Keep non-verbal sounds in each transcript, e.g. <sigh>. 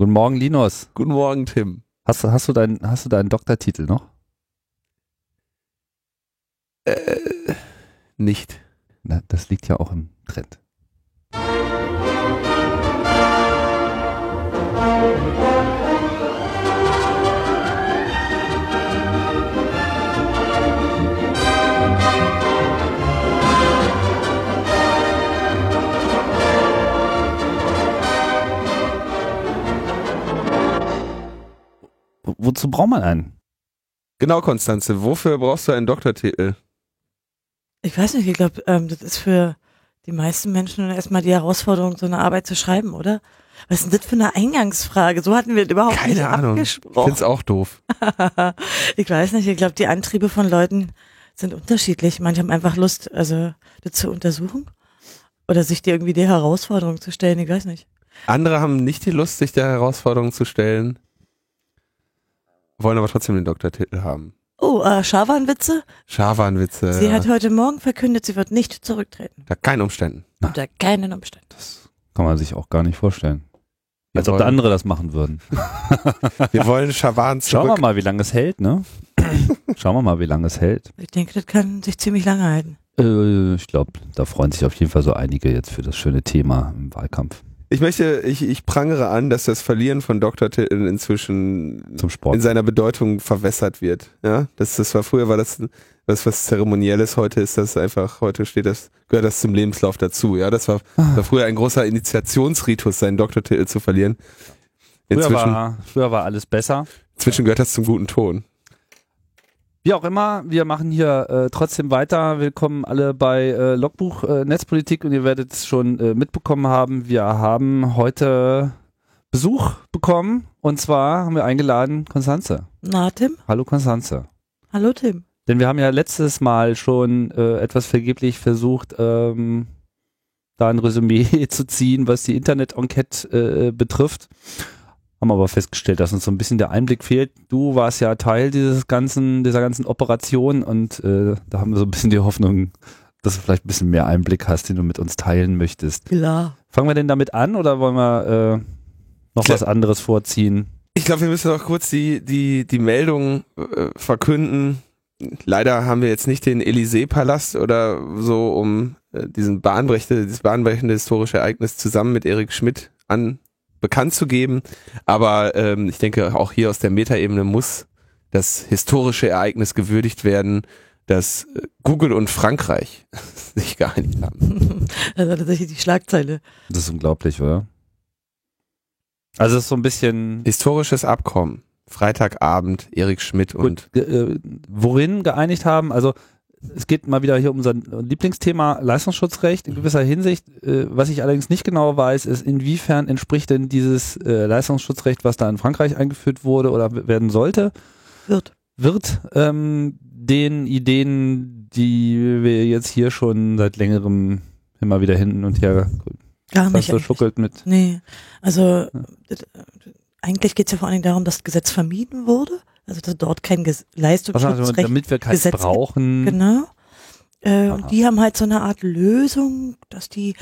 Guten Morgen, Linus. Guten Morgen, Tim. Hast, du- hast, du, deinen, hast du deinen Doktortitel noch? Äh, nicht. Na, das liegt ja auch im Trend. Wozu braucht man einen? Genau, Konstanze. Wofür brauchst du einen Doktortitel? Ich weiß nicht, ich glaube, ähm, das ist für die meisten Menschen erstmal die Herausforderung, so eine Arbeit zu schreiben, oder? Was ist denn das für eine Eingangsfrage? So hatten wir das überhaupt Keine nicht Ahnung. Ich abgesprochen. find's auch doof. <laughs> ich weiß nicht, ich glaube, die Antriebe von Leuten sind unterschiedlich. Manche haben einfach Lust, also das zu untersuchen oder sich dir irgendwie die Herausforderung zu stellen, ich weiß nicht. Andere haben nicht die Lust, sich der Herausforderung zu stellen, wollen aber trotzdem den Doktortitel haben. Oh, äh, Schawanwitze? Schawanwitze. Sie hat heute Morgen verkündet, sie wird nicht zurücktreten. Unter keinen Umständen. Unter keinen Umständen. Das kann man sich auch gar nicht vorstellen. Wir Als ob wollen- andere das machen würden. <laughs> Wir wollen <laughs> Schawan Schauen wir zurück. mal, wie lange es hält, ne? <coughs> Schauen wir mal, wie lange es hält. Ich denke, das kann sich ziemlich lange halten. Äh, ich glaube, da freuen sich auf jeden Fall so einige jetzt für das schöne Thema im Wahlkampf Ich möchte, ich, ich prangere an, dass das Verlieren von Doktortiteln inzwischen zum Sport. in seiner Bedeutung verwässert wird. Ja, das, das war früher war das was was zeremonielles. Heute ist das einfach. Heute steht das gehört das zum Lebenslauf dazu. Ja, das war, Ah. war früher ein großer Initiationsritus, seinen Doktortitel zu verlieren. Früher Inzwischen, war, früher war alles besser. inzwischen gehört das zum guten Ton. Wie auch immer, wir machen hier äh, trotzdem weiter. Willkommen alle bei äh, Logbuch äh, Netzpolitik und ihr werdet es schon äh, mitbekommen haben. Wir haben heute Besuch bekommen und zwar haben wir eingeladen Konstanze. Na, Tim? Hallo Konstanze. Hallo, Tim. Denn wir haben ja letztes Mal schon äh, etwas vergeblich versucht, ähm, da ein Resümee <laughs> zu ziehen, was die Internet-Enquete äh, betrifft. Haben aber festgestellt, dass uns so ein bisschen der Einblick fehlt. Du warst ja Teil dieses ganzen, dieser ganzen Operation und äh, da haben wir so ein bisschen die Hoffnung, dass du vielleicht ein bisschen mehr Einblick hast, den du mit uns teilen möchtest. Klar. Fangen wir denn damit an oder wollen wir äh, noch Klar. was anderes vorziehen? Ich glaube, wir müssen noch kurz die die die Meldung äh, verkünden. Leider haben wir jetzt nicht den Élysée-Palast oder so, um äh, diesen bahnbrechende, dieses bahnbrechende historische Ereignis zusammen mit Erik Schmidt an bekannt zu geben. Aber ähm, ich denke, auch hier aus der Metaebene muss das historische Ereignis gewürdigt werden, dass äh, Google und Frankreich <laughs> sich geeinigt haben. <laughs> Also tatsächlich die Schlagzeile. Das ist unglaublich, oder? Also es ist so ein bisschen Historisches Abkommen. Freitagabend, Erik Schmidt und Gut, äh, worin geeinigt haben, also es geht mal wieder hier um unser Lieblingsthema Leistungsschutzrecht in gewisser Hinsicht. Äh, was ich allerdings nicht genau weiß, ist, inwiefern entspricht denn dieses äh, Leistungsschutzrecht, was da in Frankreich eingeführt wurde oder werden sollte, Wird. wird ähm, den Ideen, die wir jetzt hier schon seit längerem immer wieder hin und her Gar nicht. so eigentlich. schuckelt mit. Nee, also äh, eigentlich geht es ja vor allen Dingen darum, dass das Gesetz vermieden wurde. Also dass dort kein Ges Leistungsschutzrecht damit wir keins Gesetz gibt. brauchen. Genau. Äh, und die haben halt so eine Art Lösung, dass die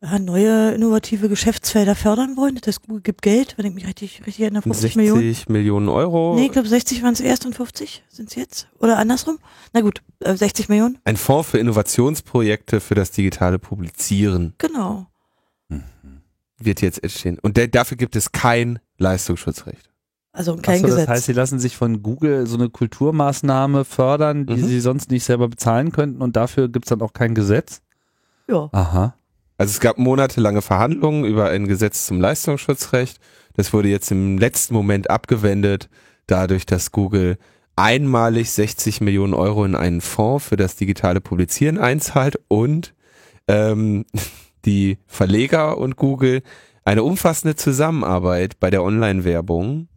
äh, neue innovative Geschäftsfelder fördern wollen. Das Google gibt Geld, wenn ich mich richtig, richtig erinnere, 50 60 Millionen. Millionen Euro. Nee, ich glaube 60 waren es erst und 50 sind es jetzt. Oder andersrum. Na gut, äh, 60 Millionen. Ein Fonds für Innovationsprojekte für das digitale Publizieren Genau. wird jetzt entstehen. Und dafür gibt es kein Leistungsschutzrecht. Also kein Achso, Gesetz. das heißt, sie lassen sich von Google so eine Kulturmaßnahme fördern, die Mhm. sie sonst nicht selber bezahlen könnten und dafür gibt's dann auch kein Gesetz? ja. Aha. Also es gab monatelange Verhandlungen über ein Gesetz zum Leistungsschutzrecht. Das wurde jetzt im letzten Moment abgewendet, dadurch, dass Google einmalig 60 Millionen Euro in einen Fonds für das digitale Publizieren einzahlt und ähm, <laughs> die Verleger und Google eine umfassende Zusammenarbeit bei der Online-Werbung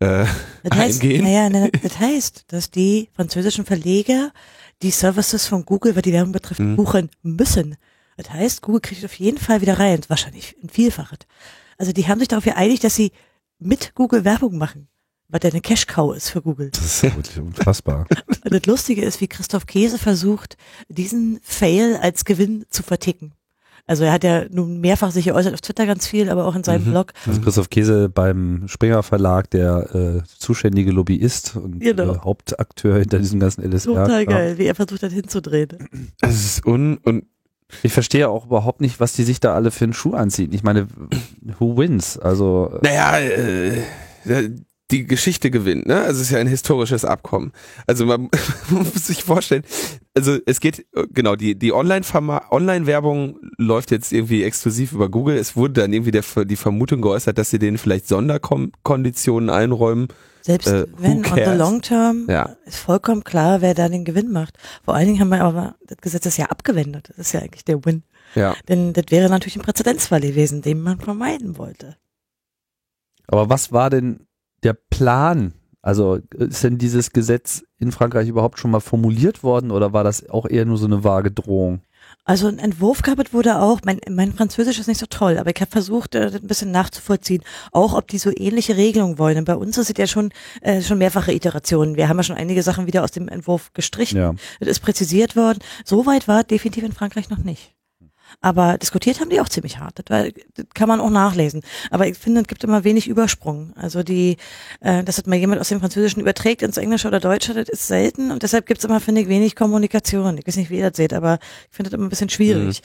äh, Das heißt, eingehen. naja, na, das heißt, dass die französischen Verleger die Services von Google, was die Werbung betrifft, Mhm. buchen müssen. Das heißt, Google kriegt auf jeden Fall wieder rein, wahrscheinlich ein Vielfaches. Also die haben sich darauf geeinigt, dass sie mit Google Werbung machen, was ja eine Cash-Cow ist für Google. Das ist wirklich unfassbar. <laughs> Und das Lustige ist, wie Christoph Käse versucht, diesen Fail als Gewinn zu verticken. Also er hat ja nun mehrfach sich geäußert auf Twitter ganz viel, aber auch in seinem Mhm. Blog. Also Christoph Käse beim Springer Verlag, der äh, zuständige Lobbyist und Genau. äh, Hauptakteur hinter diesem ganzen LSR. Total geil, wie er versucht hat hinzudrehen. Es ist un und Ich verstehe auch überhaupt nicht, was die sich da alle für einen Schuh anziehen. Ich meine, who wins? Also äh, Naja, äh, die Geschichte gewinnt, ne? Also es ist ja ein historisches Abkommen. Also man, man <laughs> muss sich vorstellen, also es geht, äh, genau, die, die Online-Werbung läuft jetzt irgendwie exklusiv über Google. Es wurde dann irgendwie der, die Vermutung geäußert, dass sie denen vielleicht Sonderkonditionen einräumen. Selbst Äh, wenn on the long term Ja. ist vollkommen klar, wer da den Gewinn macht. Vor allen Dingen haben wir aber das Gesetz ist ja abgewendet. Das ist ja eigentlich der Win. Ja. Denn das wäre natürlich ein Präzedenzfall gewesen, den man vermeiden wollte. Aber was war denn der Plan? Also ist denn dieses Gesetz in Frankreich überhaupt schon mal formuliert worden oder war das auch eher nur so eine vage Drohung? Also ein Entwurf gab es wurde auch, mein, mein Französisch ist nicht so toll, aber ich habe versucht, äh, das ein bisschen nachzuvollziehen, auch ob die so ähnliche Regelungen wollen. Und bei uns ist es ja schon, äh, schon mehrfache Iterationen. Wir haben ja schon einige Sachen wieder aus dem Entwurf gestrichen. Ja. Das ist präzisiert worden. So weit war es definitiv in Frankreich noch nicht. Aber diskutiert haben die auch ziemlich hart. Das, war, das kann man auch nachlesen. Aber ich finde, es gibt immer wenig Übersprung. Also die, äh, dass das mal jemand aus dem Französischen überträgt ins Englische oder Deutsche, das ist selten. Und deshalb gibt es immer, finde ich, wenig Kommunikation. Ich weiß nicht, wie ihr das seht, aber ich finde das immer ein bisschen schwierig.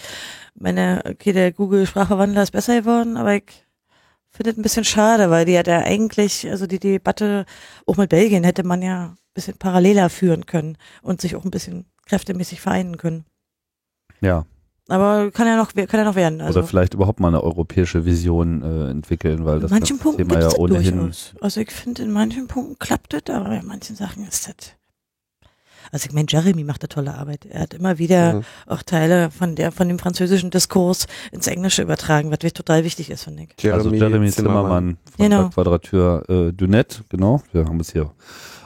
Meine, okay, der Google-Sprachverwandler ist besser geworden, aber ich finde das ein bisschen schade, weil die hat ja eigentlich, also die Debatte auch mit Belgien hätte man ja ein bisschen paralleler führen können und sich auch ein bisschen kräftemäßig vereinen können. Ja. Aber kann ja noch, kann ja noch werden. Also oder vielleicht überhaupt mal eine europäische Vision äh, entwickeln, weil in das manchen Punkten Thema ja ohnehin. durchaus. Also ich finde, in manchen Punkten klappt das, aber in manchen Sachen ist das. Also ich meine, Jeremy macht da tolle Arbeit. Er hat immer wieder Mhm. auch Teile von der, von dem französischen Diskurs ins Englische übertragen, was wirklich total wichtig ist, finde ich. also Jeremy Zimmermann, von Genau. der Quadratur äh, du Net, genau. Wir haben es hier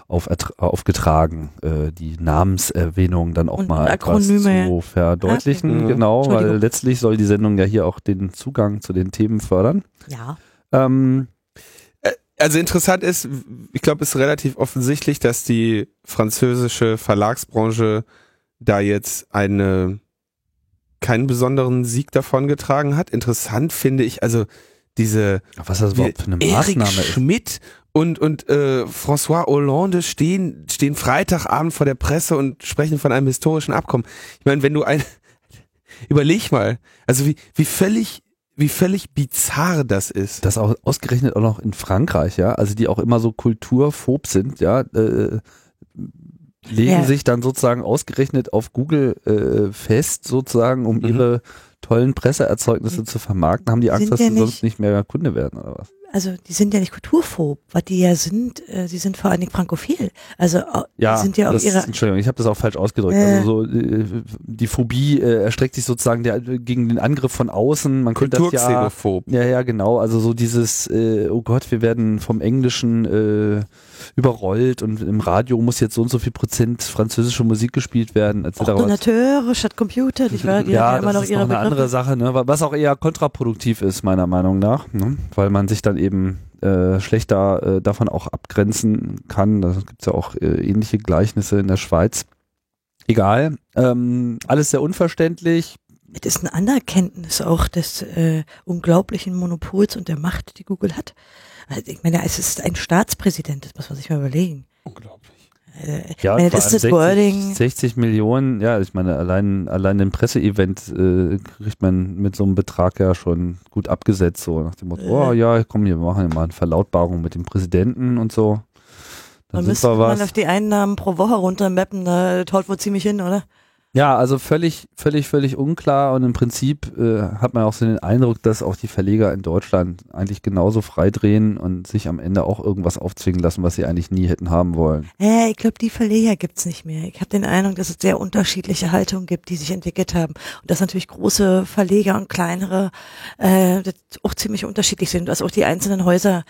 auf, aufgetragen, äh, die Namenserwähnung dann auch Und mal etwas Akronyme. zu verdeutlichen, Mhm. genau, weil letztlich soll die Sendung ja hier auch den Zugang zu den Themen fördern. Ja. Ähm, Also interessant ist, ich glaube, es ist relativ offensichtlich, dass die französische Verlagsbranche da jetzt eine keinen besonderen Sieg davongetragen hat. Interessant finde ich also diese was das überhaupt für eine Maßnahme ist. Schmidt und und äh, François Hollande stehen stehen Freitagabend vor der Presse und sprechen von einem historischen Abkommen. Ich meine, wenn du ein <laughs> überleg mal, also wie wie völlig wie völlig bizarr das ist. Das auch ausgerechnet auch noch in Frankreich, ja, also die auch immer so kulturphob sind, ja, äh, legen Ja. sich dann sozusagen ausgerechnet auf Google äh, fest, sozusagen, um Mhm. ihre tollen Presseerzeugnisse zu vermarkten, haben die Angst, Sind dass sie sonst nicht- nicht mehr Kunde werden oder was? Also die sind ja nicht kulturphob, was die ja sind, äh, sie sind vor allen Dingen frankophil. Also äh, Ja, die sind ja auf das, ihre Entschuldigung, ich habe das auch falsch ausgedrückt. Äh. Also so äh, die Phobie äh, erstreckt sich sozusagen der, gegen den Angriff von außen. Man könnte das ja. Ja, ja, genau. Also so dieses, äh, oh Gott, wir werden vom Englischen äh, überrollt und im Radio muss jetzt so und so viel Prozent französische Musik gespielt werden, etc. Ordinateure statt Computer, nicht wahr? Die ja, ja das noch ist noch eine Begriffe. andere Sache, ne? wa- was auch eher kontraproduktiv ist, meiner Meinung nach, ne? weil man sich dann eben äh, schlechter äh, davon auch abgrenzen kann. Da gibt's ja auch äh, ähnliche Gleichnisse in der Schweiz. Egal, ähm, alles sehr unverständlich. Es ist eine Anerkenntnis auch des äh, unglaublichen Monopols und der Macht, die Google hat. Ich meine, es ist ein Staatspräsident, das muss man sich mal überlegen. Unglaublich. Äh, Ja, meine, das ist das Wording. 60 Millionen, ja, ich meine, allein, allein ein Presseevent äh, kriegt man mit so einem Betrag ja schon gut abgesetzt, so nach dem Motto, Äh. oh ja, komm, wir machen hier mal eine Verlautbarung mit dem Präsidenten und so. Dann Man müsste wir man was. auf die Einnahmen pro Woche runtermappen, da haut wohl ziemlich hin, oder? Ja, also völlig, völlig, völlig unklar und im Prinzip äh, hat man auch so den Eindruck, dass auch die Verleger in Deutschland eigentlich genauso freidrehen und sich am Ende auch irgendwas aufzwingen lassen, was sie eigentlich nie hätten haben wollen. Äh, ich glaube, die Verleger gibt's nicht mehr. Ich habe den Eindruck, dass es sehr unterschiedliche Haltungen gibt, die sich entwickelt haben. Und dass natürlich große Verleger und kleinere äh, auch ziemlich unterschiedlich sind, dass auch die einzelnen Häuser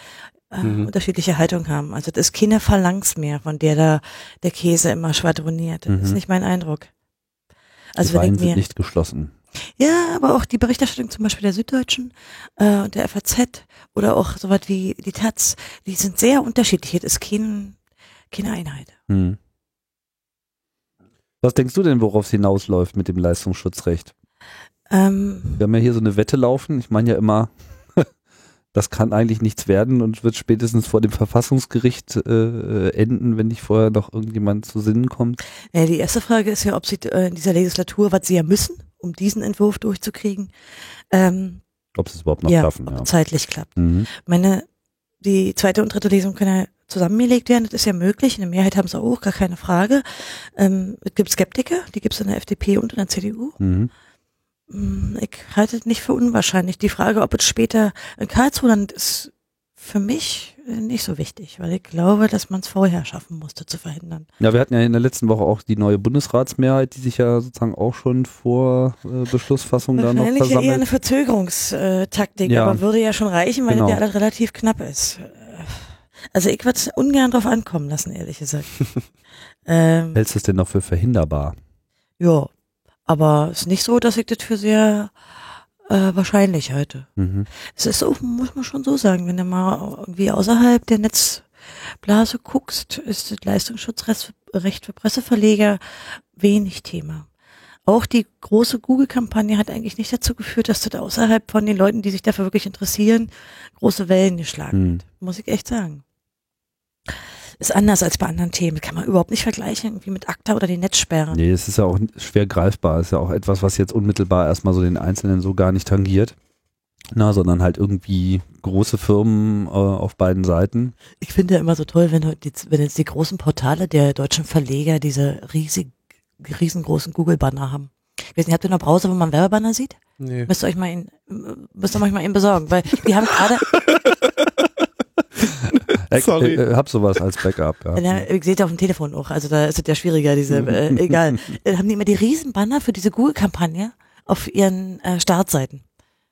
äh, Mhm. unterschiedliche Haltung haben. Also das ist keine Phalanx mehr, von der da der Käse immer schwadroniert. Das ist Mhm. nicht mein Eindruck. Die Also wenn Reihen ich mir, sind nicht geschlossen. ja, aber auch die Berichterstattung zum Beispiel der Süddeutschen äh, und der FAZ oder auch sowas wie die Taz, die sind sehr unterschiedlich. Das ist kein, keine Einheit. Hm. Was denkst du denn, worauf es hinausläuft mit dem Leistungsschutzrecht? Ähm, Wir haben ja hier so eine Wette laufen. Ich meine ja immer, das kann eigentlich nichts werden und wird spätestens vor dem Verfassungsgericht äh, enden, wenn nicht vorher noch irgendjemand zu Sinnen kommt. ja, die erste Frage ist ja, ob sie äh, in dieser Legislatur, was sie ja müssen, um diesen Entwurf durchzukriegen, ähm, Ob sie es überhaupt noch ja, schaffen. ob Ja. zeitlich klappt. Mhm. Meine, die zweite und dritte Lesung können ja zusammengelegt werden, das ist ja möglich. Eine Mehrheit haben sie auch, gar keine Frage. Ähm, es gibt Skeptiker, die gibt es in der FDP und in der CDU. Mhm. Hm, Ich halte es nicht für unwahrscheinlich. Die Frage, ob es später in Karlsruhe landet, ist für mich äh, nicht so wichtig, weil ich glaube, dass man es vorher schaffen musste zu verhindern. Ja, wir hatten ja in der letzten Woche auch die neue Bundesratsmehrheit, die sich ja sozusagen auch schon vor äh, Beschlussfassung da noch Wahrscheinlich ja eher eine versammelt. Verzögerungstaktik, Ja. aber würde ja schon reichen, weil Genau. das ja alles relativ knapp ist. Also ich würde es ungern drauf ankommen lassen, ehrlich gesagt. <laughs> ähm, Hältst du es denn noch für verhinderbar? ja, aber es ist nicht so, dass ich das für sehr äh, wahrscheinlich halte. Mhm. Es ist so, muss man schon so sagen, wenn du mal irgendwie außerhalb der Netzblase guckst, ist das Leistungsschutzrecht für Presseverleger wenig Thema. Auch die große Google-Kampagne hat eigentlich nicht dazu geführt, dass das außerhalb von den Leuten, die sich dafür wirklich interessieren, große Wellen geschlagen Mhm. hat. Muss ich echt sagen. Ist anders als bei anderen Themen. Kann man überhaupt nicht vergleichen, irgendwie mit ACTA oder den Netzsperren. Nee, es ist ja auch schwer greifbar. Es ist ja auch etwas, was jetzt unmittelbar erstmal so den Einzelnen so gar nicht tangiert. Na, sondern halt irgendwie große Firmen äh, auf beiden Seiten. Ich finde ja immer so toll, wenn, heute jetzt- wenn jetzt die großen Portale der deutschen Verleger diese riesig, riesengroßen Google-Banner haben. Ich weiß nicht, habt ihr noch Browser, wo man Werbebanner sieht? Nee. Müsst ihr euch mal ihn, müsst ihr euch mal ihn besorgen, weil die haben gerade, <laughs> Äh, Sorry. Äh, äh, hab sowas als Backup, ja. ja, ihr seht ja auf dem Telefon auch, also da ist es ja schwieriger, diese, äh, egal. <laughs> Äh, haben die immer die Riesenbanner für diese Google-Kampagne auf ihren äh, Startseiten.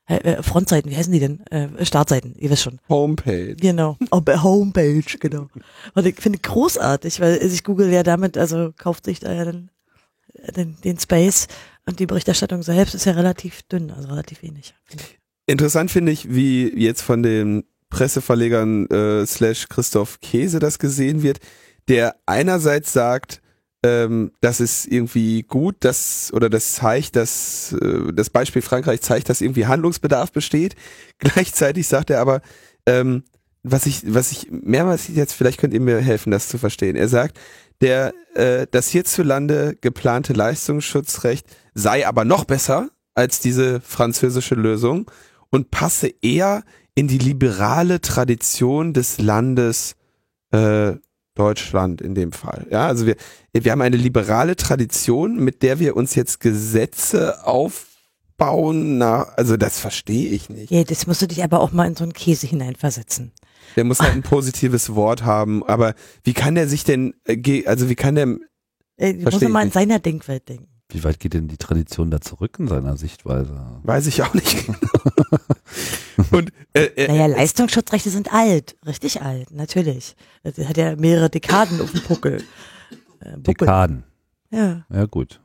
Äh, Frontseiten, wie heißen die denn? Äh, Startseiten, ihr wisst schon. Homepage. Genau, der Homepage, genau. Und ich finde großartig, weil sich Google ja damit, also kauft sich da ja dann den, den Space und die Berichterstattung selbst ist ja relativ dünn, also relativ wenig. Interessant finde ich, wie jetzt von den Presseverlegern äh, slash Christoph Käse das gesehen wird, der einerseits sagt, ähm, das ist irgendwie gut, dass oder das zeigt, dass äh, das Beispiel Frankreich zeigt, dass irgendwie Handlungsbedarf besteht. <laughs> Gleichzeitig sagt er aber, ähm, was ich was ich mehrmals jetzt vielleicht könnt ihr mir helfen, das zu verstehen. Er sagt, der äh, das hierzulande geplante Leistungsschutzrecht sei aber noch besser als diese französische Lösung und passe eher in die liberale Tradition des Landes äh, Deutschland in dem Fall. Ja, also wir, wir haben eine liberale Tradition, mit der wir uns jetzt Gesetze aufbauen. Na, also das verstehe ich nicht. Ja, das musst du dich aber auch mal in so einen Käse hineinversetzen. Der muss halt ein positives Wort haben. Aber wie kann der sich denn, äh, also wie kann der, Äh, Versteh du mal ich in seiner Denkwelt denken. Wie weit geht denn die Tradition da zurück in seiner Sichtweise? weiß ich auch nicht genau. <laughs> Und äh, äh, Naja, Leistungsschutzrechte sind alt, richtig alt, natürlich. Das hat ja mehrere Dekaden auf dem Puckel. Äh, Buckel. Dekaden. Ja. Ja, gut.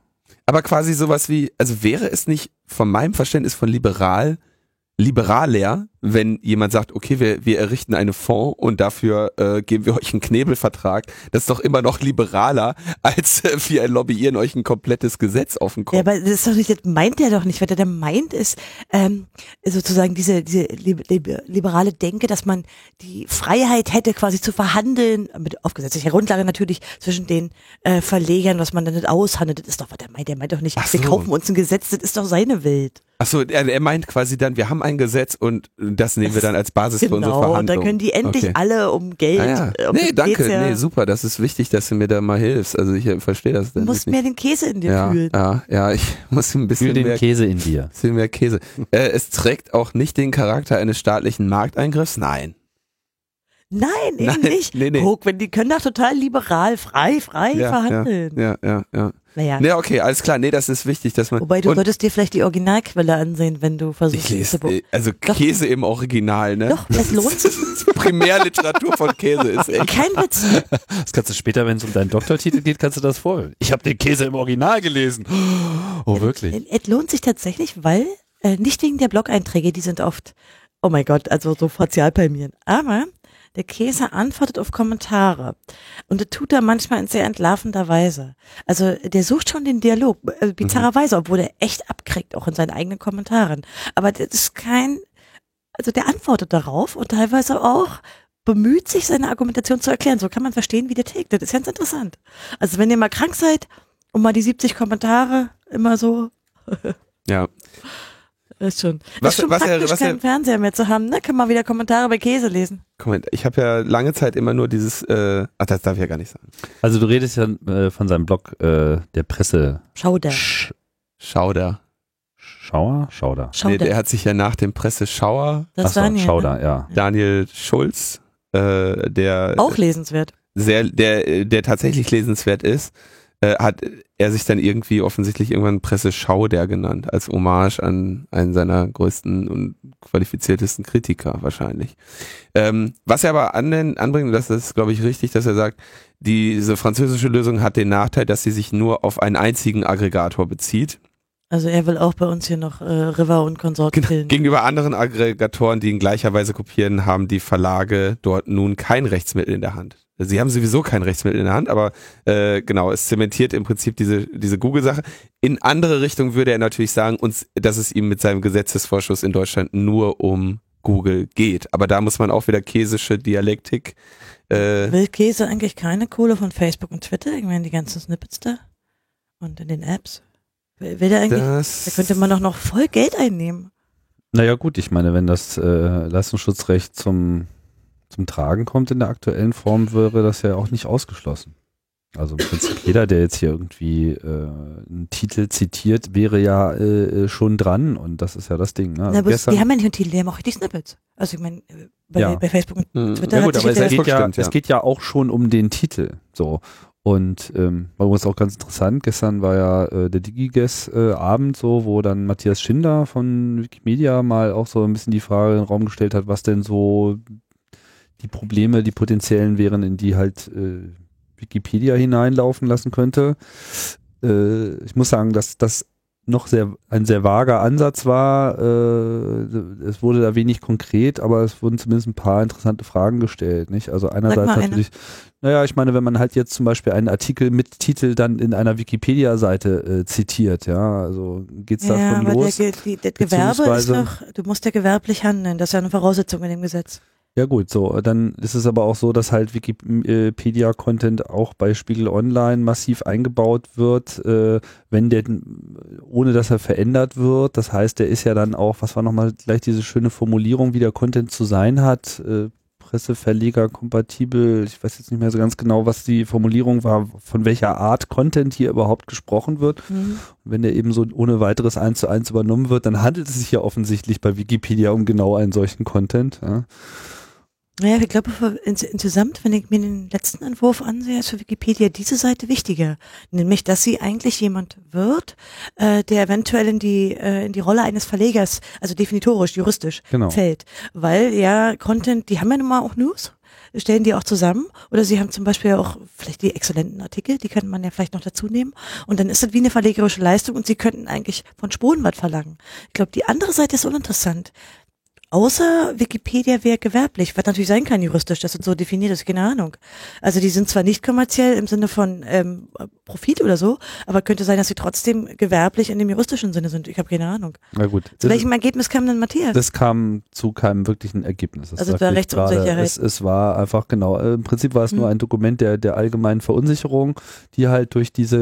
Aber quasi sowas wie, also wäre es nicht von meinem Verständnis von liberal, liberaler, wenn jemand sagt, okay, wir, wir errichten eine Fonds und dafür äh, geben wir euch einen Knebelvertrag. Das ist doch immer noch liberaler, <laughs> als äh, wir lobbyieren euch ein komplettes Gesetz auf den Ja, Kopf. aber das ist doch nicht, das meint er doch nicht. Was er da meint ist, ähm, sozusagen diese, diese lib- lib- liberale Denke, dass man die Freiheit hätte, quasi zu verhandeln, mit auf gesetzlicher Grundlage natürlich, zwischen den äh, Verlegern, was man dann nicht aushandelt. Das ist doch, was er meint. Er meint doch nicht, Ach wir so. kaufen uns ein Gesetz, das ist doch seine Welt. Achso, er, er meint quasi dann, wir haben ein Gesetz und das nehmen wir dann als Basis für unsere Genau, und Verhandlungen. da können die endlich Okay. alle um Geld. Ah, ja. äh, um Nee, danke. ja. Nee, super. Das ist wichtig, dass du mir da mal hilfst. Also ich äh, verstehe das. Du musst mehr den Käse in dir ja, fühlen. ja, ja, ich <laughs> muss ein bisschen Fühl den mehr Käse in dir. bisschen mehr Käse. Äh, es trägt auch nicht den Charakter eines staatlichen Markteingriffs. Nein. Nein, eben Nein, nicht. nee, nee. Guck, wenn die können doch total liberal, frei, frei Ja, verhandeln. Ja, ja, ja. Naja. Nee, okay, alles klar. Nee, das ist wichtig, dass man. Wobei du solltest dir vielleicht die Originalquelle ansehen, wenn du versuchst. ich lese, äh, also Doch. Käse im Original, ne? Doch, es lohnt sich. <laughs> Primärliteratur von Käse ist echt. Kein Witz. Das kannst du später, wenn es um deinen Doktortitel geht, kannst du das vorholen. Ich habe den Käse im Original gelesen. Oh, wirklich? Es lohnt sich tatsächlich, weil, äh, nicht wegen der Blog-Einträge, die sind oft, oh mein Gott, also so fazial palmieren. Aber Der Käse antwortet auf Kommentare. Und das tut er manchmal in sehr entlarvender Weise. Also der sucht schon den Dialog, äh, bizarrerweise, obwohl er echt abkriegt, auch in seinen eigenen Kommentaren. Aber das ist kein, also der antwortet darauf und teilweise auch bemüht sich, seine Argumentation zu erklären. So kann man verstehen, wie der tickt. Das ist ganz interessant. Also wenn ihr mal krank seid und mal die 70 Kommentare immer so Ja. Ist schon, Was- ist schon was er- praktisch, was er- keinen Fernseher mehr zu haben. Ne? Kann man wieder Kommentare bei Käse lesen. Moment, ich habe ja lange Zeit immer nur dieses, äh, ach, das darf ich ja gar nicht sagen. Also du redest ja äh, von seinem Blog äh, der Presse Schau da. Sch Schauder. Schauer? Schauder. Schau Nee, der hat sich ja nach dem Presseschauer Das Achso, Daniel, Schauder, ne? ja. Daniel Schulz, äh, der Auch lesenswert. sehr, der, der tatsächlich lesenswert ist, äh, hat er sich dann irgendwie offensichtlich irgendwann Presseschau der genannt, als Hommage an einen seiner größten und qualifiziertesten Kritiker wahrscheinlich. Ähm, was er aber an, anbringt, und das ist, glaube ich, richtig, dass er sagt, diese französische Lösung hat den Nachteil, dass sie sich nur auf einen einzigen Aggregator bezieht. Also er will auch bei uns hier noch äh, River und Konsorten Genau. killen. Gegenüber anderen Aggregatoren, die in gleicher Weise kopieren, haben die Verlage dort nun kein Rechtsmittel in der Hand. Sie haben sowieso kein Rechtsmittel in der Hand, aber äh, genau, es zementiert im Prinzip diese, diese Google-Sache. In andere Richtung würde er natürlich sagen, uns, dass es ihm mit seinem Gesetzesvorschuss in Deutschland nur um Google geht. Aber da muss man auch wieder käsische Dialektik äh, Will Käse eigentlich keine Kohle von Facebook und Twitter? Ich meine, die ganzen Snippets da und in den Apps. Will, will der eigentlich, da das könnte man doch noch voll Geld einnehmen. Naja gut, ich meine, wenn das äh, Leistungsschutzrecht zum, zum Tragen kommt in der aktuellen Form, wäre das ja auch nicht ausgeschlossen. Also im Prinzip jeder, der jetzt hier irgendwie äh, einen Titel zitiert, wäre ja äh, äh, schon dran und das ist ja das Ding. Ne? Na, Also bloß, gestern, die haben ja nicht nur Titel, die haben auch richtig Snippets. Also ich meine, äh, bei, Ja. bei Facebook und Hm. Twitter Ja hat gut, sich aber jetzt es es geht, ja, stimmt, ja. es geht ja auch schon um den Titel. So. Und ähm, war übrigens auch ganz interessant. Gestern war ja äh, der DigiGuess-Abend so, wo dann Matthias Schinder von Wikimedia mal auch so ein bisschen die Frage in den Raum gestellt hat, was denn so die Probleme, die potenziellen wären, in die halt äh, Wikipedia hineinlaufen lassen könnte. Äh, ich muss sagen, dass das noch sehr ein sehr vager Ansatz war. Äh, es wurde da wenig konkret, aber es wurden zumindest ein paar interessante Fragen gestellt. Nicht? Also einerseits mal eine. natürlich, naja, ich meine, wenn man halt jetzt zum Beispiel einen Artikel mit Titel dann in einer Wikipedia-Seite äh, zitiert, ja, also geht's da ja, schon aber los? der, die, das Gewerbe ist doch, du musst ja gewerblich handeln, das ist ja eine Voraussetzung in dem Gesetz. Ja gut, so, dann ist es aber auch so, dass halt Wikipedia-Content auch bei Spiegel Online massiv eingebaut wird, äh, wenn der, ohne dass er verändert wird. Das heißt, der ist ja dann auch, was war nochmal gleich diese schöne Formulierung, wie der Content zu sein hat, äh, Presseverleger kompatibel. Ich weiß jetzt nicht mehr so ganz genau, was die Formulierung war, von welcher Art Content hier überhaupt gesprochen wird. Mhm. Wenn der eben so ohne weiteres eins zu eins übernommen wird, dann handelt es sich ja offensichtlich bei Wikipedia um genau einen solchen Content. Ja. Naja, ich glaube, für, ins, insgesamt, wenn ich mir den letzten Entwurf ansehe, ist für Wikipedia diese Seite wichtiger. Nämlich, dass sie eigentlich jemand wird, äh, der eventuell in die, äh, in die Rolle eines Verlegers, also definitorisch, juristisch, Genau. fällt. Weil ja Content, die haben ja nun mal auch News, stellen die auch zusammen. Oder sie haben zum Beispiel auch vielleicht die exzellenten Artikel, die könnte man ja vielleicht noch dazu nehmen. Und dann ist das wie eine verlegerische Leistung und sie könnten eigentlich von Spuren was verlangen. Ich glaube, die andere Seite ist uninteressant. Außer Wikipedia wäre gewerblich, was natürlich sein kann juristisch, das ist so definiert ist, keine Ahnung. Also die sind zwar nicht kommerziell im Sinne von ähm, Profit oder so, aber könnte sein, dass sie trotzdem gewerblich in dem juristischen Sinne sind. Ich habe keine Ahnung. Na gut. Zu Das- welchem Ergebnis kam denn Matthias? Das kam zu keinem wirklichen Ergebnis. Das Also es war ich Rechtsunsicherheit. Es, es war einfach genau, äh, im Prinzip war es nur Hm. ein Dokument der, der allgemeinen Verunsicherung, die halt durch diese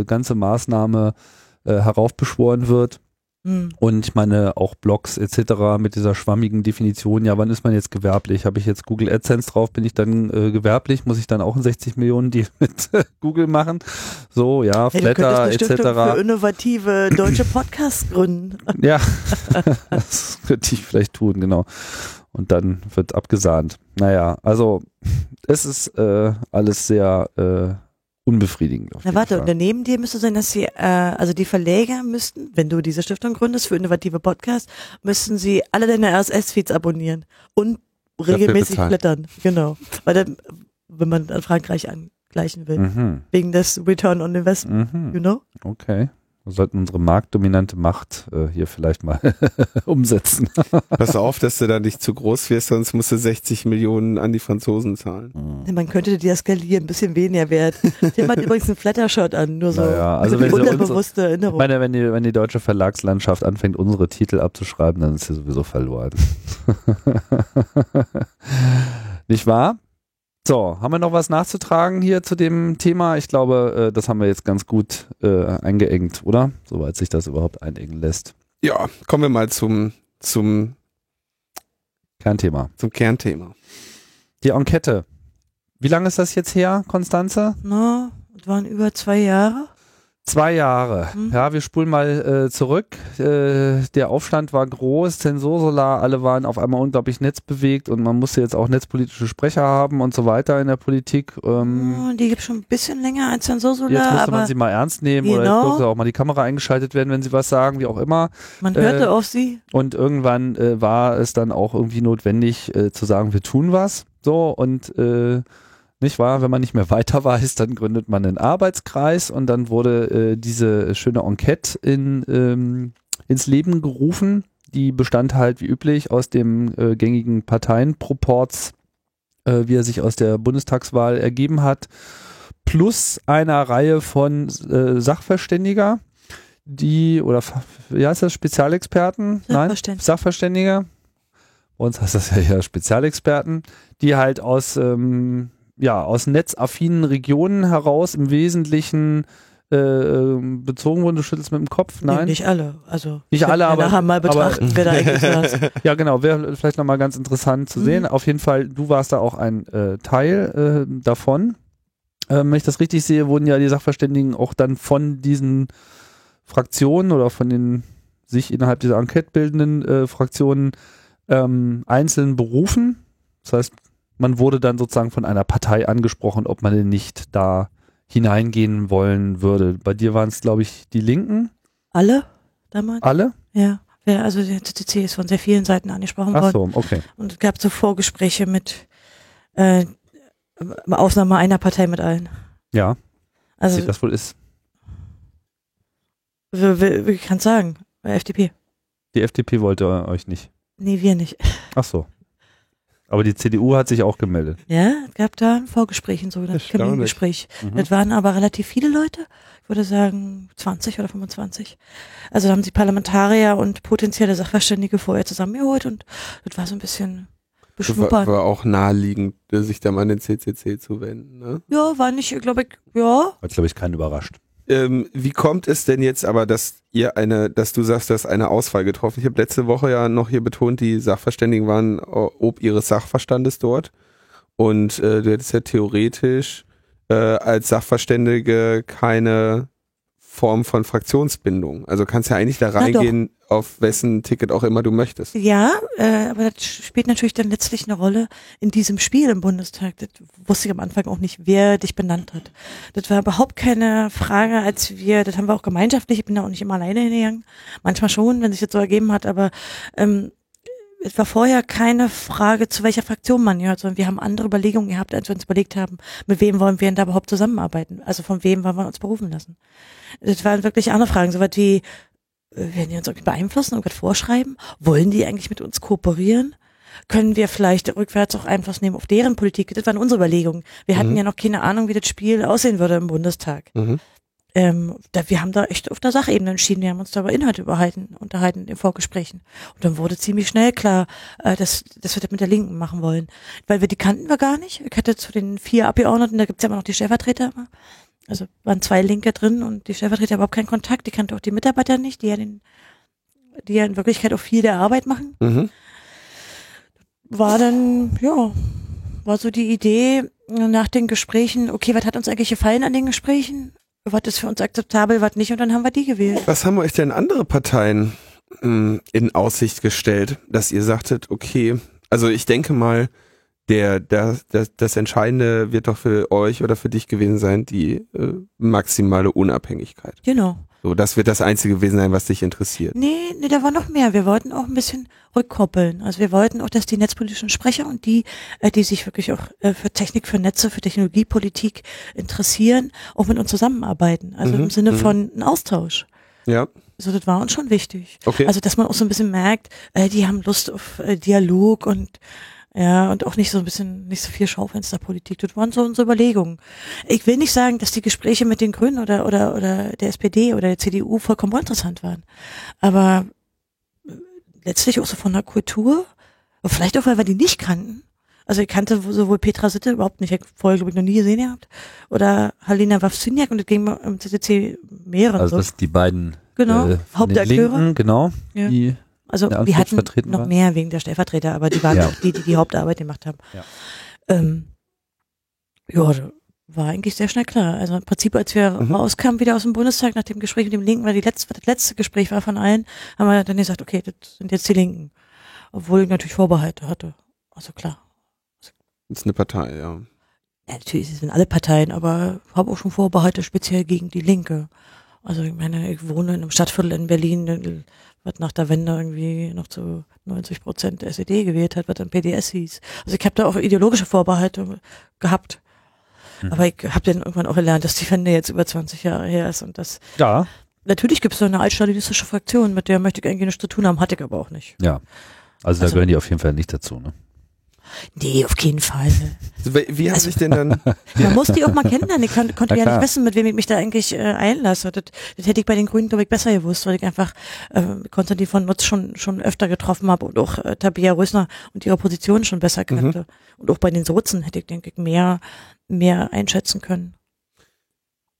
äh, ganze Maßnahme äh, heraufbeschworen wird. Hm. Und ich meine auch Blogs etc. mit dieser schwammigen Definition, ja, wann ist man jetzt gewerblich? Habe ich jetzt Google AdSense drauf, bin ich dann äh, gewerblich? Muss ich dann auch einen 60 Millionen Deal <laughs> mit Google machen? So, ja, Hey, Flatter Stiftung für etc. innovative deutsche <coughs> Podcasts gründen. <laughs> Ja, das könnte ich vielleicht tun, genau. Und dann wird abgesahnt. Naja, also es ist äh, alles sehr äh, unbefriedigend. Auf Na warte, Fall. und daneben dir müsste sein, dass sie, äh, also die Verleger müssten, wenn du diese Stiftung gründest für innovative Podcasts, müssten sie alle deine RSS-Feeds abonnieren und regelmäßig blättern. Genau. Weil dann, wenn man an Frankreich angleichen will. Mhm. Wegen des Return on Investment, you Mhm. know? Okay. Wir sollten unsere marktdominante Macht äh, hier vielleicht mal <laughs> umsetzen. <laughs> Pass auf, dass du da nicht zu groß wirst, sonst musst du 60 Millionen an die Franzosen zahlen. Man könnte die skalieren, ein bisschen weniger wert. Tim hat übrigens einen Flattershot an, nur so Naja, also wenn unsere- unterbewusste Ich Erinnerung. meine, wenn die, wenn die deutsche Verlagslandschaft anfängt, unsere Titel abzuschreiben, dann ist sie sowieso verloren. <laughs> Nicht wahr? So, haben wir noch was nachzutragen hier zu dem Thema? Ich glaube, äh, das haben wir jetzt ganz gut äh, eingeengt, oder? Soweit sich das überhaupt einengen lässt. Ja, kommen wir mal zum, zum, Kernthema. zum Kernthema. Die Enquete. Wie lange ist das jetzt her, Konstanze? Na, das waren über zwei Jahre. Zwei Jahre. Mhm. Ja, wir spulen mal äh, zurück. Äh, der Aufstand war groß, Zensursolar, alle waren auf einmal unglaublich netzbewegt und man musste jetzt auch netzpolitische Sprecher haben und so weiter in der Politik. Ähm, Oh, die gibt schon ein bisschen länger als Zensursolar, jetzt musste man sie mal ernst nehmen oder Genau. jetzt durfte auch mal die Kamera eingeschaltet werden, wenn sie was sagen, wie auch immer. man hörte äh, auf sie. Und irgendwann äh, war es dann auch irgendwie notwendig äh, zu sagen, wir tun was. So und äh, nicht wahr, wenn man nicht mehr weiter weiß, dann gründet man einen Arbeitskreis und dann wurde äh, diese schöne Enquete in, ähm, ins Leben gerufen. Die bestand halt wie üblich aus dem äh, gängigen Parteienproports, äh, wie er sich aus der Bundestagswahl ergeben hat, plus einer Reihe von äh, Sachverständiger, die, oder wie heißt das, Spezialexperten? Nein, Sachverständige. Sachverständige. Bei uns heißt das ja eher Spezialexperten, die halt aus, ähm, ja, aus netzaffinen Regionen heraus im Wesentlichen äh, ähm, bezogen wurden. Du schüttelst mit dem Kopf, Nee, nein? nicht alle. Also Nicht alle, wir aber- nachher mal betrachten, wer da <laughs> eigentlich saß. Ja, genau, wäre vielleicht nochmal ganz interessant zu Mhm. sehen. Auf jeden Fall, du warst da auch ein äh, Teil äh, davon. Ähm, wenn ich das richtig sehe, wurden ja die Sachverständigen auch dann von diesen Fraktionen oder von den sich innerhalb dieser Enquete bildenden äh, Fraktionen ähm, einzeln berufen. Das heißt, man wurde dann sozusagen von einer Partei angesprochen, ob man denn nicht da hineingehen wollen würde. Bei dir waren es, glaube ich, die Linken, Alle damals? alle? Ja. Also der CCC ist von sehr vielen Seiten angesprochen Ach worden. so, okay. Und es gab so Vorgespräche mit äh, Ausnahme einer Partei mit allen. Ja, Also wie das wohl ist. wie, wie, wie kann sagen? FDP. Die FDP wollte euch nicht. Nee, wir nicht. Ach so. Aber die CDU hat sich auch gemeldet. Ja, es gab da ein Vorgespräch, ein sogenanntes Erstaunlich. Kamingespräch. Mhm. Das waren aber relativ viele Leute. Ich würde sagen 20 oder 25. Also da haben sie Parlamentarier und potenzielle Sachverständige vorher zusammengeholt und das war so ein bisschen War, beschnuppern. war auch naheliegend, sich da mal an den CCC zu wenden. Ne? Ja, war nicht, glaube ich, ja. Hat, glaube ich, keinen überrascht. Ähm, wie kommt es denn jetzt aber, dass ihr eine, dass du sagst, du hast eine Auswahl getroffen? Ich habe letzte Woche ja noch hier betont, die Sachverständigen waren o- ob ihres Sachverstandes dort. Und äh, du hättest ja theoretisch äh, als Sachverständige keine Form von Fraktionsbindung. Also kannst ja eigentlich da reingehen, auf wessen Ticket auch immer du möchtest. Ja, äh, aber das spielt natürlich dann letztlich eine Rolle in diesem Spiel im Bundestag. Das wusste ich am Anfang auch nicht, wer dich benannt hat. Das war überhaupt keine Frage, als wir, das haben wir auch gemeinschaftlich, ich bin da auch nicht immer alleine hingegangen. Manchmal schon, wenn sich das so ergeben hat, aber ähm, es war vorher keine Frage, zu welcher Fraktion man gehört, sondern wir haben andere Überlegungen gehabt, als wir uns überlegt haben, mit wem wollen wir denn da überhaupt zusammenarbeiten? Also von wem wollen wir uns berufen lassen? Das waren wirklich andere Fragen, so was wie, werden die uns irgendwie beeinflussen, irgendwas vorschreiben? Wollen die eigentlich mit uns kooperieren? Können wir vielleicht rückwärts auch Einfluss nehmen auf deren Politik? Das waren unsere Überlegungen. Wir hatten Mhm. ja noch keine Ahnung, wie das Spiel aussehen würde im Bundestag. Mhm. Ähm, da, wir haben da echt auf der Sachebene entschieden. Wir haben uns da über Inhalte überhalten, unterhalten in Vorgesprächen. Und dann wurde ziemlich schnell klar, äh, dass, dass wir das mit der Linken machen wollen. Weil wir die kannten wir gar nicht. Ich hatte zu den vier Abgeordneten, da gibt's ja immer noch die Stellvertreter immer. Also waren zwei Linke drin und die Stellvertreter überhaupt keinen Kontakt. Die kannte auch die Mitarbeiter nicht, die ja den, die ja in Wirklichkeit auch viel der Arbeit machen. Mhm. War dann, ja, war so die Idee nach den Gesprächen, okay, was hat uns eigentlich gefallen an den Gesprächen? Was ist für uns akzeptabel, was nicht? Und dann haben wir die gewählt. Was haben euch denn andere Parteien mh, in Aussicht gestellt, dass ihr sagtet, okay, also ich denke mal, der, der, das, das Entscheidende wird doch für euch oder für dich gewesen sein, die äh, maximale Unabhängigkeit. Genau. So, das wird das Einzige gewesen sein, was dich interessiert. Nee, nee, da war noch mehr. Wir wollten auch ein bisschen rückkoppeln. Also wir wollten auch, dass die netzpolitischen Sprecher und die, äh, die sich wirklich auch äh, für Technik, für Netze, für Technologiepolitik interessieren, auch mit uns zusammenarbeiten. Also Mhm, im Sinne mhm. von einem Austausch. Ja, So, das war uns schon wichtig. okay. Also, dass man auch so ein bisschen merkt, äh, die haben Lust auf äh, Dialog und ja, und auch nicht so ein bisschen, nicht so viel Schaufensterpolitik. Das waren so unsere Überlegungen. Ich will nicht sagen, dass die Gespräche mit den Grünen oder, oder, oder der SPD oder der CDU vollkommen uninteressant waren. Aber äh, letztlich auch so von der Kultur, vielleicht auch, weil wir die nicht kannten. Also ich kannte sowohl Petra Sitte überhaupt nicht, ich hab vorher, glaube ich, noch nie gesehen gehabt, oder Halina Wawsyniak und das ging im CCC mehreren Also so. das sind die beiden Genau, äh, Hauptakteure. Linken, genau. Ja. Die, Also der wir hatten noch war? mehr wegen der Stellvertreter, aber die waren Ja. auch die, die die Hauptarbeit gemacht haben. Ja. Ähm, ja, war eigentlich sehr schnell klar. Also im Prinzip, als wir Mhm. rauskamen wieder aus dem Bundestag nach dem Gespräch mit dem Linken, weil die letzte, das letzte Gespräch war von allen, haben wir dann gesagt, okay, das sind jetzt die Linken. Obwohl ich natürlich Vorbehalte hatte. Also klar. Das ist eine Partei, ja. Ja, natürlich sind alle Parteien, aber ich habe auch schon Vorbehalte speziell gegen die Linke. Also ich meine, ich wohne in einem Stadtviertel in Berlin, was nach der Wende irgendwie noch zu 90 Prozent SED gewählt hat, was dann PDS hieß. Also ich habe da auch ideologische Vorbehalte gehabt. Mhm. Aber ich habe dann irgendwann auch gelernt, dass die Wende jetzt über 20 Jahre her ist und das ja, natürlich gibt es so eine altstalinistische Fraktion, mit der möchte ich eigentlich nichts zu tun haben, hatte ich aber auch nicht. ja. Also, da Also- gehören die auf jeden Fall nicht dazu. Ne? Nee, auf keinen Fall. Wie, wie hat Also- sich denn dann, <laughs> Man muss die auch mal kennenlernen. Ich kon konnte ja nicht wissen, mit wem ich mich da eigentlich äh, einlasse. Das, das hätte ich bei den Grünen, glaube ich, besser gewusst, weil ich einfach äh, Konstantin von Nutz schon schon öfter getroffen habe und auch äh, Tabia Rösner und ihre Position schon besser kannte. Und auch bei den Sozen hätte ich, denke ich, mehr, mehr einschätzen können.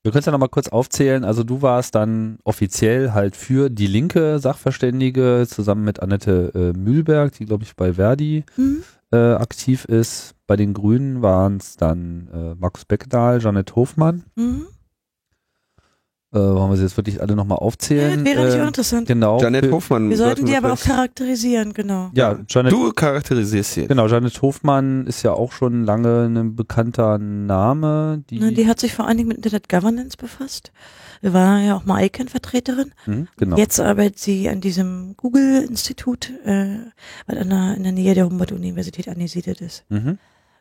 Wir können es ja nochmal kurz aufzählen. Also du warst dann offiziell halt für die linke Sachverständige zusammen mit Annette äh, Mühlberg, die glaube ich bei Verdi Mhm. Äh, aktiv ist. Bei den Grünen waren es dann äh, Markus Beckdahl, Janet Hofmann. Mhm. Äh, wollen wir sie jetzt wirklich alle nochmal Ja, aufzählen? das wäre nicht äh, uninteressant. genau. Janet Hofmann? Wir sollten die aber auch charakterisieren, genau. Ja, Janet Du charakterisierst sie. Genau, Janet Hofmann ist ja auch schon lange ein bekannter Name. Die, Ne, die hat sich vor allen Dingen mit Internet Governance befasst. War ja auch mal ICANN-Vertreterin. Hm, genau. Jetzt arbeitet sie an diesem Google-Institut, äh, was in der, in der Nähe der Humboldt-Universität angesiedelt ist. Mhm,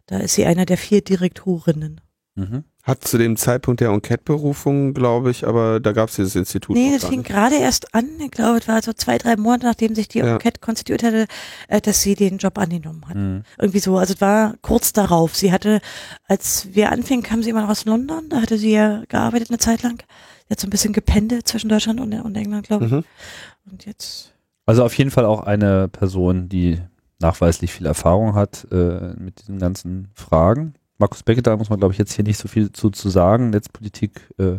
Da ist sie einer der vier Direktorinnen. mhm. Hat zu dem Zeitpunkt der Enquete-Berufung, glaube ich, aber da gab es dieses Institut nee, das fing gerade erst an, ich glaube, es war so zwei, drei Monate, nachdem sich die Ja. Enquete konstituiert hatte, äh, dass sie den Job angenommen hat. Mhm. Irgendwie so, also es war kurz darauf. Sie hatte, als wir anfingen, kam sie immer noch aus London, da hatte sie ja gearbeitet eine Zeit lang. Hat so ein bisschen gependelt zwischen Deutschland und, und England, glaube ich. Mhm. Und jetzt, Also auf jeden Fall auch eine Person, die nachweislich viel Erfahrung hat äh, mit diesen ganzen Fragen. Markus Beckett, da muss man, glaube ich, jetzt hier nicht so viel zu, zu sagen. Netzpolitik äh,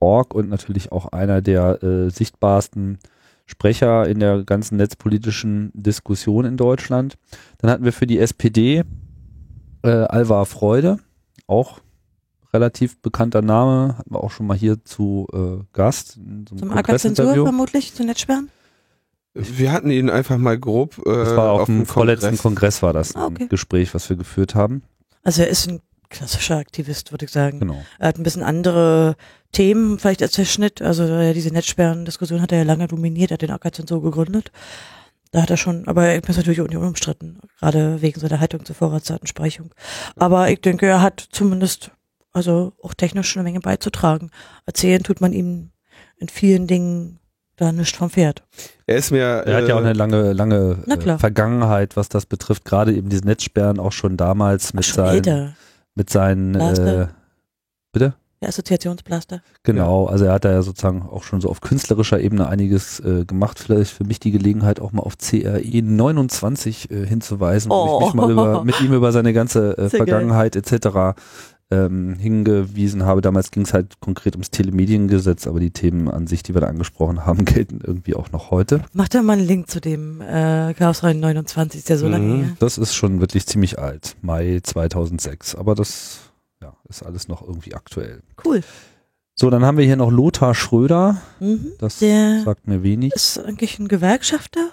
Org und natürlich auch einer der äh, sichtbarsten Sprecher in der ganzen netzpolitischen Diskussion in Deutschland. Dann hatten wir für die SPD äh, Alvar Freude, auch relativ bekannter Name, hatten wir auch schon mal hier zu äh, Gast. in so zum AK-Zensur Kongressinterview. vermutlich, zu Netzsperren. Wir hatten ihn einfach mal grob äh, Das war auf, auf dem vorletzten Kongress. Kongress war das Ah, ein okay. Gespräch, was wir geführt haben. Also er ist ein klassischer Aktivist, würde ich sagen. Genau. Er hat ein bisschen andere Themen, vielleicht als der Schnitt. Also diese Netzsperren-Diskussion hat er ja lange dominiert, er hat den Ackerzensur gegründet. Da hat er schon, aber er ist natürlich auch nicht unumstritten, gerade wegen seiner Haltung zur Vorratsdatensprechung. Aber ich denke, er hat zumindest, also auch technisch eine Menge beizutragen. Erzählen tut man ihm in vielen Dingen da nicht vom Pferd. Er ist mir. Er hat ja auch äh, eine lange, lange äh. Vergangenheit, was das betrifft. Gerade eben diese Netzsperren auch schon damals mit Schon seinen, älter, mit seinen, äh, bitte? der Assoziationsblaster. Genau, also er hat da ja sozusagen auch schon so auf künstlerischer Ebene einiges äh, gemacht. Vielleicht für mich die Gelegenheit, auch mal auf CRE 29 äh, hinzuweisen, Oh. ich mich mal über, mit ihm über seine ganze äh, Sehr geil. Vergangenheit etc. Ähm, hingewiesen habe. Damals ging es halt konkret ums Telemediengesetz, aber die Themen an sich, die wir da angesprochen haben, <laughs> gelten irgendwie auch noch heute. Mach doch mal einen Link zu dem äh, Chaos Rein 29, ist ja so lange Mhm. her. Das ist schon wirklich ziemlich alt, Mai 2006, aber das ja, ist alles noch irgendwie aktuell. Cool. So, dann haben wir hier noch Lothar Schröder, Mhm. das Der sagt mir wenig, ist eigentlich ein Gewerkschafter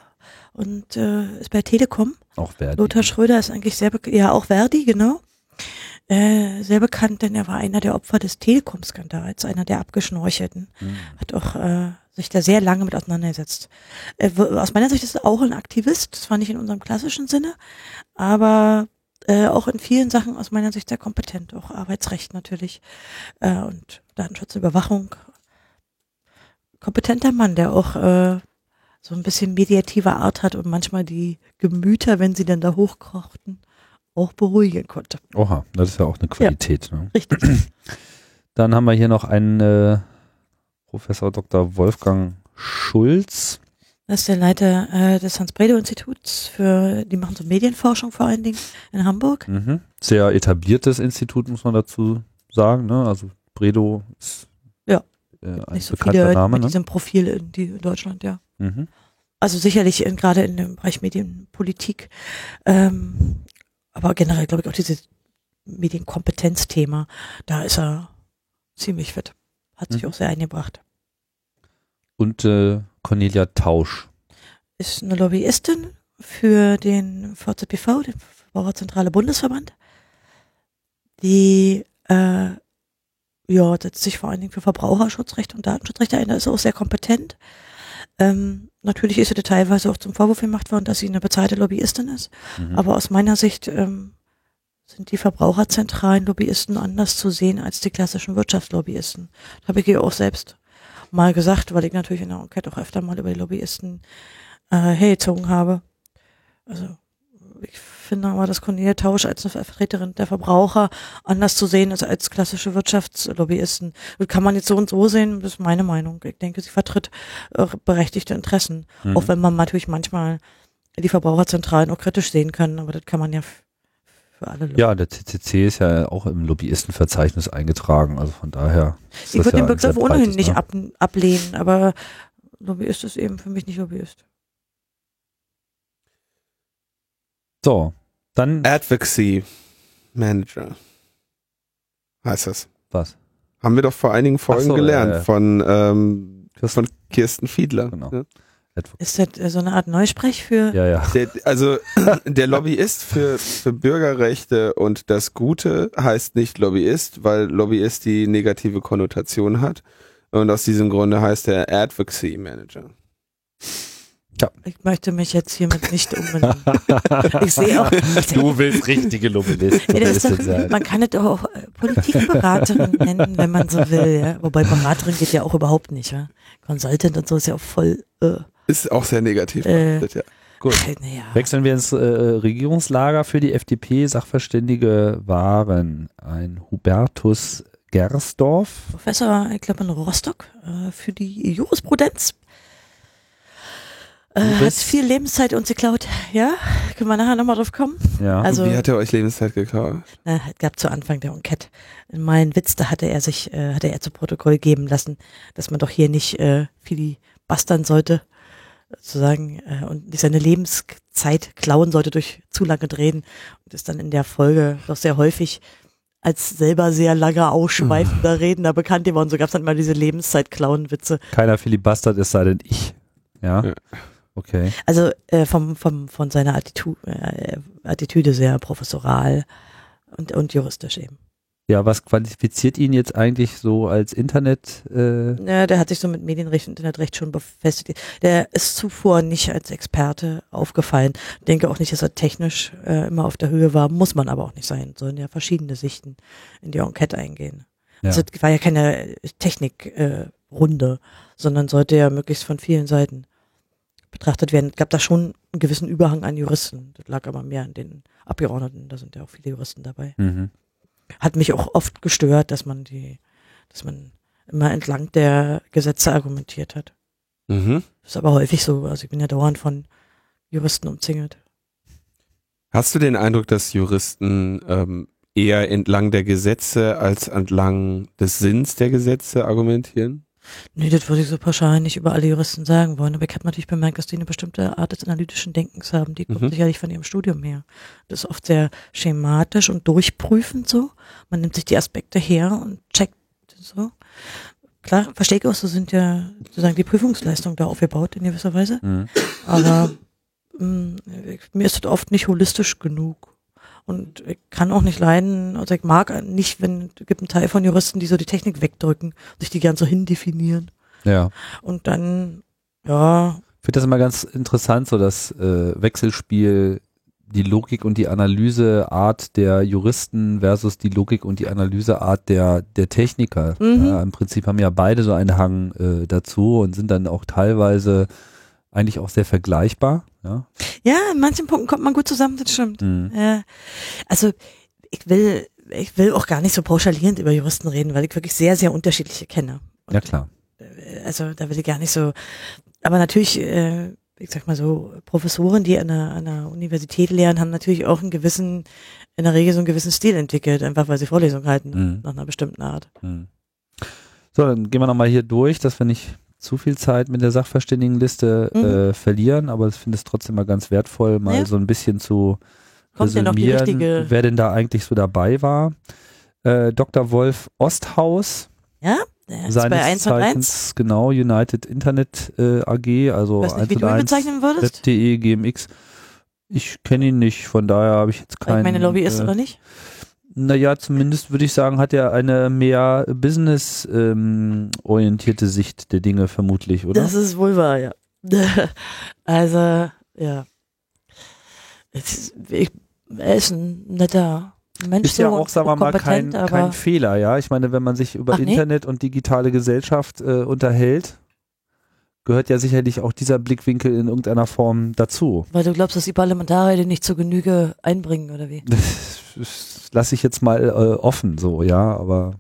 und äh, ist bei Telekom. auch Verdi. Lothar Schröder ist eigentlich sehr bekannt, ja auch Verdi, genau. Äh, sehr bekannt, denn er war einer der Opfer des Telekom-Skandals, einer der Abgeschnorchelten. Hm. Hat auch äh, sich da sehr lange mit auseinandergesetzt. Äh, aus meiner Sicht ist er auch ein Aktivist, zwar nicht in unserem klassischen Sinne, aber äh, auch in vielen Sachen aus meiner Sicht sehr kompetent, auch Arbeitsrecht natürlich äh, und Datenschutz, Überwachung. kompetenter Mann, der auch äh, so ein bisschen mediative Art hat und manchmal die Gemüter, wenn sie dann da hochkochten, auch beruhigen konnte. Oha, das ist ja auch eine Qualität. Ne? Richtig. <clears throat> Dann haben wir hier noch einen äh, Professor Dr. Wolfgang Schulz. Das ist der Leiter äh, des Hans-Bredow-Instituts für, die machen so Medienforschung vor allen Dingen in Hamburg. Mhm. Sehr etabliertes Institut, muss man dazu sagen. Ne? Also Bredow ist Ja. äh, ein Nicht so bekannter viele Name. mit Ne? diesem Profil in, die, in Deutschland, ja. Mhm. Also sicherlich gerade in dem Bereich Medienpolitik, ähm, aber generell glaube ich auch dieses Medienkompetenzthema, da ist er ziemlich fit. Hat sich Mhm. auch sehr eingebracht. Und äh, Cornelia Tausch. Ist eine Lobbyistin für den VZBV, den Verbraucherzentrale Bundesverband. Die äh, ja, setzt sich vor allen Dingen für Verbraucherschutzrecht und Datenschutzrechte ein. Da ist sie auch sehr kompetent. Ähm, natürlich ist sie teilweise auch zum Vorwurf gemacht worden, dass sie eine bezahlte Lobbyistin ist. Mhm. Aber aus meiner Sicht ähm, sind die verbraucherzentralen Lobbyisten anders zu sehen als die klassischen Wirtschaftslobbyisten. Das habe ich ihr auch selbst mal gesagt, weil ich natürlich in der Enquete auch öfter mal über die Lobbyisten äh, hergezogen habe. Also ich finde aber, dass Cornelia Tausch als eine Vertreterin der Verbraucher anders zu sehen ist als klassische Wirtschaftslobbyisten. Das kann man jetzt so und so sehen, das ist meine Meinung. Ich denke, sie vertritt äh, berechtigte Interessen. Mhm. Auch wenn man natürlich manchmal die Verbraucherzentralen auch kritisch sehen kann, aber das kann man ja für alle. Ja, der CCC ist ja auch im Lobbyistenverzeichnis eingetragen, also von daher. Ich würde ja den Begriff ohnehin nicht ab, ablehnen, aber Lobbyist ist eben für mich nicht Lobbyist. So, dann Advocacy Manager heißt das. was? Haben wir doch vor einigen Folgen so, gelernt ja, ja. von, ähm, Kirsten- von Kirsten Fiedler. Genau. ne? Ist das äh, so eine Art Neusprech für Ja, ja. Der, also <laughs> der Lobbyist für, für Bürgerrechte und das Gute heißt nicht Lobbyist, weil Lobbyist die negative Konnotation hat. Und aus diesem Grunde heißt er Advocacy Manager. Ich möchte mich jetzt hiermit nicht umbenennen. <laughs> Ich sehe auch, Du willst richtige Lobbyisten Ja, man kann es doch auch äh, Politikberaterin nennen, wenn man so will. Ja? Wobei Beraterin geht ja auch überhaupt nicht. Ja? Consultant und so ist ja auch voll. Äh, Ist auch sehr negativ. Äh. ja. Gut. naja. Wechseln wir ins äh, Regierungslager für die FDP. Sachverständige waren ein Hubertus Gersdorf. Professor, ich glaube in Rostock, äh, für die Jurisprudenz. Äh, hat viel Lebenszeit uns geklaut. Ja, können wir nachher nochmal drauf kommen. Ja. Also, Wie hat er euch Lebenszeit gekauft? na, es gab zu Anfang der Enquete meinen Witz, da hatte er sich, äh, hatte er zu Protokoll geben lassen, dass man doch hier nicht äh, filibustern sollte, sozusagen, äh, und nicht seine Lebenszeit klauen sollte durch zu lange Reden. Und ist dann in der Folge doch sehr häufig als selber sehr langer, ausschweifender <laughs> Redner bekannt geworden. So gab es dann mal diese Lebenszeit-Klauen-Witze. Keiner filibustert, es sei denn ich. Ja. Ja. Okay. Also äh, vom, vom, von seiner Attitu äh, Attitüde sehr professoral und, und juristisch eben. Ja, was qualifiziert ihn jetzt eigentlich so als Internet? Äh, Ja, der hat sich so mit Medienrecht und Internetrecht schon befestigt. Der ist zuvor nicht als Experte aufgefallen. Ich denke auch nicht, dass er technisch äh, immer auf der Höhe war. Muss man aber auch nicht sein. Sollen ja verschiedene Sichten in die Enquete eingehen. Ja. Also es war ja keine Technikrunde, äh, sondern sollte ja möglichst von vielen Seiten betrachtet werden. Es gab da schon einen gewissen Überhang an Juristen. Das lag aber mehr an den Abgeordneten. Da sind ja auch viele Juristen dabei mhm. hat mich auch oft gestört, dass man die, dass man immer entlang der Gesetze argumentiert hat. Mhm. Das ist aber häufig so. Also ich bin ja dauernd von Juristen umzingelt. Hast du den Eindruck, dass Juristen ähm, eher entlang der Gesetze als entlang des Sinns der Gesetze argumentieren? Nee, das würde ich so pauschal nicht über alle Juristen sagen wollen. Aber ich habe natürlich bemerkt, dass die eine bestimmte Art des analytischen Denkens haben. Die kommt Mhm. sicherlich von ihrem Studium her. Das ist oft sehr schematisch und durchprüfend so. Man nimmt sich die Aspekte her und checkt so. Klar, verstehe ich auch, so sind ja sozusagen die Prüfungsleistungen da aufgebaut in gewisser Weise. Mhm. Aber mh, mir ist das oft nicht holistisch genug. Und ich kann auch nicht leiden, also ich mag nicht, wenn, es gibt einen Teil von Juristen, die so die Technik wegdrücken, sich die gern so hindefinieren. Ja. Und dann, ja, Ich finde das immer ganz interessant, so das äh, Wechselspiel die Logik und die Analyseart der Juristen versus die Logik und die Analyseart der, der Techniker. Mhm. Ja, Im Prinzip haben ja beide so einen Hang äh, dazu und sind dann auch teilweise eigentlich auch sehr vergleichbar. Ja. Ja, in manchen Punkten kommt man gut zusammen, das stimmt. Mhm. Ja. Also ich will, ich will auch gar nicht so pauschalierend über Juristen reden, weil ich wirklich sehr, sehr unterschiedliche kenne. Und, ja klar. äh, Also da will ich gar nicht so. Aber natürlich, äh, ich sag mal so, Professoren, die an einer, an einer Universität lehren, haben natürlich auch einen gewissen, in der Regel so einen gewissen Stil entwickelt, einfach weil sie Vorlesungen halten, Mhm. nach einer bestimmten Art. Hm. So, dann gehen wir nochmal hier durch, dass wir nicht zu viel Zeit mit der Sachverständigenliste Mhm. äh, verlieren, aber ich finde es trotzdem mal ganz wertvoll, mal Ja. so ein bisschen zu Kommt resümieren, richtige- wer denn da eigentlich so dabei war. Äh, Dr. Wolf Osthaus, Ja? Der ist seines bei 1 und 1. Zeichens, genau, United Internet äh, AG, also nicht, wie 1 du und ihn 1, bezeichnen würdest. Web.de, GMX. Ich kenne ihn nicht, von daher habe ich jetzt Weil keinen. ich meine Lobby ist äh, oder nicht? Naja, zumindest würde ich sagen, hat er eine mehr business-orientierte Sicht der Dinge vermutlich, oder? Das ist wohl wahr, ja. <laughs> also, ja. Ich, er ist ein netter Mensch. ist ja auch, sagen wir mal, kein, kein Fehler, ja. Ich meine, wenn man sich über Ach, nee? Internet und digitale Gesellschaft äh, unterhält, gehört ja sicherlich auch dieser Blickwinkel in irgendeiner Form dazu. Weil du glaubst, dass die Parlamentarier den nicht zur Genüge einbringen, oder wie? <laughs> Lasse ich jetzt mal äh, offen so, ja, aber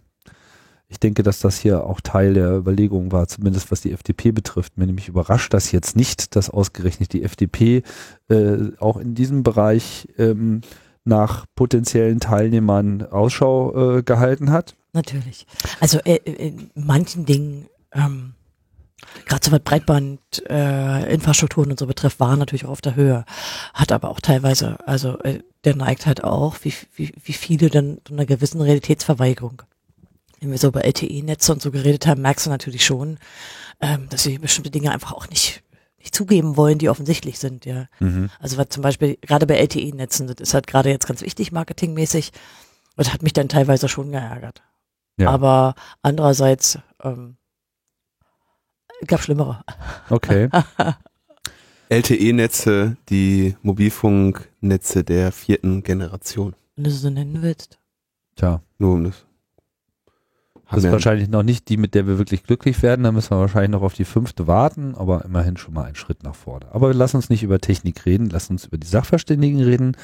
ich denke, dass das hier auch Teil der Überlegung war, zumindest was die FDP betrifft. Mir nämlich überrascht das jetzt nicht, dass ausgerechnet die FDP äh, auch in diesem Bereich ähm, nach potenziellen Teilnehmern Ausschau äh, gehalten hat. Natürlich. Also äh, äh, in manchen Dingen, ähm, gerade so was Breitband, äh, und so betrifft, war natürlich auch auf der Höhe. Hat aber auch teilweise, also äh, der neigt halt auch, wie, wie, wie viele dann zu einer gewissen Realitätsverweigerung. Wenn wir so über LTE-Netze und so geredet haben, merkst du natürlich schon, ähm, dass sie bestimmte Dinge einfach auch nicht, nicht zugeben wollen, die offensichtlich sind, ja. Also was zum Beispiel gerade bei LTE-Netzen, das ist halt gerade jetzt ganz wichtig, marketingmäßig. Das hat mich dann teilweise schon geärgert. Ja. Aber andererseits ähm, gab schlimmere. Okay. <laughs> LTE-Netze, die Mobilfunknetze der vierten Generation. Wenn du sie so nennen willst. Tja, Nur um das. das ist wahrscheinlich noch nicht die, mit der wir wirklich glücklich werden. Da müssen wir wahrscheinlich noch auf die fünfte warten, aber immerhin schon mal einen Schritt nach vorne. Aber lass uns nicht über Technik reden, lass uns über die Sachverständigen reden.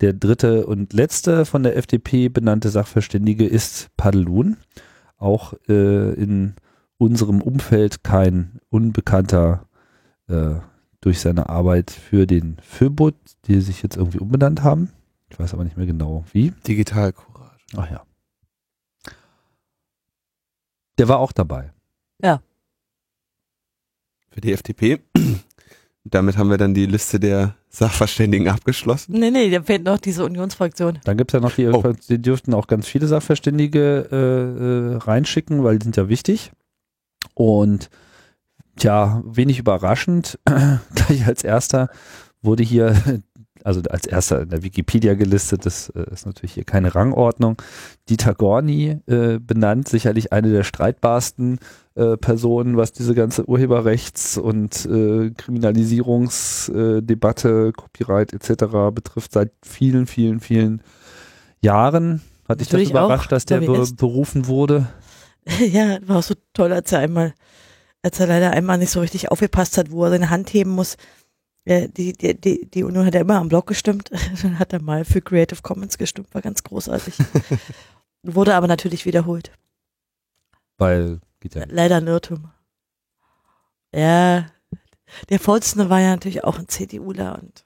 Der dritte und letzte von der FDP benannte Sachverständige ist Padelun. Auch äh, in unserem Umfeld kein Unbekannter äh, durch seine Arbeit für den FÖBUT, die sich jetzt irgendwie umbenannt haben. Ich weiß aber nicht mehr genau wie. Digital Courage. Ach ja. Der war auch dabei. Für die FDP. Damit haben wir dann die Liste der Sachverständigen abgeschlossen. Nee, nee, da fehlt noch diese Unionsfraktion. Dann gibt's ja noch die, Oh. die dürften auch ganz viele Sachverständige äh, äh, reinschicken, weil die sind ja wichtig. Und tja, wenig überraschend, <clears throat> gleich als erster wurde hier, <laughs> also als erster in der Wikipedia gelistet, das äh, ist natürlich hier keine Rangordnung, Dieter Gorni äh, benannt, sicherlich eine der streitbarsten äh, Personen, was diese ganze Urheberrechts- und äh, Kriminalisierungsdebatte, Copyright etc. betrifft, seit vielen, vielen, vielen Jahren. Hat dich das Natürlich auch, überrascht, dass der be berufen wurde? <laughs> ja, war auch so toll, als er einmal, als er leider einmal nicht so richtig aufgepasst hat, wo er seine Hand heben muss. Die, die, die, die Union hat ja immer am Blog gestimmt. <laughs> Dann hat er mal für Creative Commons gestimmt, war ganz großartig. <laughs> Wurde aber natürlich wiederholt. Weil geht ja nicht. Leider ein Irrtum. Ja, der Vorsitzende war ja natürlich auch ein CDUler und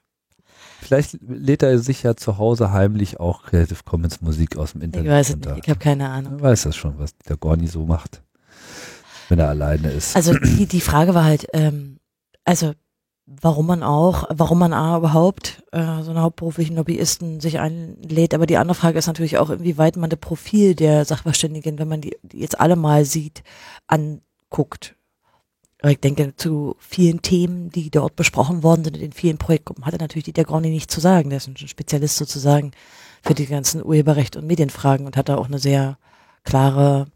Vielleicht lädt er sich ja zu Hause heimlich auch Creative Commons Musik aus dem ich Internet weiß es runter. nicht, ich habe keine Ahnung. Man weiß das schon, was der Gorni so macht, wenn er alleine ist. Also <clears throat> die, die Frage war halt, ähm, also warum man auch, warum man A überhaupt äh, so einen hauptberuflichen Lobbyisten sich einlädt, aber die andere Frage ist natürlich auch, inwieweit man das Profil der Sachverständigen, wenn man die, die jetzt alle mal sieht, anguckt. Aber Ich denke, zu vielen Themen, die dort besprochen worden sind, in den vielen Projektgruppen, hatte natürlich Dieter Grauny nichts zu sagen. Der ist ein Spezialist sozusagen für die ganzen Urheberrecht und Medienfragen und hat da auch eine sehr klare,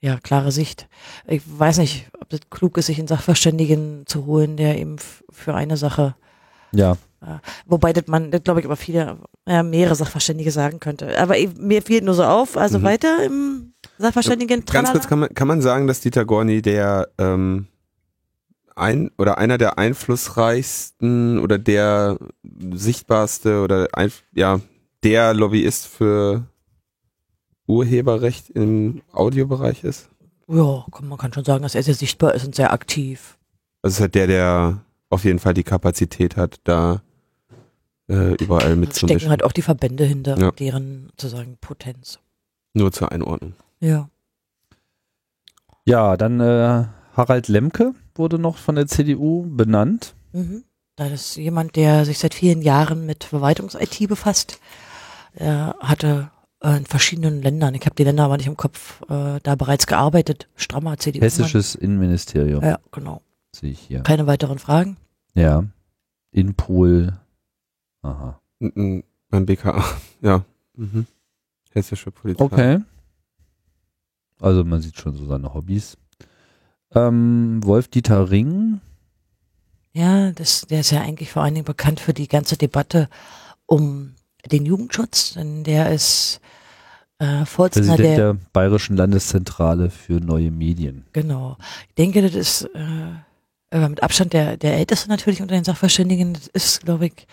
ja, klare Sicht. Ich weiß nicht, ob das klug ist, sich einen Sachverständigen zu holen, der eben für eine Sache Ja, Wobei das man, das glaube ich, aber viele, ja, mehrere Sachverständige sagen könnte. Aber ich- mir fehlt nur so auf, also Mhm. weiter im Sachverständigen. Ganz tralala. kurz, kann man, kann man sagen, dass Dieter Gorni der ähm, ein oder einer der einflussreichsten oder der sichtbarste oder ein, ja, der Lobbyist für Urheberrecht im Audiobereich ist? Ja, man kann schon sagen, dass er sehr sichtbar ist und sehr aktiv. Also ist halt der, der auf jeden Fall die Kapazität hat, da äh, überall Da stecken mitzumischen. halt auch die Verbände hinter, Ja. deren sozusagen Potenz. Nur zur Einordnung. Ja. ja, dann äh, Harald Lemke wurde noch von der CDU benannt. Mhm. Da ist jemand, der sich seit vielen Jahren mit Verwaltungs-IT befasst. Er hatte äh, in verschiedenen Ländern, ich habe die Länder aber nicht im Kopf, äh, da bereits gearbeitet. Strammer CDU. Hessisches Innenministerium, Ja, genau. sehe ich hier. Keine weiteren Fragen? Ja. Inpol. Aha. N- n- Beim BKA, <laughs> ja. Mhm. Hessische Polizei. Okay. Also man sieht schon so seine Hobbys. Ähm, Wolf-Dieter Ring. Ja, das, der ist ja eigentlich vor allen Dingen bekannt für die ganze Debatte um den Jugendschutz, denn der ist äh, Vorsitzender der, der Bayerischen Landeszentrale für neue Medien. genau. Ich denke, das ist äh, mit Abstand der, der älteste natürlich unter den Sachverständigen. Das ist, glaube ich,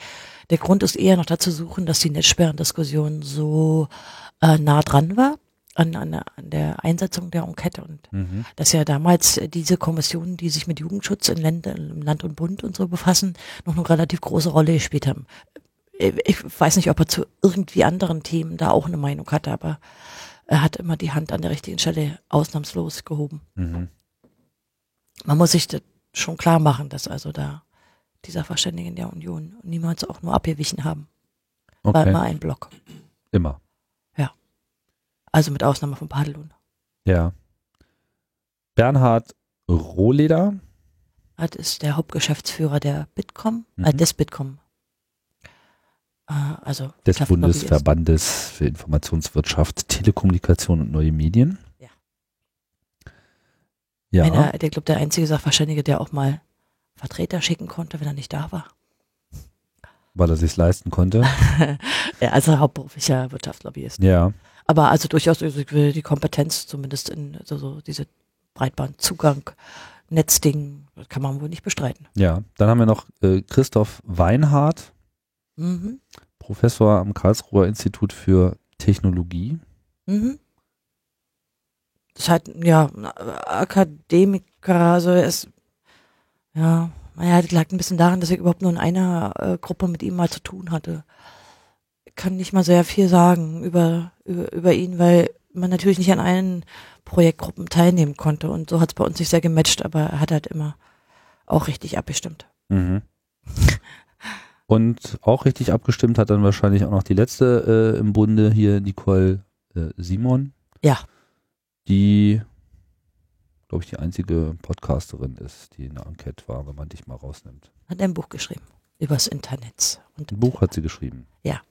der Grund ist eher noch dazu suchen, dass die Netzsperrendiskussion so äh, nah dran war an, an, der- an der Einsetzung der Enquete und Mhm. dass ja damals diese Kommissionen, die sich mit Jugendschutz in Länder, im Land und Bund und so befassen, noch eine relativ große Rolle gespielt haben. Äh, Ich weiß nicht, ob er zu irgendwie anderen Themen da auch eine Meinung hatte, aber er hat immer die Hand an der richtigen Stelle ausnahmslos gehoben. Mhm. Man muss sich das schon klar machen, dass also da die Sachverständigen der Union niemals auch nur abgewichen haben. War immer Okay. ein Block. Immer. Also mit Ausnahme von Padelun. Ja. Bernhard Rohleder. Das ist der Hauptgeschäftsführer der Bitkom, Mhm. äh, des Bitkom. Äh, also des. Bundesverbandes für Informationswirtschaft, Telekommunikation und neue Medien. Ja. Ja, Einer, der glaube der einzige Sachverständige, der auch mal Vertreter schicken konnte, wenn er nicht da war. weil er sich leisten konnte. <laughs> Er also hauptberuflicher Wirtschaftslobbyist. Ja, Aber also durchaus die Kompetenz, zumindest in so, so diese Breitbandzugang, Netzding, das kann man wohl nicht bestreiten. ja. Dann haben wir noch äh, Christoph Weinhardt, Mhm. Professor am Karlsruher Institut für Technologie. Mhm. Das ist halt, ja, Akademiker, also er ist, ja, naja, das lag ein bisschen daran, dass ich überhaupt nur in einer äh, Gruppe mit ihm mal zu tun hatte. Kann nicht mal sehr viel sagen über, über, über ihn, weil man natürlich nicht an allen Projektgruppen teilnehmen konnte und so hat es bei uns nicht sehr gematcht, aber er hat halt immer auch richtig abgestimmt. Mhm. <laughs> Und auch richtig abgestimmt hat dann wahrscheinlich auch noch die letzte äh, im Bunde hier, Nicole äh, Simon. Ja. Die, glaube ich, die einzige Podcasterin ist, die in der Enquete war, wenn man dich mal rausnimmt. Hat ein Buch geschrieben übers Internet. Und Ein Buch hat sie geschrieben. Ja.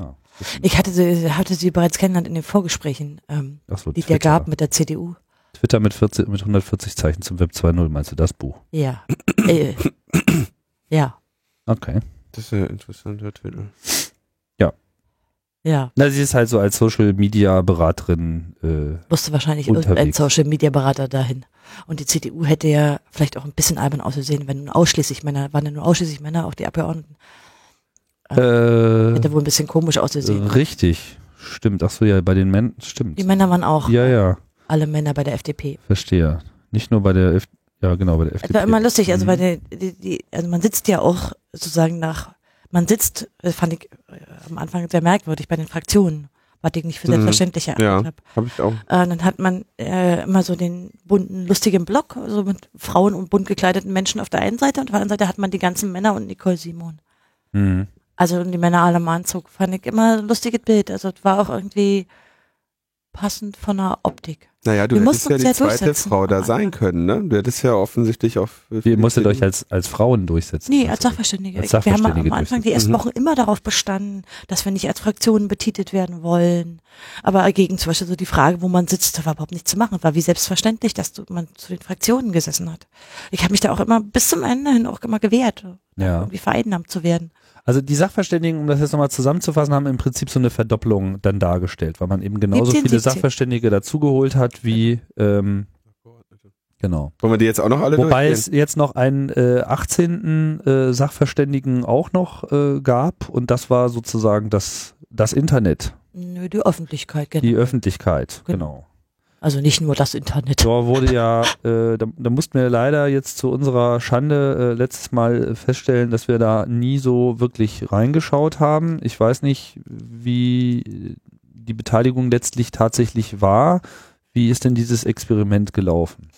Ah, Ich hatte sie, hatte sie bereits kennengelernt in den Vorgesprächen, ähm, so, die der Twitter. gab mit der CDU. Twitter mit, 40, mit 140 Zeichen zum Web 2.0, meinst du das Buch? Ja. äh, ja. Okay. Das ist ja ein interessanter Titel. Ja. Na, sie ist halt so als Social Media Beraterin. Äh, Musste wahrscheinlich irgendein. Social Media Berater dahin. Und die CDU hätte ja vielleicht auch ein bisschen albern ausgesehen, wenn nun ausschließlich Männer, waren ja nur ausschließlich Männer auch die Abgeordneten. Äh, Hätte wohl ein bisschen komisch ausgesehen. richtig. Stimmt. Ach so, ja, bei den Männern. Stimmt. Die Männer waren auch Ja, ja. alle Männer bei der FDP. Verstehe. Nicht nur bei der F ja genau, bei der Es FDP. war immer lustig, also Mhm. bei der, die, die, also man sitzt ja auch sozusagen nach, man sitzt, das fand ich äh, am Anfang sehr merkwürdig bei den Fraktionen, was ich nicht für Mhm. selbstverständlich Ja, erachtet habe. habe ich auch. Äh, dann hat man äh, immer so den bunten, lustigen Block, also mit Frauen und bunt gekleideten Menschen auf der einen Seite und auf der anderen Seite hat man die ganzen Männer und Nicole Simon. Mhm. Also die Männer alle im Anzug, fand ich immer ein lustiges Bild. Also es war auch irgendwie passend von der Optik. Naja, du Wir hättest mussten ja uns die ja zweite durchsetzen Frau da sein können, ne? Du hättest ja offensichtlich auf. Ihr musstet euch als, als Frauen durchsetzen. Nee, Also, als Sachverständige. Als wir haben Sachverständige am Anfang die ersten Mhm. Wochen immer darauf bestanden, dass wir nicht als Fraktionen betitelt werden wollen. Aber dagegen zum Beispiel so die Frage, wo man sitzt, war überhaupt nicht zu machen. War wie selbstverständlich, dass du, man zu den Fraktionen gesessen hat. Ich habe mich da auch immer bis zum Ende hin auch immer gewehrt. Ja. irgendwie vereinnahmt zu werden. Also die Sachverständigen, um das jetzt nochmal zusammenzufassen, haben im Prinzip so eine Verdopplung dann dargestellt, weil man eben genauso 17, viele 17. Sachverständige dazugeholt hat wie ähm, genau. Wollen wir die jetzt auch noch alle Wobei es jetzt noch einen äh, 18. Äh, Sachverständigen auch noch äh, gab und das war sozusagen das, das Internet, Nö, die Öffentlichkeit, genau. die Öffentlichkeit, Genau. Also nicht nur das Internet. Da wurde ja, äh, da, da mussten wir leider jetzt zu unserer Schande äh, letztes Mal feststellen, dass wir da nie so wirklich reingeschaut haben. Ich weiß nicht, wie die Beteiligung letztlich tatsächlich war. Wie ist denn dieses Experiment gelaufen?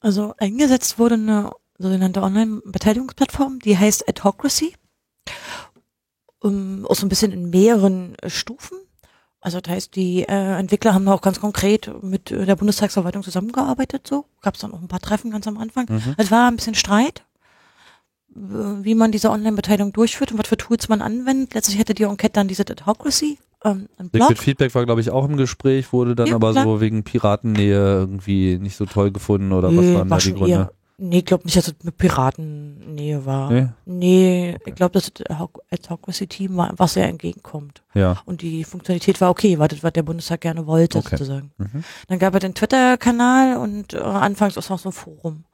Also eingesetzt wurde eine sogenannte Online-Beteiligungsplattform, die heißt Adhocracy. Um, auch so ein bisschen in mehreren Stufen. Also das heißt, die äh, Entwickler haben da auch ganz konkret mit äh, der Bundestagsverwaltung zusammengearbeitet. So gab es dann auch ein paar Treffen ganz am Anfang. Mhm. Es war ein bisschen Streit, äh, wie man diese Online-Beteiligung durchführt und was für Tools man anwendet. Letztlich hätte die Enquete dann diese Adhocracy, ähm. Liquid Feedback war, glaube ich, auch im Gespräch, wurde dann Ja, aber klar. so wegen Piratennähe irgendwie nicht so toll gefunden oder was waren da die Gründe? eher- Nee, ich glaube nicht, dass es mit Piratennähe war. Nee? Nee, ich glaube, das Advocacy-Team war einfach sehr entgegenkommt. Ja. Und die Funktionalität war okay, war das, was der Bundestag gerne wollte, Okay. sozusagen. Mhm. Dann gab es den Twitter-Kanal und äh, anfangs auch noch so ein Forum.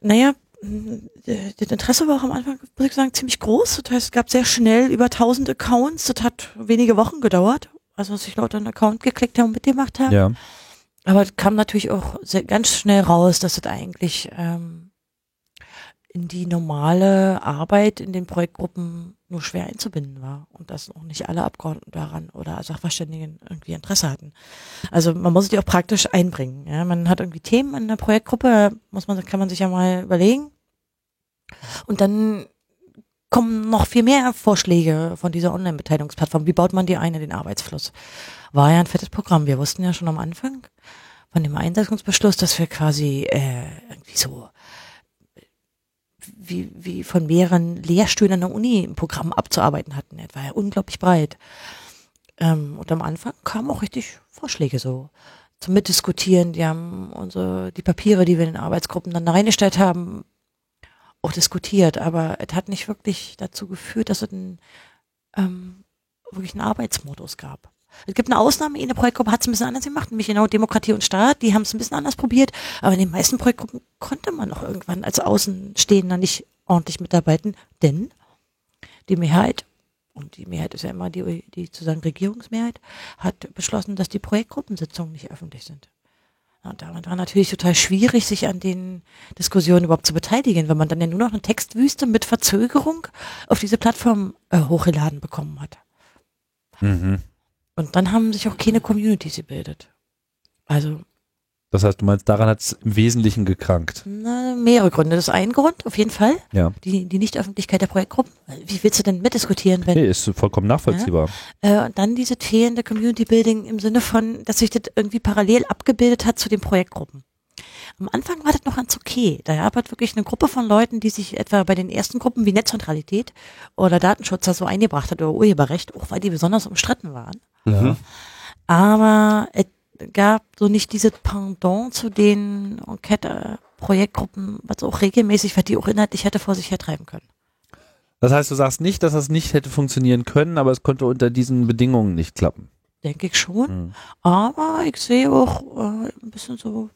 Naja, äh, das Interesse war auch am Anfang, muss ich sagen, ziemlich groß. Das heißt, es gab sehr schnell über 1000 Accounts. Das hat wenige Wochen gedauert. Also, dass sich Leute einen Account geklickt haben und mitgemacht haben. Ja. Aber es kam natürlich auch sehr, ganz schnell raus, dass es eigentlich ähm, in die normale Arbeit in den Projektgruppen nur schwer einzubinden war und dass auch nicht alle Abgeordneten daran oder Sachverständigen irgendwie Interesse hatten. Also man muss die auch praktisch einbringen. Ja? Man hat irgendwie Themen in der Projektgruppe, muss man, kann man sich ja mal überlegen. Und dann kommen noch viel mehr Vorschläge von dieser Online-Beteiligungsplattform. Wie baut man die ein in den Arbeitsfluss? War ja ein fettes Programm. Wir wussten ja schon am Anfang von dem Einsetzungsbeschluss, dass wir quasi äh, irgendwie so wie, wie von mehreren Lehrstühlen an der Uni ein Programm abzuarbeiten hatten. Das war ja unglaublich breit. Ähm, und am Anfang kamen auch richtig Vorschläge so zum Mitdiskutieren. Die haben unsere, die Papiere, die wir in den Arbeitsgruppen dann da reingestellt haben, auch diskutiert. Aber es hat nicht wirklich dazu geführt, dass es einen, ähm, wirklich einen Arbeitsmodus gab. Es gibt eine Ausnahme, eine Projektgruppe hat es ein bisschen anders gemacht, nämlich genau Demokratie und Staat, die haben es ein bisschen anders probiert, aber in den meisten Projektgruppen konnte man auch irgendwann als Außenstehender nicht ordentlich mitarbeiten, denn die Mehrheit, und die Mehrheit ist ja immer die, die sozusagen Regierungsmehrheit, hat beschlossen, dass die Projektgruppensitzungen nicht öffentlich sind. Und damit war natürlich total schwierig, sich an den Diskussionen überhaupt zu beteiligen, weil man dann ja nur noch eine Textwüste mit Verzögerung auf diese Plattform äh, hochgeladen bekommen hat. Mhm. Und dann haben sich auch keine Communities gebildet. Also Das heißt, du meinst, daran hat es im Wesentlichen gekrankt. na, mehrere Gründe. Das ist ein Grund, auf jeden Fall. Ja. Die, die Nichtöffentlichkeit der Projektgruppen. Wie willst du denn mitdiskutieren, wenn Nee, ist vollkommen nachvollziehbar. äh, und dann diese fehlende Community Building im Sinne von, dass sich das irgendwie parallel abgebildet hat zu den Projektgruppen. Am Anfang war das noch ganz okay. Da gab es wirklich eine Gruppe von Leuten, die sich etwa bei den ersten Gruppen wie Netzneutralität oder Datenschutz da so eingebracht hat oder Urheberrecht, auch weil die besonders umstritten waren. Mhm. Aber es gab so nicht dieses Pendant zu den Enquete-Projektgruppen, was auch regelmäßig, was die auch inhaltlich hätte vor sich hertreiben können. Das heißt, du sagst nicht, dass das nicht hätte funktionieren können, aber es konnte unter diesen Bedingungen nicht klappen. Denke ich schon. Mhm. Aber ich sehe auch äh, ein bisschen so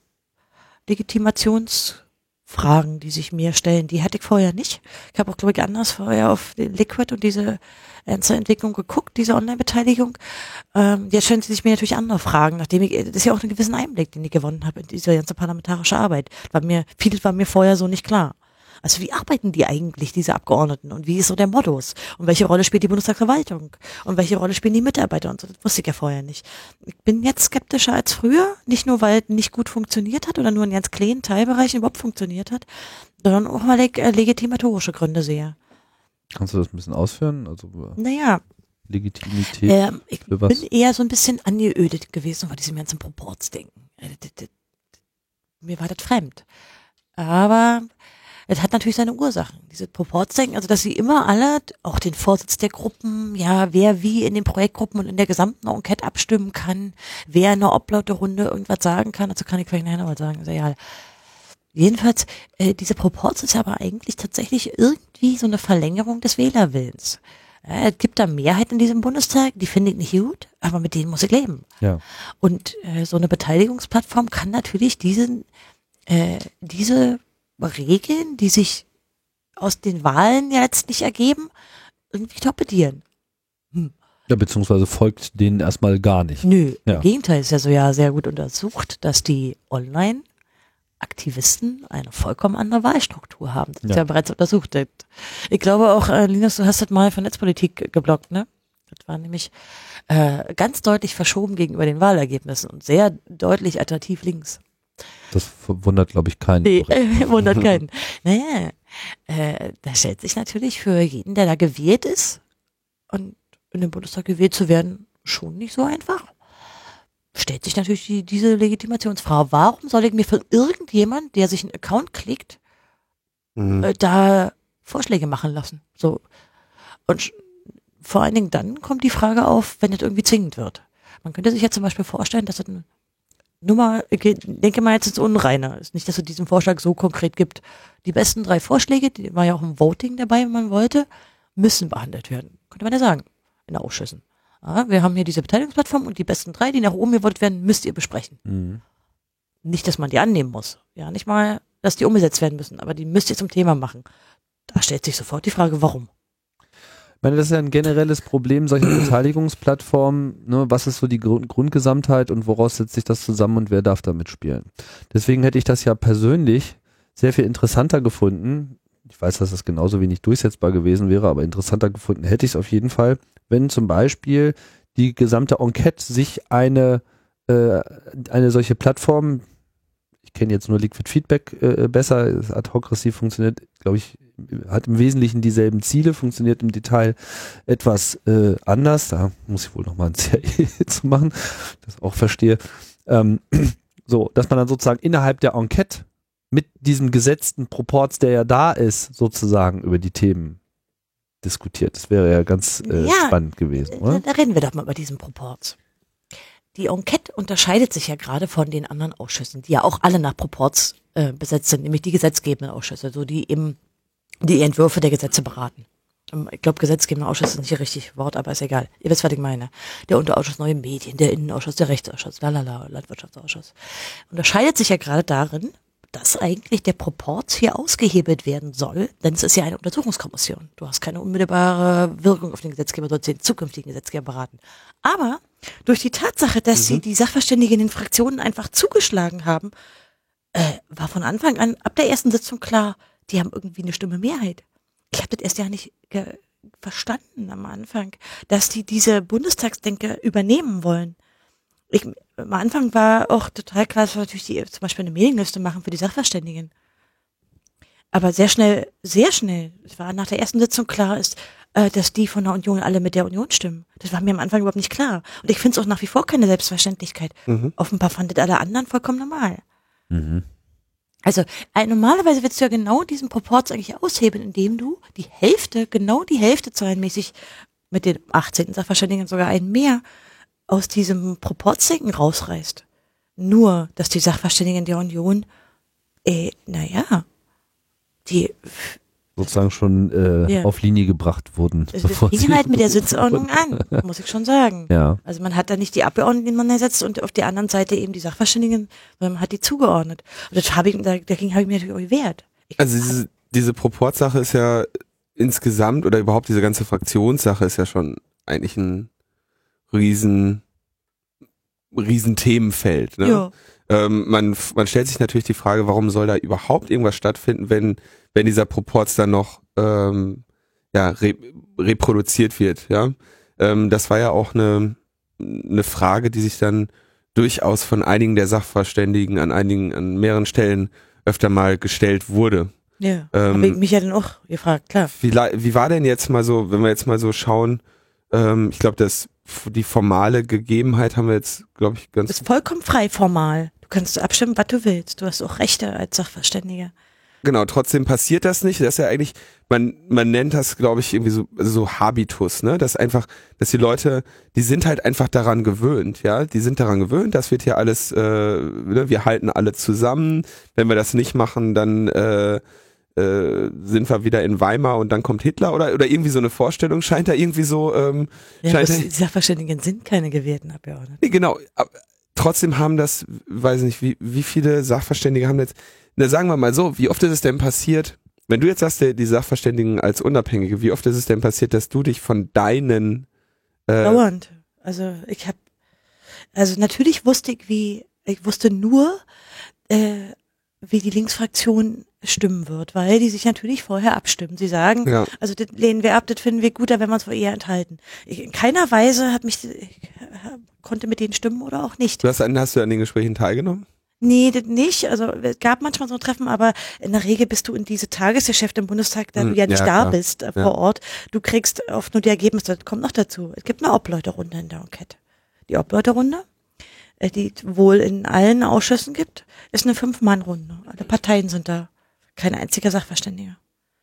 Legitimationsfragen, die sich mir stellen. Die hatte ich vorher nicht. Ich habe auch, glaube ich, anders vorher auf den Liquid und diese Entwicklung geguckt, diese Online-Beteiligung. Ähm, jetzt stellen sich mir natürlich andere Fragen, nachdem ich, das ist ja auch einen gewissen Einblick, den ich gewonnen habe in diese ganze parlamentarische Arbeit. War mir, vieles war mir vorher so nicht klar. Also wie arbeiten die eigentlich, diese Abgeordneten? Und wie ist so der Modus? Und welche Rolle spielt die Bundestagsverwaltung? Und welche Rolle spielen die Mitarbeiter? Und so, das wusste ich ja vorher nicht. Ich bin jetzt skeptischer als früher, nicht nur, weil es nicht gut funktioniert hat oder nur in ganz kleinen Teilbereichen überhaupt funktioniert hat, sondern auch, weil ich äh, legitimatorische Gründe sehe. Kannst du das ein bisschen ausführen? Also äh, Naja, Legitimität. ähm, ich bin eher so ein bisschen angeödet gewesen von diesem ganzen Proportsdenken. Äh, Mir war das fremd. Aber es hat natürlich seine Ursachen. Diese Proportsdenken, also dass sie immer alle, auch den Vorsitz der Gruppen, ja, wer wie in den Projektgruppen und in der gesamten Enquete abstimmen kann, wer in einer Oblaute-Runde irgendwas sagen kann, dazu kann ich vielleicht nachher was sagen, ist ja egal. Jedenfalls, äh, diese Proporz ist aber eigentlich tatsächlich irgendwie so eine Verlängerung des Wählerwillens. Äh, es gibt da Mehrheiten in diesem Bundestag, die finde ich nicht gut, aber mit denen muss ich leben. Ja. Und äh, so eine Beteiligungsplattform kann natürlich diesen, äh, diese Regeln, die sich aus den Wahlen ja letztlich ergeben, irgendwie torpedieren. Ja, beziehungsweise folgt denen erstmal gar nicht. Nö, Ja. im Gegenteil ist ja so ja sehr gut untersucht, dass die Online-Aktivisten eine vollkommen andere Wahlstruktur haben. Das ist Ja. ja bereits untersucht. Ich glaube auch, äh, Linus, du hast das mal von Netzpolitik geblockt, ne? Das war nämlich äh, ganz deutlich verschoben gegenüber den Wahlergebnissen und sehr deutlich alternativ links. Das verwundert, glaube ich, keinen. Nee, äh, <laughs> wundert keinen. <laughs> Naja, äh, da stellt sich natürlich für jeden, der da gewählt ist und in den Bundestag gewählt zu werden, schon nicht so einfach. Stellt sich natürlich die, diese Legitimationsfrage. Warum soll ich mir von irgendjemand, der sich einen Account klickt, Mhm. äh, da Vorschläge machen lassen? So. Und vor allen Dingen dann kommt die Frage auf, wenn das irgendwie zwingend wird. Man könnte sich ja zum Beispiel vorstellen, dass es ein nur mal, ich denke mal jetzt ins Unreine. Ist nicht, dass es diesen Vorschlag so konkret gibt. Die besten drei Vorschläge, die war ja auch im Voting dabei, wenn man wollte, müssen behandelt werden. Könnte man ja sagen, in Ausschüssen. Ja, wir haben hier diese Beteiligungsplattform und die besten drei, die nach oben gewotet werden, müsst ihr besprechen. Mhm. Nicht, dass man die annehmen muss. Ja, nicht mal, dass die umgesetzt werden müssen, aber die müsst ihr zum Thema machen. Da stellt sich sofort die Frage, warum? Ich meine, das ist ja ein generelles Problem solcher <clears throat> Beteiligungsplattformen. Ne? Was ist so die Grund Grundgesamtheit und woraus setzt sich das zusammen und wer darf da mitspielen? Deswegen hätte ich das ja persönlich sehr viel interessanter gefunden. Ich weiß, dass das genauso wenig durchsetzbar gewesen wäre, aber interessanter gefunden hätte ich es auf jeden Fall, wenn zum Beispiel die gesamte Enquete sich eine, äh, eine solche Plattform, ich kenne jetzt nur Liquid Feedback äh, besser, das Ad-Hoc-Ressiv funktioniert, glaube ich, hat im Wesentlichen dieselben Ziele, funktioniert im Detail etwas äh, anders. Da muss ich wohl nochmal ein <laughs> CAE zu machen, das auch verstehe. Ähm, <clears throat> so, dass man dann sozusagen innerhalb der Enquete mit diesem gesetzten Proporz, der ja da ist, sozusagen über die Themen diskutiert. Das wäre ja ganz äh, Ja. spannend gewesen, Da, oder? da reden wir doch mal über diesen Proporz. Die Enquete unterscheidet sich ja gerade von den anderen Ausschüssen, die ja auch alle nach Proporz äh, besetzt sind, nämlich die gesetzgebenden Ausschüsse, so die eben die Entwürfe der Gesetze beraten. Ähm, Ich glaube, gesetzgebender Ausschuss ist nicht das richtige Wort, aber ist egal. Ihr wisst, was ich meine. Der Unterausschuss Neue Medien, der Innenausschuss, der Rechtsausschuss, lalala, Landwirtschaftsausschuss. Unterscheidet sich ja gerade darin, dass eigentlich der Proporz hier ausgehebelt werden soll, denn es ist ja eine Untersuchungskommission. Du hast keine unmittelbare Wirkung auf den Gesetzgeber, du sollst den zukünftigen Gesetzgeber beraten. Aber durch die Tatsache, dass sie die Sachverständigen in den Fraktionen einfach zugeschlagen haben, äh, war von Anfang an, ab der ersten Sitzung klar, die haben irgendwie eine Stimme Mehrheit. Ich habe das erst ja nicht verstanden am Anfang, dass die diese Bundestagsdenke übernehmen wollen. Ich, am Anfang war auch total klar, dass wir natürlich die, zum Beispiel eine Mailingliste machen für die Sachverständigen. Aber sehr schnell, sehr schnell, es war nach der ersten Sitzung klar ist, äh, dass die von der Union alle mit der Union stimmen. Das war mir am Anfang überhaupt nicht klar. Und ich finde es auch nach wie vor keine Selbstverständlichkeit. Mhm. Offenbar fandet alle anderen vollkommen normal. Mhm. Also äh, normalerweise willst du ja genau diesen Proporz eigentlich aushebeln, indem du die Hälfte, genau die Hälfte zahlenmäßig mit den 18. Sachverständigen sogar einen mehr aus diesem Proporzdenken rausreißt. Nur, dass die Sachverständigen der Union, äh, naja, die Sozusagen schon äh, Ja. auf Linie gebracht wurden. ging sie- halt mit der <laughs> Sitzordnung an, muss ich schon sagen. Ja. Also man hat da nicht die Abgeordneten, die man ersetzt und auf der anderen Seite eben die Sachverständigen, sondern man hat die zugeordnet. Und das habe ich, da- dagegen habe ich mich natürlich auch gewehrt. Ich, Also diese, diese Proportsache ist ja insgesamt oder überhaupt diese ganze Fraktionssache ist ja schon eigentlich ein riesen, riesen Themenfeld. Ne? ja. Ähm, man, man stellt sich natürlich die Frage, warum soll da überhaupt irgendwas stattfinden, wenn, wenn dieser Proporz dann noch ähm, ja, re, reproduziert wird. Ja? Ähm, das war ja auch eine, eine Frage, die sich dann durchaus von einigen der Sachverständigen an einigen, an mehreren Stellen öfter mal gestellt wurde. Ja, Ähm, habe ich mich ja dann auch gefragt, klar. Wie, wie war denn jetzt mal so, wenn wir jetzt mal so schauen, ähm, ich glaube, das die formale Gegebenheit haben wir jetzt, glaube ich, ganz Ist vollkommen frei formal. Du kannst abstimmen, was du willst. Du hast auch Rechte als Sachverständiger. Genau, trotzdem passiert das nicht. Das ist ja eigentlich, man, man nennt das, glaube ich, irgendwie so, so Habitus, ne? Das einfach, dass die Leute, die sind halt einfach daran gewöhnt, ja. Die sind daran gewöhnt, das wird hier alles, äh, ne? wir halten alle zusammen. Wenn wir das nicht machen, dann äh, äh, sind wir wieder in Weimar und dann kommt Hitler oder, oder irgendwie so eine Vorstellung scheint da irgendwie so. Ähm, Ja, scheint das, da, die Sachverständigen sind keine gewählten Abgeordneten. Nee, genau. Aber trotzdem haben das, weiß nicht, wie, wie viele Sachverständige haben jetzt, na sagen wir mal so, wie oft ist es denn passiert, wenn du jetzt sagst, die Sachverständigen als Unabhängige, wie oft ist es denn passiert, dass du dich von deinen äh, Dauernd. Also ich habe, also natürlich wusste ich, wie, ich wusste nur, äh, wie die Linksfraktion stimmen wird, weil die sich natürlich vorher abstimmen. Sie sagen, ja, also das lehnen wir ab, das finden wir gut, da werden wir uns wohl eher enthalten. Ich, in keiner Weise hat mich, ich, konnte mit denen stimmen oder auch nicht. du hast, an- hast du an den Gesprächen teilgenommen? Nee, das nicht. Also es gab manchmal so Treffen, aber in der Regel bist du in diese Tagesgeschäfte im Bundestag, da Hm, du ja nicht ja, da klar. bist äh, Ja. vor Ort. Du kriegst oft nur die Ergebnisse. Das kommt noch dazu. Es gibt eine Obleuterunde in der Enquete. Die Obleuterunde, äh, die es wohl in allen Ausschüssen gibt, ist eine Fünf-Mann-Runde. Alle Parteien sind da. Kein einziger Sachverständiger.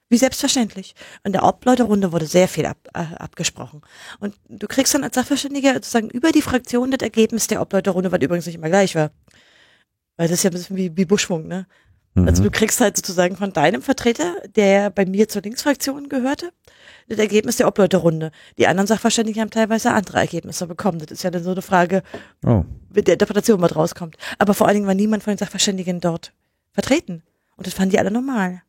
Wie selbstverständlich. In der Obleuterunde wurde sehr viel ab, äh, abgesprochen. Und du kriegst dann als Sachverständiger sozusagen über die Fraktion das Ergebnis der Obleuterunde, was übrigens nicht immer gleich war. Weil das ist ja ein bisschen wie, wie Buschfunk, ne? Also Mhm. du kriegst halt sozusagen von deinem Vertreter, der bei mir zur Linksfraktion gehörte, das Ergebnis der Obleuterunde. Die anderen Sachverständigen haben teilweise andere Ergebnisse bekommen. Das ist ja dann so eine Frage Oh. mit der Interpretation, was rauskommt. Aber vor allen Dingen war niemand von den Sachverständigen dort vertreten. Und das fanden die alle normal.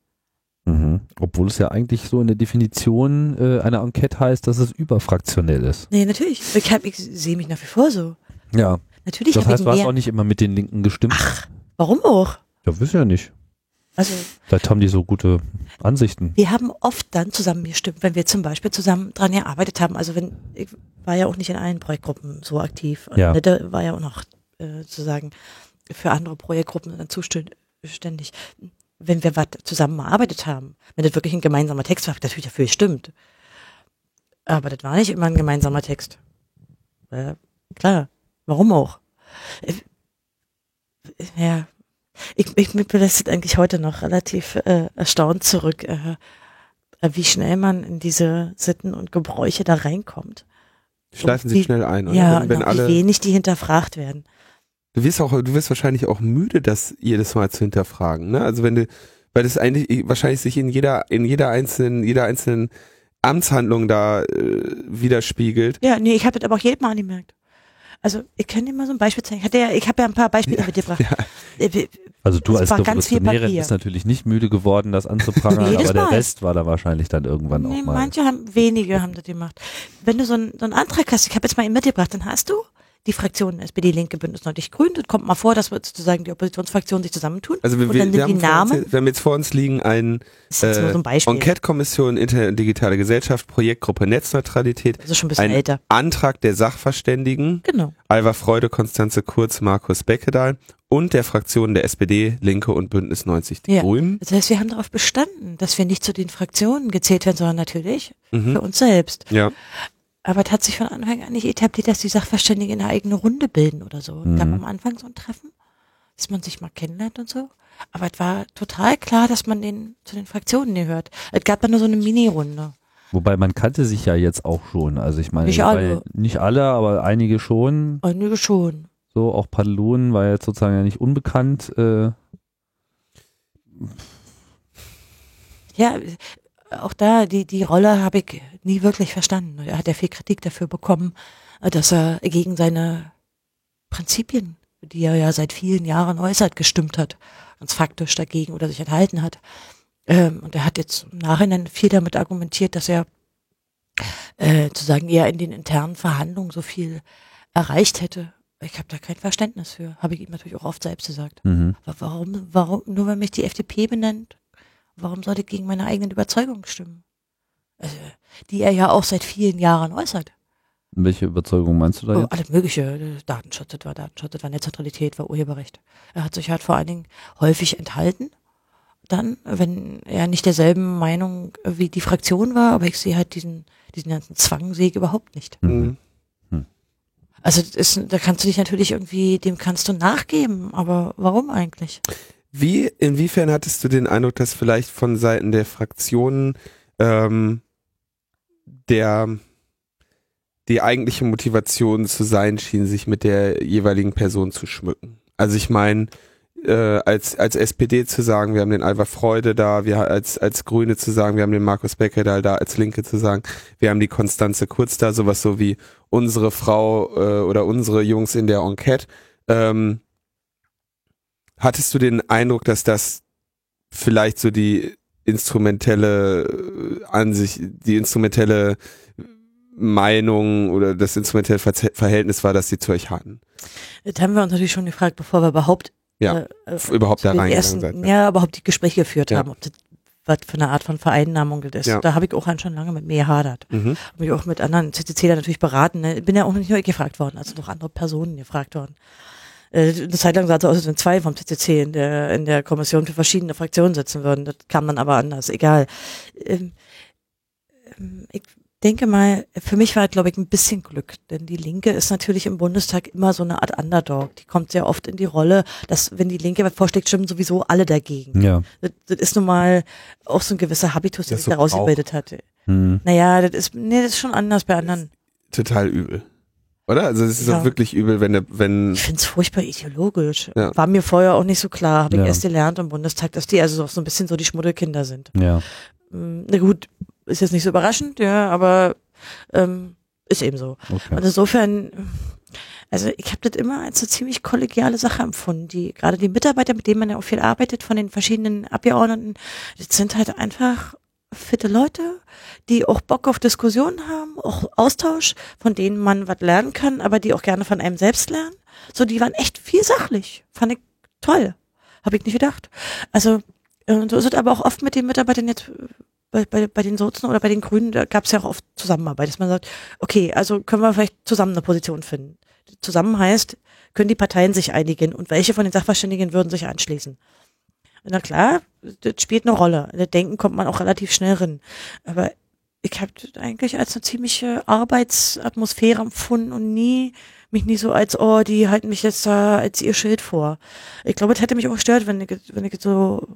Mhm. Obwohl es ja eigentlich so in der Definition äh, einer Enquete heißt, dass es überfraktionell ist. Nee, natürlich. Ich, ich sehe mich nach wie vor so. Ja. Natürlich Das heißt, du hast auch nicht immer mit den Linken gestimmt. Warum auch? Ja, wissen ja nicht. Also Vielleicht haben die so gute Ansichten. wir haben oft dann zusammen gestimmt, wenn wir zum Beispiel zusammen dran gearbeitet haben. Also wenn, ich war ja auch nicht in allen Projektgruppen so aktiv. Ja. Annette war ja auch noch äh, sozusagen für andere Projektgruppen dann zuständig. Wenn wir was zusammen erarbeitet haben, wenn das wirklich ein gemeinsamer Text war, natürlich dafür gestimmt. Aber das war nicht immer ein gemeinsamer Text. Äh, klar, warum auch? Äh, ja, ich, ich mir belässt eigentlich heute noch relativ äh, erstaunt zurück, äh, äh, wie schnell man in diese Sitten und Gebräuche da reinkommt. Schleifen Wie- sich schnell ein, oder? Ja, wenn, wenn und wie alle, wenig die hinterfragt werden. du wirst auch, du wirst wahrscheinlich auch müde, das jedes Mal zu hinterfragen, ne? Also wenn du, weil das eigentlich wahrscheinlich sich in jeder, in jeder einzelnen, jeder einzelnen Amtshandlung da äh, widerspiegelt. Ja, nee, ich habe das aber auch jedes Mal angemerkt. Also ich kann dir mal so ein Beispiel zeigen. Ich, hatte ja, ich habe ja ein paar Beispiele mitgebracht. Äh, wir- Also du Es als Revolutionärin bist natürlich nicht müde geworden, das anzuprangern, <laughs> aber der. Rest war da wahrscheinlich dann irgendwann Nee, auch mal. manche haben, wenige haben das gemacht. Wenn du so, ein, so einen Antrag hast, ich habe jetzt mal ihn mitgebracht, dann hast du die Fraktionen SPD, Linke, Bündnis 90 Grün. Das kommt mal vor, dass wir sozusagen die Oppositionsfraktionen sich zusammentun. Also wir, Und dann wir, sind die uns, Namen. jetzt- wir haben jetzt vor uns liegen ein nur so ein Beispiel. Enquete-Kommission Internet und digitale Gesellschaft, Projektgruppe Netzneutralität, ist schon ein bisschen ein älter. Antrag der Sachverständigen, Genau. Alva Freude, Konstanze Kurz, Markus Beckedahl und der Fraktionen der SPD, Linke und Bündnis 90 Die Ja. Grünen. Das heißt, wir haben darauf bestanden, dass wir nicht zu den Fraktionen gezählt werden, sondern natürlich für Mhm. uns selbst. Ja. Aber es hat sich von Anfang an nicht etabliert, dass die Sachverständigen eine eigene Runde bilden oder so. Es gab Mhm. am Anfang so ein Treffen, dass man sich mal kennenlernt und so. Aber es war total klar, dass man den zu den Fraktionen gehört. Es gab dann nur so eine Mini-Runde. Wobei man kannte sich ja jetzt auch schon. Also ich meine, Nicht alle. nicht alle, aber einige schon. Einige schon. So, auch Padelon war jetzt sozusagen ja nicht unbekannt. Äh, Ja, auch da, die, die Rolle habe ich nie wirklich verstanden. Er hat ja viel Kritik dafür bekommen, dass er gegen seine Prinzipien, die er ja seit vielen Jahren äußert, gestimmt hat. Ganz faktisch dagegen oder sich enthalten hat. Ähm, und er hat jetzt im Nachhinein viel damit argumentiert, dass er äh, zu sagen, eher in den internen Verhandlungen so viel erreicht hätte. Ich habe da kein Verständnis für. Habe ich ihm natürlich auch oft selbst gesagt. mhm. Aber warum, warum, nur weil mich die FDP benennt, warum sollte ich gegen meine eigenen Überzeugungen stimmen? Also, die er ja auch seit vielen Jahren äußert. Welche Überzeugung meinst du da Oh, jetzt? alles Mögliche. Datenschutz, das war Datenschutz, das war Netzneutralität, war Urheberrecht. Er hat sich halt vor allen Dingen häufig enthalten. Dann, wenn er nicht derselben Meinung wie die Fraktion war, aber ich sehe halt diesen, diesen ganzen Zwang sehe ich überhaupt nicht. Mhm. Also das ist, da kannst du dich natürlich irgendwie, dem kannst du nachgeben, aber warum eigentlich? Wie, inwiefern hattest du den Eindruck, dass vielleicht von Seiten der Fraktionen ähm, der die eigentliche Motivation zu sein schien, sich mit der jeweiligen Person zu schmücken? Also ich meine, äh, als als SPD zu sagen, wir haben den Alva Freude da, wir als als Grüne zu sagen, wir haben den Markus Becker da, da als Linke zu sagen, wir haben die Konstanze Kurz da, sowas so wie unsere Frau äh, oder unsere Jungs in der Enquete. Ähm, hattest du den Eindruck, dass das vielleicht so die instrumentelle äh, Ansicht, die instrumentelle Meinung oder das instrumentelle Verhältnis war, dass sie zu euch hatten? Das haben wir uns natürlich schon gefragt, bevor wir überhaupt ja, äh, überhaupt da reingegangen seid. Ja. ja, überhaupt die Gespräche geführt ja. haben, ob das was für eine Art von Vereinnahmung das ist. Ja. Da habe ich auch schon lange mit mir gehadert. Mhm. Habe mich auch mit anderen CCC da natürlich beraten. Ne? Bin ja auch nicht nur ich gefragt worden, also noch andere Personen gefragt worden. Äh, eine Zeit lang sah es aus, als wenn zwei vom CCC in der, in der Kommission für verschiedene Fraktionen sitzen würden. Das kam dann aber anders. Egal. Ähm, ähm ich denke mal, für mich war es, glaube ich, ein bisschen Glück, denn die Linke ist natürlich im Bundestag immer so eine Art Underdog. Die kommt sehr oft in die Rolle, dass, wenn die Linke was vorschlägt, stimmen sowieso alle dagegen. Ja. Das, das ist nun mal auch so ein gewisser Habitus, der sich daraus gebildet hatte. Hm. Naja, das ist, nee, das ist schon anders bei anderen. Total übel. Oder? Also es ist ja. auch wirklich übel, wenn der, wenn. Ich finde es furchtbar ideologisch. Ja. War mir vorher auch nicht so klar. Habe ich ja. erst gelernt im Bundestag, dass die also so ein bisschen so die Schmuddelkinder sind. Ja. Hm, na gut, ist jetzt nicht so überraschend, ja, aber ähm, ist eben so. Okay. Und insofern, also ich habe das immer als eine ziemlich kollegiale Sache empfunden. Die, gerade die Mitarbeiter, mit denen man ja auch viel arbeitet, von den verschiedenen Abgeordneten, das sind halt einfach fitte Leute, die auch Bock auf Diskussionen haben, auch Austausch, von denen man was lernen kann, aber die auch gerne von einem selbst lernen. So, die waren echt viel sachlich. Fand ich toll. Habe ich nicht gedacht. Also, und so ist es aber auch oft mit den Mitarbeitern jetzt bei, bei, bei den Sozen oder bei den Grünen, da gab es ja auch oft Zusammenarbeit, dass man sagt, okay, also können wir vielleicht zusammen eine Position finden. Zusammen heißt, können die Parteien sich einigen und welche von den Sachverständigen würden sich anschließen. Na klar, das spielt eine Rolle. In das Denken kommt man auch relativ schnell rein. Aber ich habe das eigentlich als eine ziemliche Arbeitsatmosphäre empfunden und nie mich nie so als, oh, die halten mich jetzt da als ihr Schild vor. Ich glaube, es hätte mich auch gestört, wenn ich, wenn ich so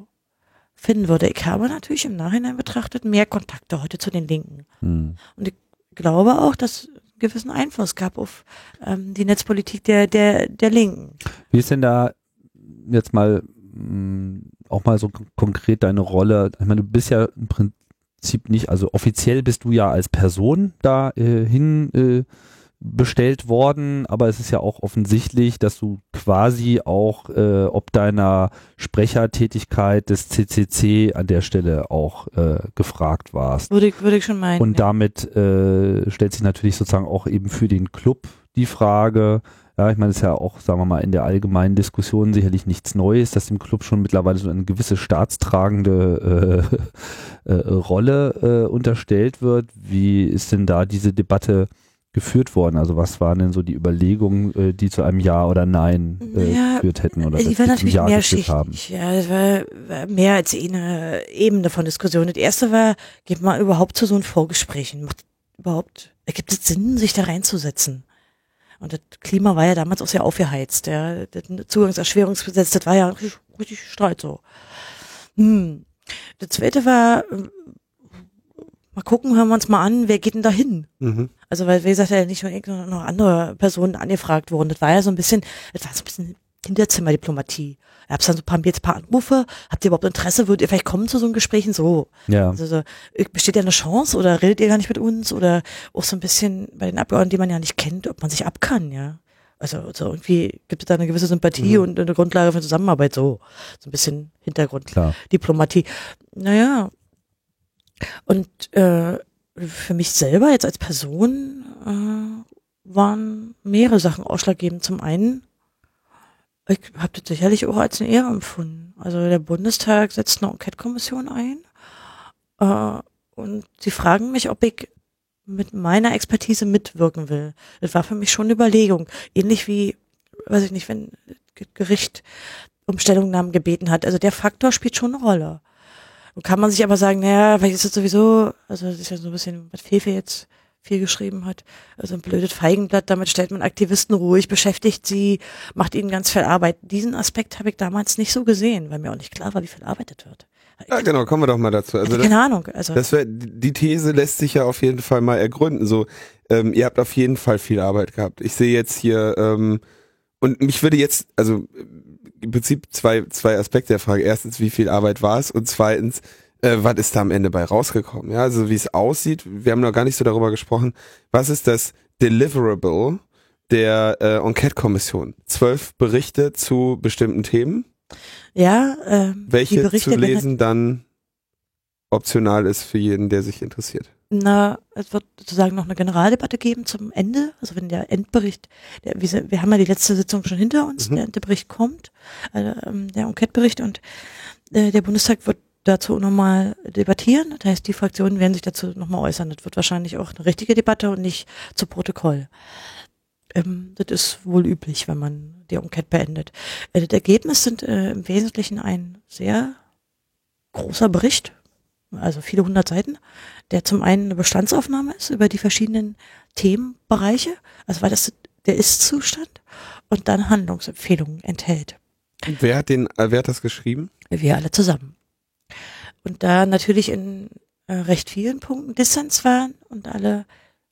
finden würde. Ich habe natürlich im Nachhinein betrachtet mehr Kontakte heute zu den Linken. Hm. Und ich glaube auch, dass gewissen Einfluss gab auf ähm, die Netzpolitik der, der, der Linken. Wie ist denn da jetzt mal mh, hm, auch mal so konkret deine Rolle? Ich meine, du bist ja im Prinzip nicht, also offiziell bist du ja als Person da äh, hin äh, bestellt worden, aber es ist ja auch offensichtlich, dass du quasi auch äh, ob deiner Sprechertätigkeit des CCC an der Stelle auch äh, gefragt warst. Würde ich, würde ich schon meinen. Und damit äh, stellt sich natürlich sozusagen auch eben für den Club die Frage, ja, ich meine, es ist ja auch, sagen wir mal, in der allgemeinen Diskussion sicherlich nichts Neues, dass dem Club schon mittlerweile so eine gewisse staatstragende äh, <laughs> äh, Rolle äh, unterstellt wird. Wie ist denn da diese Debatte geführt worden? Also was waren denn so die Überlegungen, äh, die zu einem Ja oder Nein äh, ja, geführt hätten oder die war natürlich ja mehrschichtig. Haben? Ja, es war, war, mehr als eine Ebene von Diskussion. Das erste war, geht mal überhaupt zu so einem Vorgesprächen. Macht überhaupt, ergibt es Sinn, sich da reinzusetzen? Und das Klima war ja damals auch sehr aufgeheizt. Ja. Das Zugangserschwerungsgesetz, das war ja richtig, richtig Streit so. Hm. Das zweite war, mal gucken, hören wir uns mal an, wer geht denn da hin? Mhm. Also, weil, wie gesagt, ja nicht nur ich, sondern noch andere Personen angefragt wurden. Das war ja so ein bisschen, das war so ein bisschen Hinterzimmerdiplomatie. Gab es dann so ein paar, jetzt ein paar Anrufe. Habt ihr überhaupt Interesse? Würdet ihr vielleicht kommen zu so einem Gespräch? So. Ja. Also, so, besteht ja eine Chance oder redet ihr gar nicht mit uns? Oder auch so ein bisschen bei den Abgeordneten, die man ja nicht kennt, ob man sich ab kann, ja. Also so irgendwie gibt es da eine gewisse Sympathie mhm. und eine Grundlage für Zusammenarbeit, so. So ein bisschen Hintergrunddiplomatie. Naja, und äh, für mich selber jetzt als Person äh, waren mehrere Sachen ausschlaggebend. Zum einen, ich habe das sicherlich auch als eine Ehre empfunden. Also der Bundestag setzt eine Enquete-Kommission ein äh, und sie fragen mich, ob ich mit meiner Expertise mitwirken will. Das war für mich schon eine Überlegung. Ähnlich wie, weiß ich nicht, wenn Gericht um Stellungnahmen gebeten hat. Also der Faktor spielt schon eine Rolle. Und kann man sich aber sagen, naja, vielleicht ist es sowieso, also das ist ja so ein bisschen, was Fefe jetzt viel geschrieben hat. Also ein blödes Feigenblatt, damit stellt man Aktivisten ruhig, beschäftigt sie, macht ihnen ganz viel Arbeit. Diesen Aspekt habe ich damals nicht so gesehen, weil mir auch nicht klar war, wie viel arbeitet wird. Ja, genau, kommen wir doch mal dazu. Also keine Ahnung. Also das wär, die These lässt sich ja auf jeden Fall mal ergründen. So, ähm, ihr habt auf jeden Fall viel Arbeit gehabt. Ich sehe jetzt hier, ähm, und mich würde jetzt, also im Prinzip zwei, zwei Aspekte der Frage. Erstens, wie viel Arbeit war es? Und zweitens, äh, was ist da am Ende bei rausgekommen? Ja, also wie es aussieht, wir haben noch gar nicht so darüber gesprochen. Was ist das Deliverable der äh, Enquete-Kommission? Zwölf Berichte zu bestimmten Themen, ja, die welche Berichte zu lesen dann optional ist für jeden, der sich interessiert. Na, es wird sozusagen noch eine Generaldebatte geben zum Ende. Also wenn der Endbericht, der, wir, wir haben ja die letzte Sitzung schon hinter uns, Mhm. der Endbericht kommt, also, ähm, der Enquete-Bericht und äh, der Bundestag wird dazu nochmal debattieren. Das heißt, die Fraktionen werden sich dazu nochmal äußern. Das wird wahrscheinlich auch eine richtige Debatte und nicht zu Protokoll. Ähm, das ist wohl üblich, wenn man die Enquete beendet. Äh, das Ergebnis sind äh, im Wesentlichen ein sehr großer Bericht, also viele hundert Seiten, der zum einen eine Bestandsaufnahme ist über die verschiedenen Themenbereiche, also weil das der Ist-Zustand und dann Handlungsempfehlungen enthält. Wer hat den, äh, wer hat das geschrieben? Wir alle zusammen. Und da natürlich in äh, recht vielen Punkten Dissens waren und alle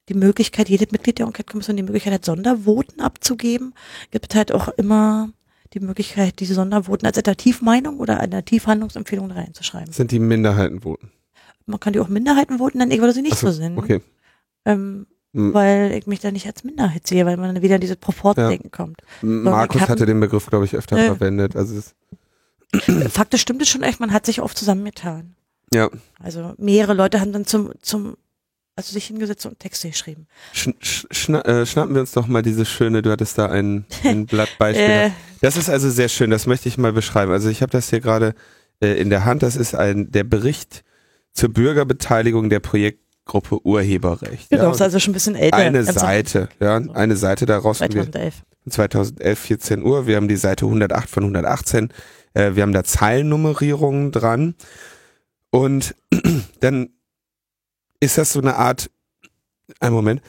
die Möglichkeit, jedes Mitglied der Enquete-Kommission die Möglichkeit hat, Sondervoten abzugeben, gibt es halt auch immer die Möglichkeit, diese Sondervoten als Alternativmeinung oder Alternativhandlungsempfehlung reinzuschreiben. Sind die Minderheitenvoten. Man kann die auch Minderheitenvoten nennen, ich würde sie nicht so, so nennen. Okay. Ähm, weil ich mich da nicht als Minderheit sehe, weil man dann wieder in dieses Proportdenken kommt. Markus hatte den Begriff, glaube ich, öfter Ja. verwendet. Also Faktisch stimmt es schon echt, man hat sich oft zusammengetan. ja, Also mehrere Leute haben dann zum, zum, also sich hingesetzt und Texte geschrieben. Sch sch schna äh, schnappen wir uns doch mal dieses schöne, du hattest da ein, ein <laughs> Blattbeispiel. Äh, Das ist also sehr schön, das möchte ich mal beschreiben. Also ich habe das hier gerade äh, in der Hand, das ist ein der Bericht zur Bürgerbeteiligung der Projektgruppe Urheberrecht. genau, ja, ist also schon ein bisschen älter. eine Seite, ja, eine Seite daraus haben wir 2011. 2011, 14 Uhr. Wir haben die Seite 108 von 118. Äh, wir haben da Zeilennummerierungen dran. Und <clears throat> dann ist das so eine Art, ein Moment,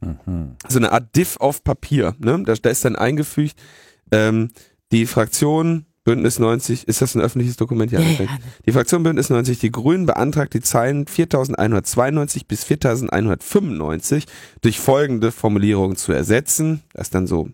Mhm. so eine Art Diff auf Papier. Ne? Da, da ist dann eingefügt, ähm, die Fraktion Bündnis 90, ist das ein öffentliches Dokument? Ja, ja, ich. Die Fraktion Bündnis 90, die Grünen beantragt die Zeilen 4192 bis 4195 durch folgende Formulierung zu ersetzen. Das ist dann so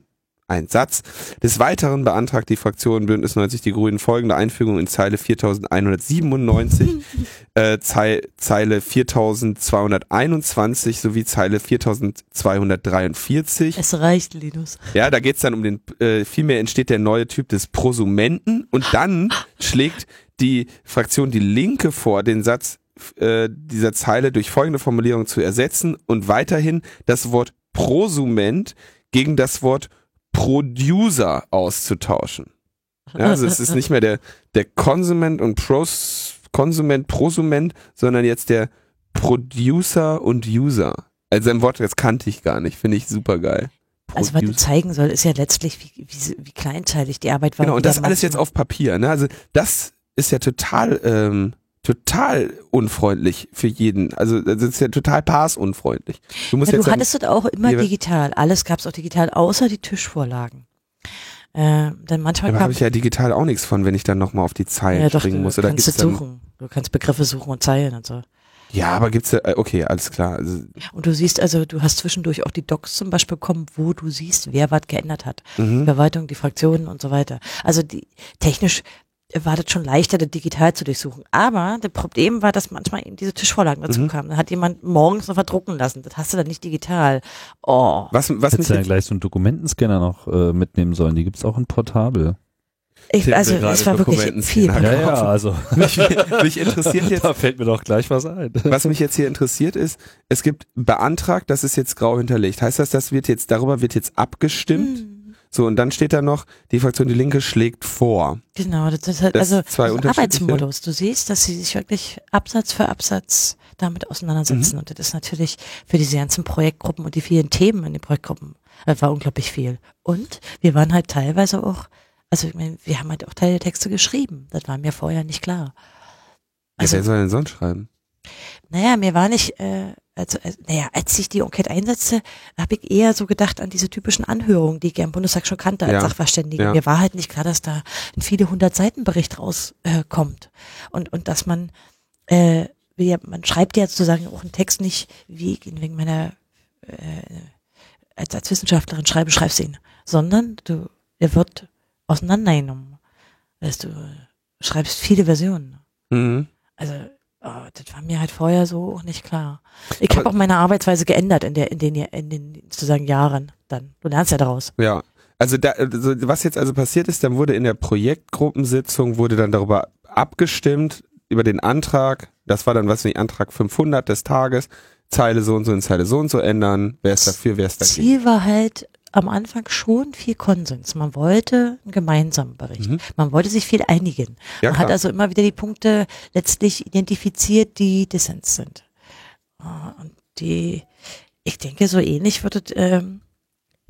ein Satz. Des Weiteren beantragt die Fraktion Bündnis 90 die Grünen folgende Einfügung in Zeile 4197, <laughs> äh, Zei Zeile 4221 sowie Zeile 4243. Es reicht, Linus. Ja, da geht's dann um den, äh, vielmehr entsteht der neue Typ des Prosumenten und dann schlägt die Fraktion Die Linke vor, den Satz äh, dieser Zeile durch folgende Formulierung zu ersetzen und weiterhin das Wort Prosument gegen das Wort Producer auszutauschen. Ja, also es ist nicht mehr der, der Konsument und Pros, Konsument, Prosument, sondern jetzt der Producer und User. Also ein Wort, das kannte ich gar nicht, finde ich super geil. Also was du zeigen soll, ist ja letztlich, wie, wie, wie kleinteilig die Arbeit war. Genau, und das alles jetzt auf Papier. Ne? Also das ist ja total, ähm, total unfreundlich für jeden. Also das ist ja total passunfreundlich. Du musst Ja, jetzt du hattest das auch immer digital. Alles gab's auch digital, außer die Tischvorlagen. Äh, dann manchmal habe ich ja digital auch nichts von, wenn ich dann nochmal auf die Zeilen ja doch, springen du muss. Oder kannst es dann, suchen. Du kannst Begriffe suchen und Zeilen und so. Ja, aber gibt's ja, äh, okay, alles klar. Also, Und du siehst also, du hast zwischendurch auch die Docs zum Beispiel bekommen, wo du siehst, wer was geändert hat. Die mhm. Verwaltung, die Fraktionen und so weiter. Also die technisch war das schon leichter, das digital zu durchsuchen. Aber das Problem war, dass manchmal eben diese Tischvorlagen dazu Mhm. kamen. Da hat jemand morgens noch verdrucken lassen. Das hast du dann nicht digital. Oh. Was, was Hättest du ja gleich so einen Dokumentenscanner noch äh, mitnehmen sollen. Die gibt's auch in Portabel. Ich, also es war wirklich viel. Ja, Ja, also. <laughs> mich, mich interessiert jetzt, da fällt mir doch gleich was ein. <laughs> was mich jetzt hier interessiert ist, es gibt beantragt, das ist jetzt grau hinterlegt. Heißt das, das wird jetzt, darüber wird jetzt abgestimmt? Hm. So, und dann steht da noch, die Fraktion Die Linke schlägt vor. Genau, das ist halt Das also zwei unterschiedliche- Arbeitsmodus. Du siehst, dass sie sich wirklich Absatz für Absatz damit Mhm. auseinandersetzen. Und das ist natürlich für diese ganzen Projektgruppen und die vielen Themen in den Projektgruppen, das war unglaublich viel. Und wir waren halt teilweise auch, also ich meine, wir haben halt auch Teile der Texte geschrieben. Das war mir vorher nicht klar. Ja, Also, wer soll denn sonst schreiben? naja, mir war nicht, äh, also, äh, naja, als ich die Enquete einsetzte, habe ich eher so gedacht an diese typischen Anhörungen, die ich ja im Bundestag schon kannte als Ja. Sachverständige. Ja. Mir war halt nicht klar, dass da ein viele hundert Seiten Bericht rauskommt. Äh, und, und dass man, äh, wie ja, man schreibt ja sozusagen auch einen Text nicht, wie ich ihn wegen meiner, äh, als, als Wissenschaftlerin schreibe, schreibst ihn, sondern du, er wird auseinandergenommen. Weißt du, schreibst viele Versionen. Mhm. Also, oh, das war mir halt vorher so auch nicht klar. Ich habe auch meine Arbeitsweise geändert in der, in den, in den sozusagen Jahren dann. Du lernst ja daraus. Ja. Also, da, also was jetzt also passiert ist, dann wurde in der Projektgruppensitzung wurde dann darüber abgestimmt über den Antrag. Das war dann was wie Antrag 500 des Tages. Zeile so und so in Zeile so und so ändern. Wer ist dafür, wer ist dagegen? Ziel war halt am Anfang schon viel Konsens. Man wollte einen gemeinsamen Bericht. Mhm. Man wollte sich viel einigen. Ja, Man hat also immer wieder die Punkte letztlich identifiziert, die Dissens sind. Ah, Und die, ich denke, so ähnlich wird es, ähm,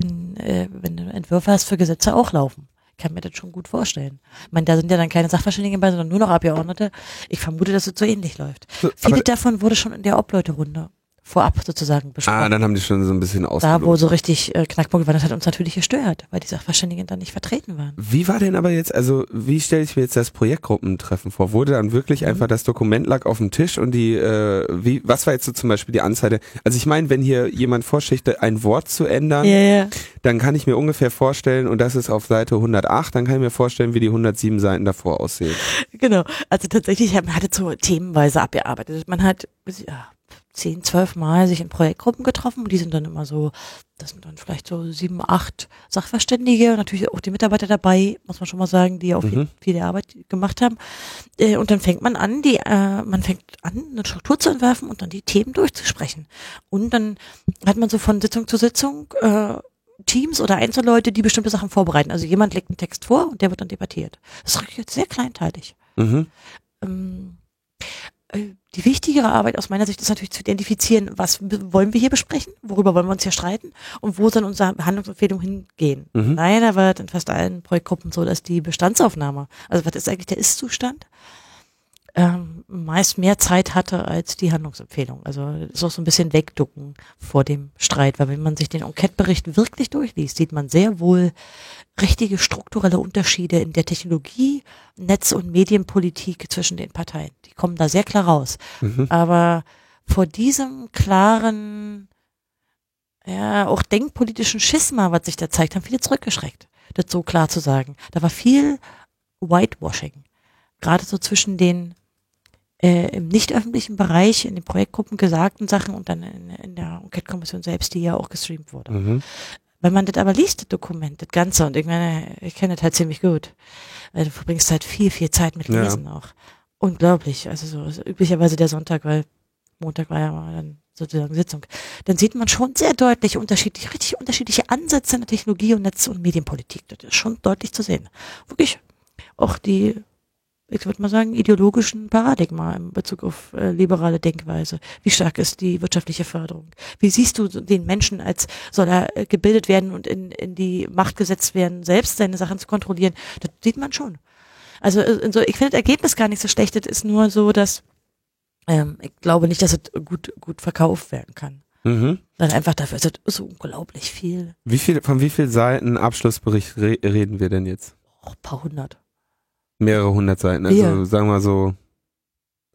in, äh, wenn du Entwürfe hast für Gesetze auch laufen. Ich kann mir das schon gut vorstellen. Ich meine, da sind ja dann keine Sachverständigen bei, sondern nur noch Abgeordnete. Ich vermute, dass es so ähnlich läuft. So, Viele aber- davon wurde schon in der Obleuterunde vorab sozusagen besprochen. Ah, dann haben die schon so ein bisschen Da, wo so richtig äh, Knackpunkt war, das hat uns natürlich gestört, weil die Sachverständigen dann nicht vertreten waren. Wie war denn aber jetzt, also wie stelle ich mir jetzt das Projektgruppentreffen vor? Wurde dann wirklich Mhm. einfach das Dokument lag auf dem Tisch und die, äh, wie, was war jetzt so zum Beispiel die der, also ich meine, wenn hier jemand vorschlägt, ein Wort zu ändern, Ja, ja. dann kann ich mir ungefähr vorstellen, und das ist auf Seite 108, dann kann ich mir vorstellen, wie die 107 Seiten davor aussehen. Genau. Also tatsächlich, man hat es so themenweise abgearbeitet. Man hat ja, zehn, zwölf Mal sich in Projektgruppen getroffen und die sind dann immer so, das sind dann vielleicht so sieben, acht Sachverständige und natürlich auch die Mitarbeiter dabei, muss man schon mal sagen, die auch viel, Mhm. viel Arbeit gemacht haben. Äh, Und dann fängt man an, die, äh, man fängt an, eine Struktur zu entwerfen und dann die Themen durchzusprechen. Und dann hat man so von Sitzung zu Sitzung äh, Teams oder Einzelleute, die bestimmte Sachen vorbereiten. Also jemand legt einen Text vor und der wird dann debattiert. Das ist jetzt sehr kleinteilig. Mhm. Ähm, äh, die wichtigere Arbeit aus meiner Sicht ist natürlich zu identifizieren, was wollen wir hier besprechen, worüber wollen wir uns hier streiten und wo sollen unsere Handlungsempfehlungen hingehen. Mhm. Leider war in fast allen Projektgruppen so, dass die Bestandsaufnahme, also was ist eigentlich der Ist-Zustand, ähm, meist mehr Zeit hatte als die Handlungsempfehlung. Also ist auch so ein bisschen wegducken vor dem Streit, weil wenn man sich den Enquete-Bericht wirklich durchliest, sieht man sehr wohl richtige strukturelle Unterschiede in der Technologie, Netz- und Medienpolitik zwischen den Parteien. Die kommen da sehr klar raus. Mhm. Aber vor diesem klaren, ja, auch denkpolitischen Schisma, was sich da zeigt, haben viele zurückgeschreckt, das so klar zu sagen. Da war viel Whitewashing. Gerade so zwischen den äh, im nicht öffentlichen Bereich, in den Projektgruppen gesagten Sachen und dann in, in der Enquete-Kommission selbst, die ja auch gestreamt wurde. Mhm. Wenn man das aber liest, das Dokument, das Ganze, und ich meine, ich kenne das halt ziemlich gut, weil du verbringst halt viel, viel Zeit mit Ja. Lesen auch. Unglaublich. Also so ist üblicherweise der Sonntag, weil Montag war ja mal dann sozusagen Sitzung. Dann sieht man schon sehr deutlich unterschiedlich, richtig unterschiedliche Ansätze in der Technologie und Netz- und Medienpolitik. Das ist schon deutlich zu sehen. Wirklich auch die, ich würde mal sagen, ideologischen Paradigma in Bezug auf äh, liberale Denkweise. Wie stark ist die wirtschaftliche Förderung? Wie siehst du den Menschen als soll er äh, gebildet werden und in, in die Macht gesetzt werden, selbst seine Sachen zu kontrollieren? Das sieht man schon. Also, äh, so, ich finde das Ergebnis gar nicht so schlecht. Es ist nur so, dass ähm, ich glaube nicht, dass es gut, gut verkauft werden kann. Mhm. Sondern einfach dafür ist es so unglaublich viel. Wie viel, von wie viel Seiten Abschlussbericht re reden wir denn jetzt? Oh, ein paar hundert. Mehrere hundert Seiten, also Ja. sagen wir so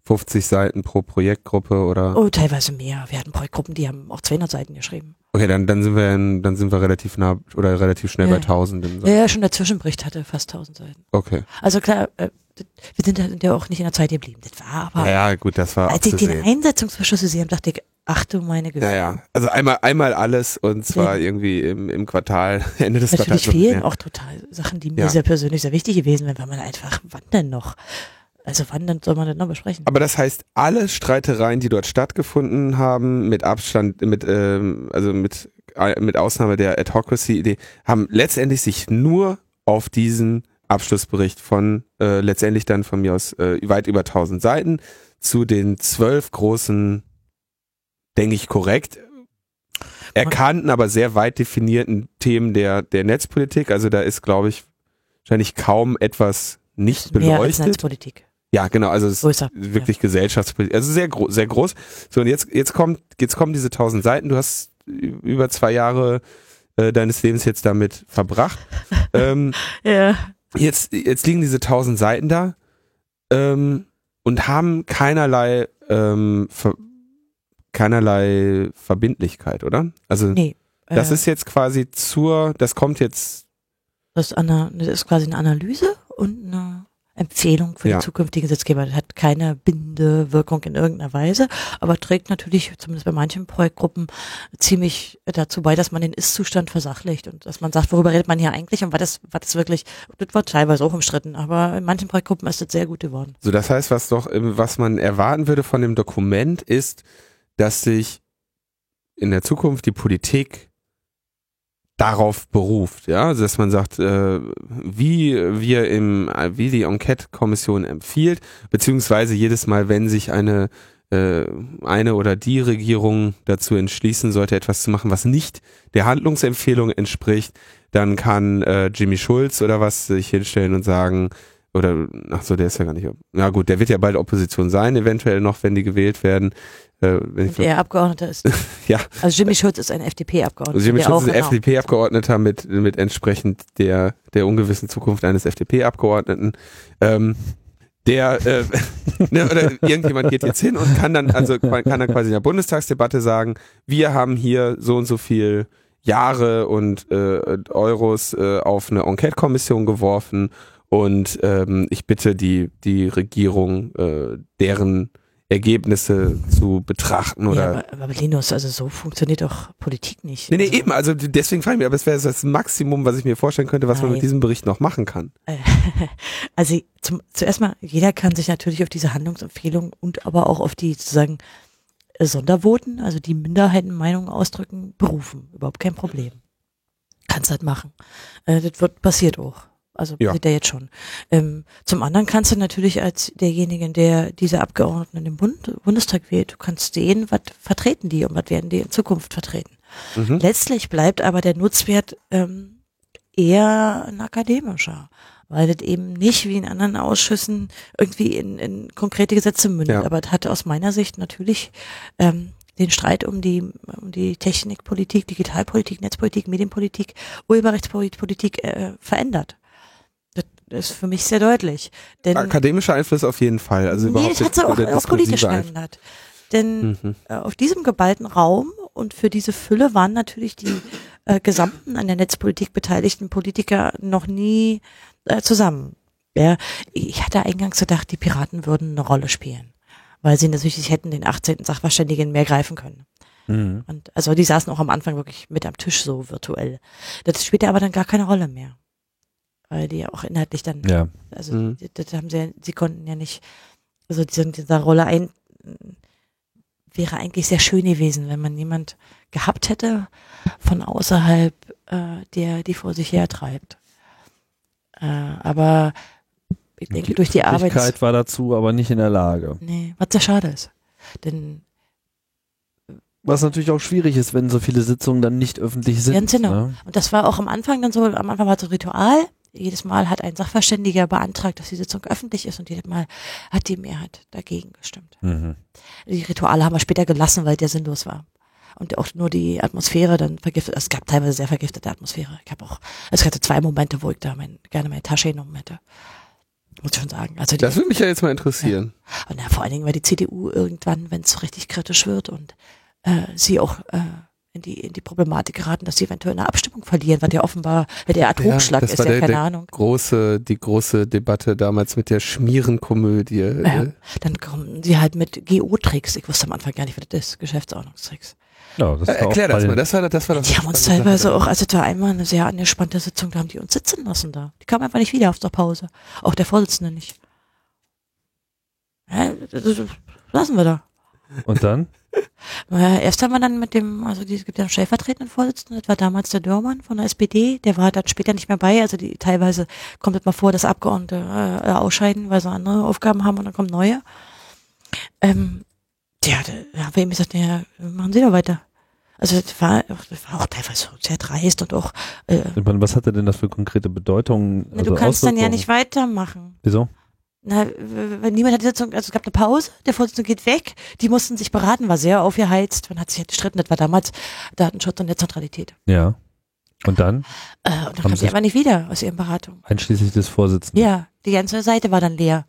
50 Seiten pro Projektgruppe oder? Oh, teilweise mehr. Wir hatten Projektgruppen, die haben auch 200 Seiten geschrieben. Okay, dann, dann sind wir in, dann sind wir relativ nah oder relativ schnell Ja. bei Tausenden. Ja, ja, schon der Zwischenbericht hatte fast 1000 Seiten. Okay. Also klar, äh, wir sind ja, sind ja auch nicht in der Zeit geblieben. Das war aber, Ja, ja, gut, das war als ich den abzusehen. Einsetzungsbeschluss gesehen habe, dachte ich, ach du meine Güte. Ja, ja. Also einmal, einmal alles und zwar irgendwie im, im Quartal, <laughs> Ende des Natürlich Quartals. fehlen Ja. auch total Sachen, die mir Ja. sehr persönlich sehr wichtig gewesen wären, weil man einfach, wann denn noch? Also wann denn soll man das noch besprechen? Aber das heißt, alle Streitereien, die dort stattgefunden haben, mit Abstand, mit, ähm, also mit, äh, mit Ausnahme der Adhocracy-Idee, haben letztendlich sich nur auf diesen Abschlussbericht von äh, letztendlich dann von mir aus äh, weit über 1000 Seiten zu den zwölf großen, denke ich korrekt, erkannten, aber sehr weit definierten Themen der, der Netzpolitik. Also da ist, glaube ich, wahrscheinlich kaum etwas nicht Mehr als beleuchtet. Netzpolitik. Ja, genau, also es ist Größer. wirklich Gesellschaftspolitik, also sehr groß, sehr groß. So und jetzt jetzt kommt jetzt kommen diese tausend Seiten. Du hast über zwei Jahre äh, deines Lebens jetzt damit verbracht. <laughs> ähm, Ja. jetzt jetzt liegen diese tausend Seiten da ähm, und haben keinerlei ähm, ver keinerlei Verbindlichkeit, oder? Also Nee. das äh, ist jetzt quasi zur, das kommt jetzt das, ist eine, das ist quasi eine Analyse und eine Empfehlung für Ja. den zukünftigen Gesetzgeber. Das hat keine bindende Wirkung in irgendeiner Weise, aber trägt natürlich, zumindest bei manchen Projektgruppen, ziemlich dazu bei, dass man den Ist-Zustand versachlicht und dass man sagt, worüber redet man hier eigentlich und was das, was das wirklich, das war teilweise auch umstritten, aber in manchen Projektgruppen ist das sehr gut geworden. So, das heißt, was doch, was man erwarten würde von dem Dokument ist, dass sich in der Zukunft die Politik darauf beruft, ja, also dass man sagt, äh, wie wir im, wie die Enquete-Kommission empfiehlt, beziehungsweise jedes Mal, wenn sich eine äh, eine oder die Regierung dazu entschließen sollte, etwas zu machen, was nicht der Handlungsempfehlung entspricht, dann kann äh, Jimmy Schulz oder was sich hinstellen und sagen, oder ach so, der ist ja gar nicht. Na gut, der wird ja bald Opposition sein, eventuell noch, wenn die gewählt werden. Äh, wenn ich, Und er Abgeordneter ist. <laughs> Ja. Also Jimmy Schulz ist ein FDP-Abgeordneter. also Jimmy der Schulz ist ein genau. FDP-Abgeordneter mit mit entsprechend der der ungewissen Zukunft eines FDP-Abgeordneten. Ähm, der äh, <laughs> ne, oder irgendjemand geht jetzt hin und kann dann also man kann dann quasi in der Bundestagsdebatte sagen, wir haben hier so und so viel Jahre und äh, Euros äh, auf eine Enquete-Kommission geworfen und ähm, ich bitte die die Regierung äh, deren Ergebnisse zu betrachten oder Ja, aber, aber Linus, also so funktioniert doch Politik nicht. Nee, nee, also, eben, also deswegen frage ich mich, aber es wäre das Maximum, was ich mir vorstellen könnte, was man mit Nein. diesem Bericht noch machen kann. Äh, <laughs> Also zum, zuerst mal, jeder kann sich natürlich auf diese Handlungsempfehlung und aber auch auf die sozusagen Sondervoten, also die Minderheitenmeinungen ausdrücken, berufen. Überhaupt kein Problem. Kannst das machen. Äh, das wird passiert auch. Also Ja. passiert ja jetzt schon. Ähm, zum anderen kannst du natürlich als derjenige, der diese Abgeordneten in den Bund, Bundestag wählt, du kannst sehen, was vertreten die und was werden die in Zukunft vertreten. Mhm. Letztlich bleibt aber der Nutzwert ähm, eher ein akademischer, weil das eben nicht wie in anderen Ausschüssen irgendwie in, in konkrete Gesetze mündet. Ja. Aber das hat aus meiner Sicht natürlich ähm, den Streit um die, um die Technikpolitik, Digitalpolitik, Netzpolitik, Medienpolitik, Urheberrechtspolitik äh, verändert. Das ist für mich sehr deutlich. Denn Akademischer Einfluss auf jeden Fall. Also nee, überhaupt das hat sie jetzt auch, auch politisch verändert. Denn Mhm. äh, auf diesem geballten Raum und für diese Fülle waren natürlich die äh, gesamten an der Netzpolitik beteiligten Politiker noch nie äh, zusammen. Ja, ich hatte eingangs gedacht, die Piraten würden eine Rolle spielen, weil sie natürlich sich hätten den 18. Sachverständigen mehr greifen können. Mhm. Und also die saßen auch am Anfang wirklich mit am Tisch so virtuell. Das spielte aber dann gar keine Rolle mehr. Weil die ja auch inhaltlich dann Ja. also Mhm. das, haben sie, ja- sie konnten ja nicht, also diese, dieser Rolle ein, wäre eigentlich sehr schön gewesen, wenn man jemand gehabt hätte von außerhalb, äh, der die vor sich hertreibt. Äh, aber ich denke, durch die Arbeit, Öffentlichkeit war dazu aber nicht in der Lage. nee, was sehr schade ist. Denn Was natürlich auch schwierig ist, wenn so viele Sitzungen dann nicht öffentlich sind. Ganz genau. Ne? Und das war auch am Anfang dann so, am Anfang war es so ein Ritual. Jedes Mal hat ein Sachverständiger beantragt, dass die Sitzung öffentlich ist und jedes Mal hat die Mehrheit dagegen gestimmt. Mhm. Die Rituale haben wir später gelassen, weil der sinnlos war. Und auch nur die Atmosphäre dann vergiftet. Es gab teilweise sehr vergiftete Atmosphäre. Ich habe auch, es hatte zwei Momente, wo ich da mein, gerne meine Tasche genommen hätte. Muss ich schon sagen. Also die, Das würde mich ja jetzt mal interessieren. und ja, vor allen Dingen, weil die CDU irgendwann, wenn es richtig kritisch wird und äh, sie auch äh, in die in die Problematik geraten, dass sie eventuell eine Abstimmung verlieren, was ja offenbar der Atomschlag das ist, war ja der- keine der- Ahnung. Große, die große Debatte damals mit der Schmierenkomödie. Ja, äh, dann kommen sie halt mit GO-Tricks. Ich wusste am Anfang gar nicht, was das ist. Geschäftsordnungstricks. Ja, das Äh, erklär das mal, das war, das war doch Die haben uns teilweise auch, also da einmal eine sehr angespannte Sitzung, da haben die uns sitzen lassen da. Die kamen einfach nicht wieder aus der Pause. Auch der Vorsitzende nicht. Ja, das, das lassen wir da. Und dann? <laughs> Naja, erst haben wir dann mit dem, also die- es gibt ja einen stellvertretenden Vorsitzenden, das war damals der Dörmann von der SPD, der war dann später nicht mehr bei, also die teilweise kommt es mal vor, dass Abgeordnete äh, ausscheiden, weil sie andere Aufgaben haben und dann kommen neue. Ähm, ja, da haben wir ihm gesagt, ja, machen Sie doch weiter. Also das war, das war auch teilweise so sehr dreist und auch, äh, Was hatte denn das für konkrete Bedeutung? na, du kannst dann ja nicht weitermachen. Wieso? Na, niemand hat die Sitzung, also es gab eine Pause, der Vorsitzende geht weg, die mussten sich beraten, war sehr aufgeheizt, man hat sich halt gestritten, das war damals Datenschutz und Netzneutralität. Ja. Und dann? Äh, und dann kam sie aber nicht wieder aus ihren Beratungen. Einschließlich des Vorsitzenden. Ja, die ganze Seite war dann leer.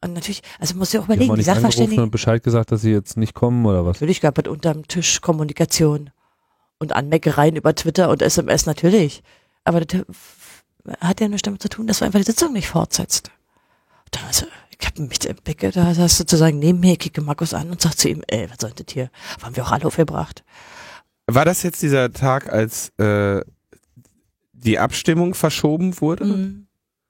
Und natürlich, also muss ja auch Die haben überlegen, auch die nicht angerufen Sachverständigen, und Bescheid gesagt, dass sie jetzt nicht kommen oder was? natürlich gab es unterm Tisch Kommunikation und Anmeckereien über Twitter und SMS natürlich. Aber das hat ja nichts damit zu tun, dass du einfach die Sitzung nicht fortsetzt. Da also, ich habe mich im Becke, da saß sozusagen neben mir, ich kicke Markus an und sagt zu ihm, ey, was soll das hier? Haben wir auch alle aufgebracht. War das jetzt dieser Tag, als äh, die Abstimmung verschoben wurde? Mhm.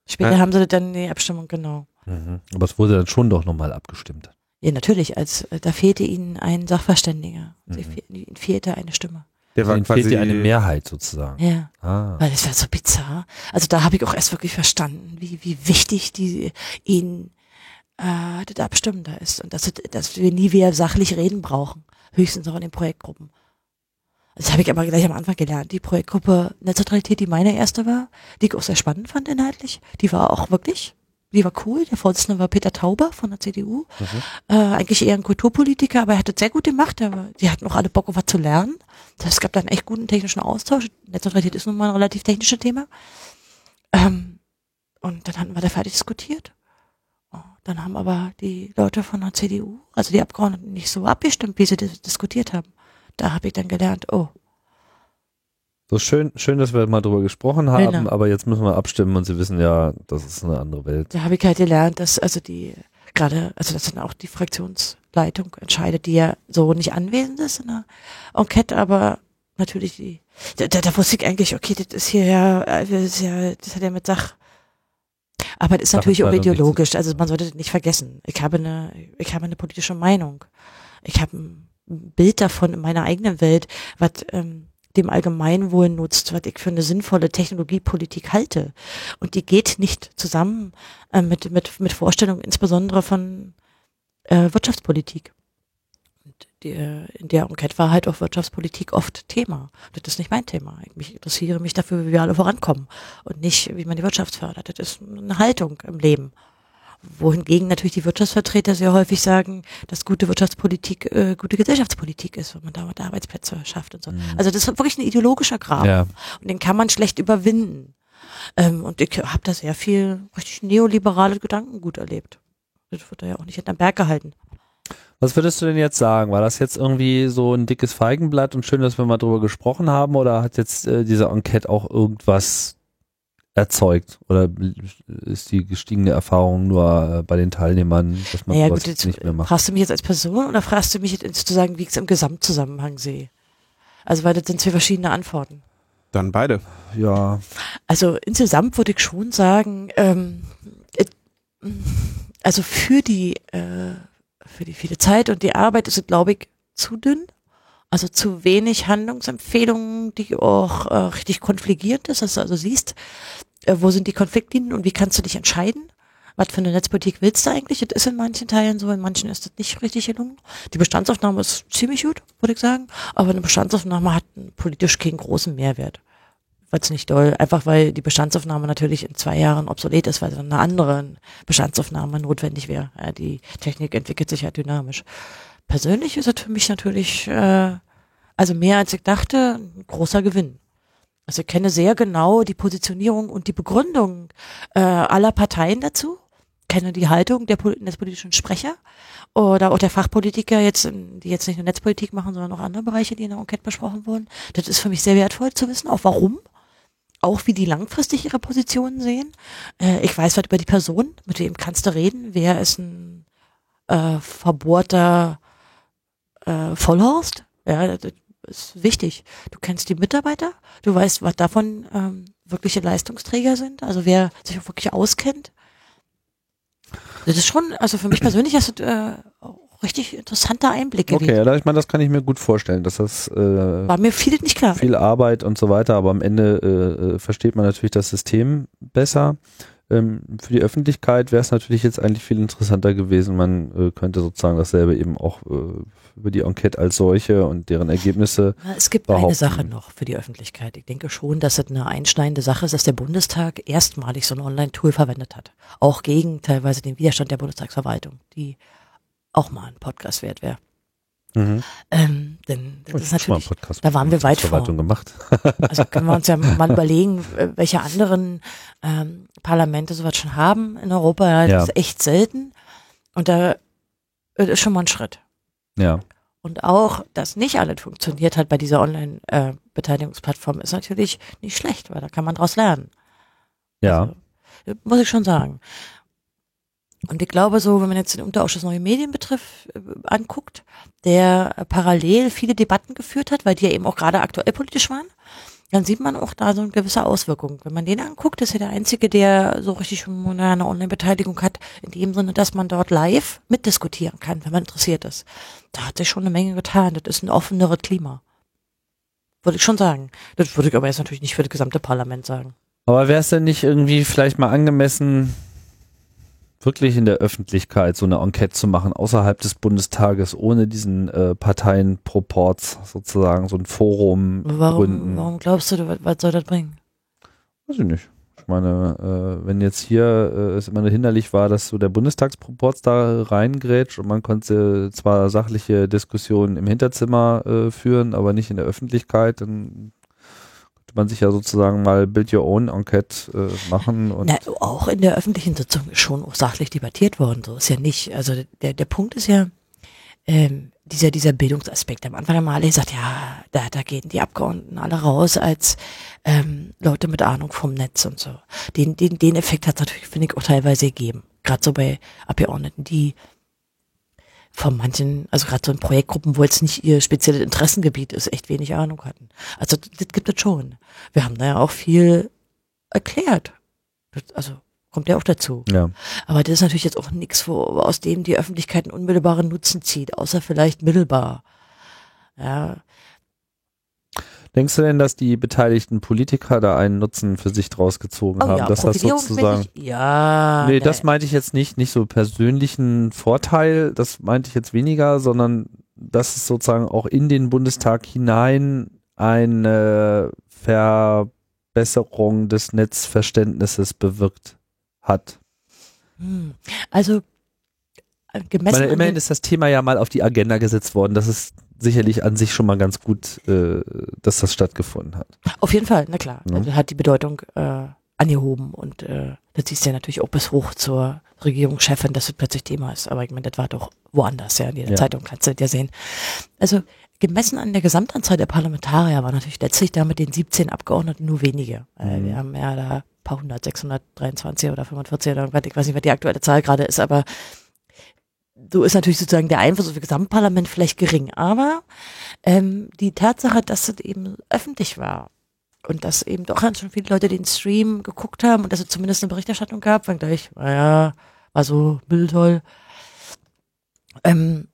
Später Ja. haben sie dann die Abstimmung, genau. Mhm. Aber es wurde dann schon doch nochmal abgestimmt. Ja, natürlich, als äh, da fehlte ihnen ein Sachverständiger. Sie Mhm. fe ihnen fehlte eine Stimme. Der war Ihnen quasi fehlt dir eine Mehrheit sozusagen. Ja. Ah. Weil das war so bizarr. Also da habe ich auch erst wirklich verstanden, wie, wie wichtig die ihnen äh, das Abstimmen da ist. Und dass, es- dass wir nie wieder sachlich reden brauchen. Höchstens auch in den Projektgruppen. Das habe ich aber gleich am Anfang gelernt. Die Projektgruppe Netzneutralität, die meine erste war, die ich auch sehr spannend fand inhaltlich, die war auch wirklich, die war cool. Der Vorsitzende war Peter Tauber von der CDU. Äh, eigentlich eher ein Kulturpolitiker, aber er hat es sehr gut gemacht. Die hatten auch alle Bock, was zu lernen. Das gab dann echt guten technischen Austausch. Netzneutralität ist nun mal ein relativ technisches Thema. Ähm, und dann hatten wir da fertig diskutiert. Oh, Dann haben aber die Leute von der CDU, also die Abgeordneten, nicht so abgestimmt, wie sie dis diskutiert haben. Da habe ich dann gelernt, oh, So schön, schön, dass wir mal drüber gesprochen haben, Genau. aber jetzt müssen wir abstimmen und Sie wissen ja, das ist eine andere Welt. da habe ich halt gelernt, dass also die gerade, also dass dann auch die Fraktionsleitung entscheidet, die ja so nicht anwesend ist in der Enquete, aber natürlich die, da, da, da wusste ich eigentlich, okay, das ist hier ja, äh, das ist ja, das hat ja mit Sach, aber das ist natürlich auch ideologisch, also man sollte das nicht vergessen. Ich habe eine, ich habe eine politische Meinung. Ich habe ein Bild davon in meiner eigenen Welt, was ähm, dem Allgemeinwohl nutzt, was ich für eine sinnvolle Technologiepolitik halte. Und die geht nicht zusammen äh, mit, mit, mit Vorstellungen, insbesondere von äh, Wirtschaftspolitik. Und die, äh, in der Enquete war halt auch Wirtschaftspolitik oft Thema. Das ist nicht mein Thema. Ich mich interessiere mich dafür, wie wir alle vorankommen und nicht, wie man die Wirtschaft fördert. Das ist eine Haltung im Leben. Wohingegen natürlich die Wirtschaftsvertreter sehr häufig sagen, dass gute Wirtschaftspolitik äh, gute Gesellschaftspolitik ist, wenn man damit Arbeitsplätze schafft und so. Also das ist wirklich ein ideologischer Graben. Ja. Und den kann man schlecht überwinden. Ähm, und ich habe da sehr viel richtig neoliberale Gedankengut erlebt. Das wird da ja auch nicht hinterm Berg gehalten. Was würdest du denn jetzt sagen? War das jetzt irgendwie so ein dickes Feigenblatt und schön, dass wir mal drüber gesprochen haben oder hat jetzt äh, diese Enquete auch irgendwas erzeugt? Oder ist die gestiegene Erfahrung nur äh, bei den Teilnehmern, dass man Naja sowas gut, jetzt nicht mehr macht? fragst du mich jetzt als Person oder fragst du mich jetzt sozusagen, wie ich es im Gesamtzusammenhang sehe? Also weil das sind zwei verschiedene Antworten. Dann beide. Ja, Also insgesamt würde ich schon sagen, ähm, äh, also für die, äh, für die viele Zeit und die Arbeit ist es, glaube ich, zu dünn. Also zu wenig Handlungsempfehlungen, die auch äh, richtig konfligierend ist, dass du also siehst, äh, wo sind die Konfliktlinien und wie kannst du dich entscheiden? Was für eine Netzpolitik willst du eigentlich? Das ist in manchen Teilen so, in manchen ist das nicht richtig gelungen. Die Bestandsaufnahme ist ziemlich gut, würde ich sagen, aber eine Bestandsaufnahme hat politisch keinen großen Mehrwert wird's nicht doll, einfach weil die Bestandsaufnahme natürlich in zwei Jahren obsolet ist, weil dann eine andere Bestandsaufnahme notwendig wäre. Ja, die Technik entwickelt sich ja dynamisch. Persönlich ist es für mich natürlich, äh, also mehr als ich dachte, ein großer Gewinn. Also ich kenne sehr genau die Positionierung und die Begründung äh, aller Parteien dazu, kenne die Haltung der des politischen Sprecher oder auch der Fachpolitiker jetzt, die jetzt nicht nur Netzpolitik machen, sondern auch andere Bereiche, die in der Enquete besprochen wurden. Das ist für mich sehr wertvoll zu wissen, auch warum auch wie die langfristig ihre Positionen sehen. Äh, ich weiß was über die Person, mit wem kannst du reden, wer ist ein äh, verbohrter äh, Vollhorst. Ja, das ist wichtig. Du kennst die Mitarbeiter, du weißt, was davon ähm, wirkliche Leistungsträger sind, also wer sich auch wirklich auskennt. Das ist schon, also für mich persönlich ist das äh, richtig interessanter Einblick okay, gewesen. ja, ich meine, das kann ich mir gut vorstellen, dass das äh, War mir vieles nicht klar. viel Arbeit und so weiter, aber am Ende äh, äh, versteht man natürlich das System besser. Ähm, für die Öffentlichkeit wäre es natürlich jetzt eigentlich viel interessanter gewesen. Man äh, könnte sozusagen dasselbe eben auch äh, über die Enquete als solche und deren Ergebnisse. Es gibt eine Sache noch für die Öffentlichkeit. Ich denke schon, dass es eine einschneidende Sache ist, dass der Bundestag erstmalig so ein Online-Tool verwendet hat. Auch gegen teilweise den Widerstand der Bundestagsverwaltung, die auch mal ein Podcast wert wäre. Mhm. Ähm, denn das Ich ist natürlich, Podcast da waren wir weit vor. Gemacht. <laughs> Also können wir uns ja mal <laughs> überlegen, äh, welche anderen ähm, Parlamente sowas schon haben in Europa. Ja, das Ja. ist echt selten. Und da das ist schon mal ein Schritt. ja. Und auch, dass nicht alles funktioniert hat bei dieser Online-Beteiligungsplattform, ist natürlich nicht schlecht, weil da kann man draus lernen. Ja. Also, muss ich schon sagen. Und ich glaube so, wenn man jetzt den Unterausschuss Neue Medien betrifft, äh, anguckt, der äh, parallel viele Debatten geführt hat, weil die ja eben auch gerade aktuell politisch waren, dann sieht man auch da so eine gewisse Auswirkung. Wenn man den anguckt, ist er der Einzige, der so richtig eine Online-Beteiligung hat, in dem Sinne, dass man dort live mitdiskutieren kann, wenn man interessiert ist. Da hat sich schon eine Menge getan. Das ist ein offeneres Klima. Würde ich schon sagen. Das würde ich aber jetzt natürlich nicht für das gesamte Parlament sagen. Aber wäre es denn nicht irgendwie vielleicht mal angemessen, wirklich in der Öffentlichkeit so eine Enquete zu machen, außerhalb des Bundestages, ohne diesen äh, Parteienproports sozusagen, so ein Forum Warum, gründen? warum glaubst du, was, was soll das bringen? Weiß ich nicht. Ich meine, äh, wenn jetzt hier äh, es immer nur hinderlich war, dass so der Bundestagsproports da reingrätscht und man konnte zwar sachliche Diskussionen im Hinterzimmer äh, führen, aber nicht in der Öffentlichkeit, dann man sich ja sozusagen mal Build Your Own Enquete äh, machen und Na, auch in der öffentlichen Sitzung ist schon sachlich debattiert worden, so ist ja nicht. Also der, der Punkt ist ja, ähm, dieser, dieser Bildungsaspekt. Am Anfang haben alle gesagt, ja, da, da gehen die Abgeordneten alle raus als ähm, Leute mit Ahnung vom Netz und so. Den, den, den Effekt hat es natürlich, finde ich, auch teilweise gegeben. Gerade so bei Abgeordneten, die von manchen, also gerade so in Projektgruppen, wo jetzt nicht ihr spezielles Interessengebiet ist, echt wenig Ahnung hatten. Also das gibt es schon. Wir haben da ja auch viel erklärt. Das, also kommt ja auch dazu. ja. Aber das ist natürlich jetzt auch nichts, wo, aus dem die Öffentlichkeit einen unmittelbaren Nutzen zieht, außer vielleicht mittelbar. Ja, Denkst du denn, dass die beteiligten Politiker da einen Nutzen für sich draus gezogen oh haben, ja, dass das sozusagen ja. Nee, ne. das meinte ich jetzt nicht, nicht so persönlichen Vorteil, das meinte ich jetzt weniger, sondern dass es sozusagen auch in den Bundestag hinein eine Verbesserung des Netzverständnisses bewirkt hat. Hm. Also Ich gemessen an immerhin ist das Thema ja mal auf die Agenda gesetzt worden. Das ist sicherlich an sich schon mal ganz gut, äh, dass das stattgefunden hat. Auf jeden Fall, na klar. Ja. Also hat die Bedeutung äh, angehoben und äh, das du ja natürlich auch bis hoch zur Regierungschefin, dass es plötzlich Thema ist. Aber ich meine, das war doch woanders, ja. In der Ja. Zeitung kannst du das ja sehen. Also gemessen an der Gesamtanzahl der Parlamentarier war natürlich letztlich da mit den 17 Abgeordneten nur wenige. Äh, Mhm. wir haben ja da ein paar hundert, 623 oder 45 oder irgendwas, ich weiß nicht, was die aktuelle Zahl gerade ist, aber so ist natürlich sozusagen der Einfluss auf das Gesamtparlament vielleicht gering. Aber ähm, die Tatsache, dass es eben öffentlich war und dass eben doch schon viele Leute den Stream geguckt haben und dass es zumindest eine Berichterstattung gab, wenn gleich, naja, war so mitteltoll, ähm,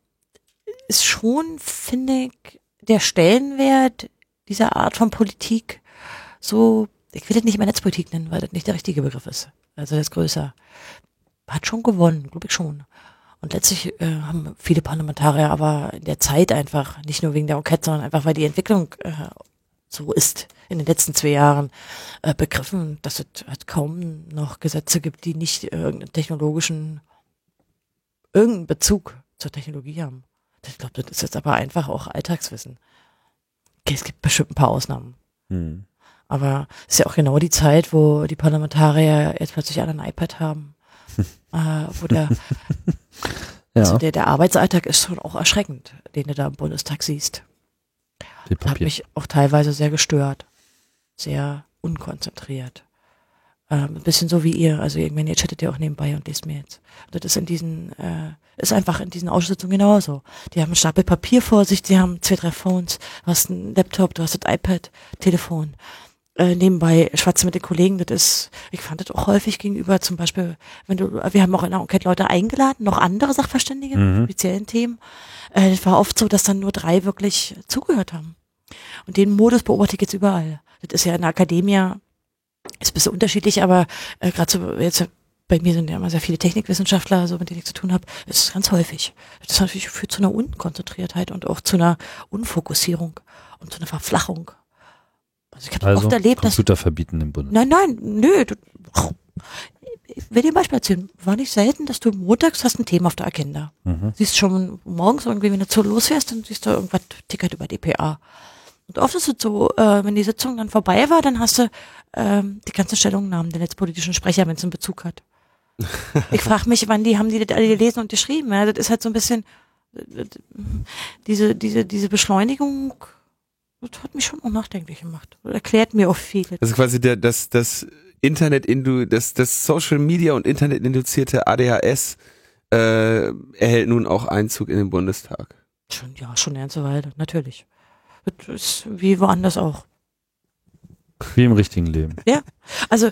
ist schon, finde ich, der Stellenwert dieser Art von Politik so, ich will das nicht mehr Netzpolitik nennen, weil das nicht der richtige Begriff ist. Also das ist größer. Hat schon gewonnen, glaube ich schon. Und letztlich äh, haben viele Parlamentarier aber in der Zeit einfach, nicht nur wegen der Enquete, sondern einfach, weil die Entwicklung äh, so ist in den letzten zwei Jahren, äh, begriffen, dass es halt kaum noch Gesetze gibt, die nicht irgendeinen technologischen, irgendeinen Bezug zur Technologie haben. Ich glaube, das ist jetzt aber einfach auch Alltagswissen. Okay, es gibt bestimmt ein paar Ausnahmen. Hm. Aber es ist ja auch genau die Zeit, wo die Parlamentarier jetzt plötzlich alle ein iPad haben. <laughs> äh, wo der, Ja, also der, der Arbeitsalltag ist schon auch erschreckend, den du da im Bundestag siehst. Hat mich auch teilweise sehr gestört. Sehr unkonzentriert. Ähm, ein bisschen so wie ihr. Also irgendwann, ihr chattet ja auch nebenbei und lest mir jetzt. Und das ist in diesen, äh, ist einfach in diesen Ausschüssitzungen genauso. Die haben einen Stapel Papier vor sich, die haben zwei, drei Phones, du hast einen Laptop, du hast das iPad, Telefon. Äh, nebenbei schwatze mit den Kollegen, das ist, ich fand das auch häufig gegenüber, zum Beispiel, wenn du, wir haben auch in der Enquete Leute eingeladen, noch andere Sachverständige, Mhm. speziellen Themen. Äh, es war oft so, dass dann nur drei wirklich zugehört haben. Und den Modus beobachte ich jetzt überall. Das ist ja in der Akademie Ist ein bisschen unterschiedlich, aber äh, gerade so jetzt bei mir sind ja immer sehr viele Technikwissenschaftler, so mit denen ich zu tun habe, ist es ganz häufig. Das natürlich führt zu einer Unkonzentriertheit und auch zu einer Unfokussierung und zu einer Verflachung. Also ich habe also, oft erlebt, Computer dass verbieten im Bund. Nein, nein, nö. Du, ich will dir ein Beispiel erzählen. War nicht selten, dass du montags hast ein Thema auf der Agenda. Mhm. Siehst schon morgens irgendwie, wenn du zu losfährst, dann siehst du irgendwas tickert über DPA. Und oft ist es so, äh, wenn die Sitzung dann vorbei war, dann hast du ähm, die ganzen Stellungnahmen der netzpolitischen Sprecher, wenn es einen Bezug hat. <laughs> ich frage mich, wann die haben die das alle gelesen und geschrieben. Ja, das ist halt so ein bisschen diese diese diese Beschleunigung. Das hat mich schon auch nachdenklich gemacht. Das erklärt mir auch viel. Also quasi der, das das Internet indu das das Social Media und Internet induzierte ADHS äh, erhält nun auch Einzug in den Bundestag. Schon ja schon eine ganze Weile natürlich. Das ist wie woanders auch. Wie im richtigen Leben. Ja, also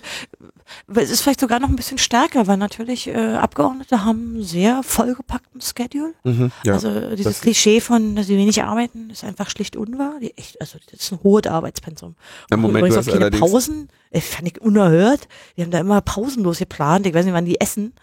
es ist vielleicht sogar noch ein bisschen stärker, weil natürlich äh, Abgeordnete haben einen sehr vollgepackten Schedule. Mhm, ja, also dieses Klischee von, dass sie wenig arbeiten, ist einfach schlicht unwahr. Die echt, also das ist ein hohes Arbeitspensum. Im Moment du hast keine Pausen, ich fand ich unerhört. Die haben da immer pausenlos geplant. Ich weiß nicht, wann die essen.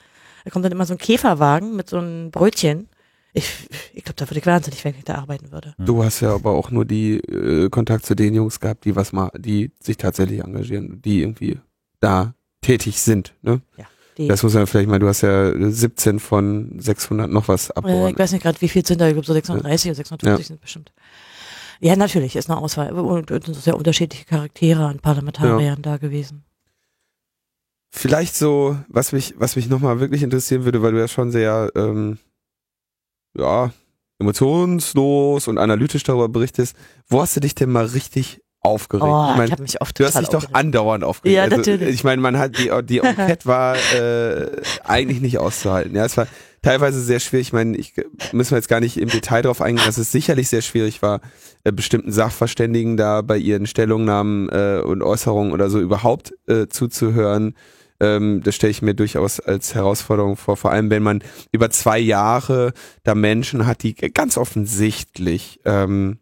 Da kommt dann immer so ein Käferwagen mit so einem Brötchen ich, ich glaube, da würde ich wahnsinnig, wenn ich da arbeiten würde. Du hast ja aber auch nur die äh, Kontakt zu den Jungs gehabt, die was mal, die sich tatsächlich engagieren, die irgendwie da tätig sind, ne? Ja. Die das muss man vielleicht mal, du hast ja 17 von 600 noch was abgeordnet. ich weiß nicht gerade, wie viel sind da, ich glaube so 630 ja. oder 650 ja. sind bestimmt. Ja, natürlich, ist eine Auswahl und, und sehr unterschiedliche Charaktere an Parlamentariern ja. da gewesen. Vielleicht so, was mich, was mich nochmal wirklich interessieren würde, weil du ja schon sehr ähm, ja, emotionslos und analytisch darüber berichtest, wo hast du dich denn mal richtig aufgeregt? Oh, ich, mein, ich habe mich oft Du hast dich doch andauernd aufgeregt. Ja, also, natürlich. Ich meine, man hat die die <laughs> Enquete war äh, eigentlich nicht auszuhalten. Ja, es war teilweise sehr schwierig. Ich meine, ich müssen wir jetzt gar nicht im Detail darauf eingehen, dass es sicherlich sehr schwierig war, äh, bestimmten Sachverständigen da bei ihren Stellungnahmen äh, und Äußerungen oder so überhaupt äh, zuzuhören. Ähm, das stelle ich mir durchaus als Herausforderung vor, vor allem wenn man über zwei Jahre da Menschen hat, die ganz offensichtlich ähm,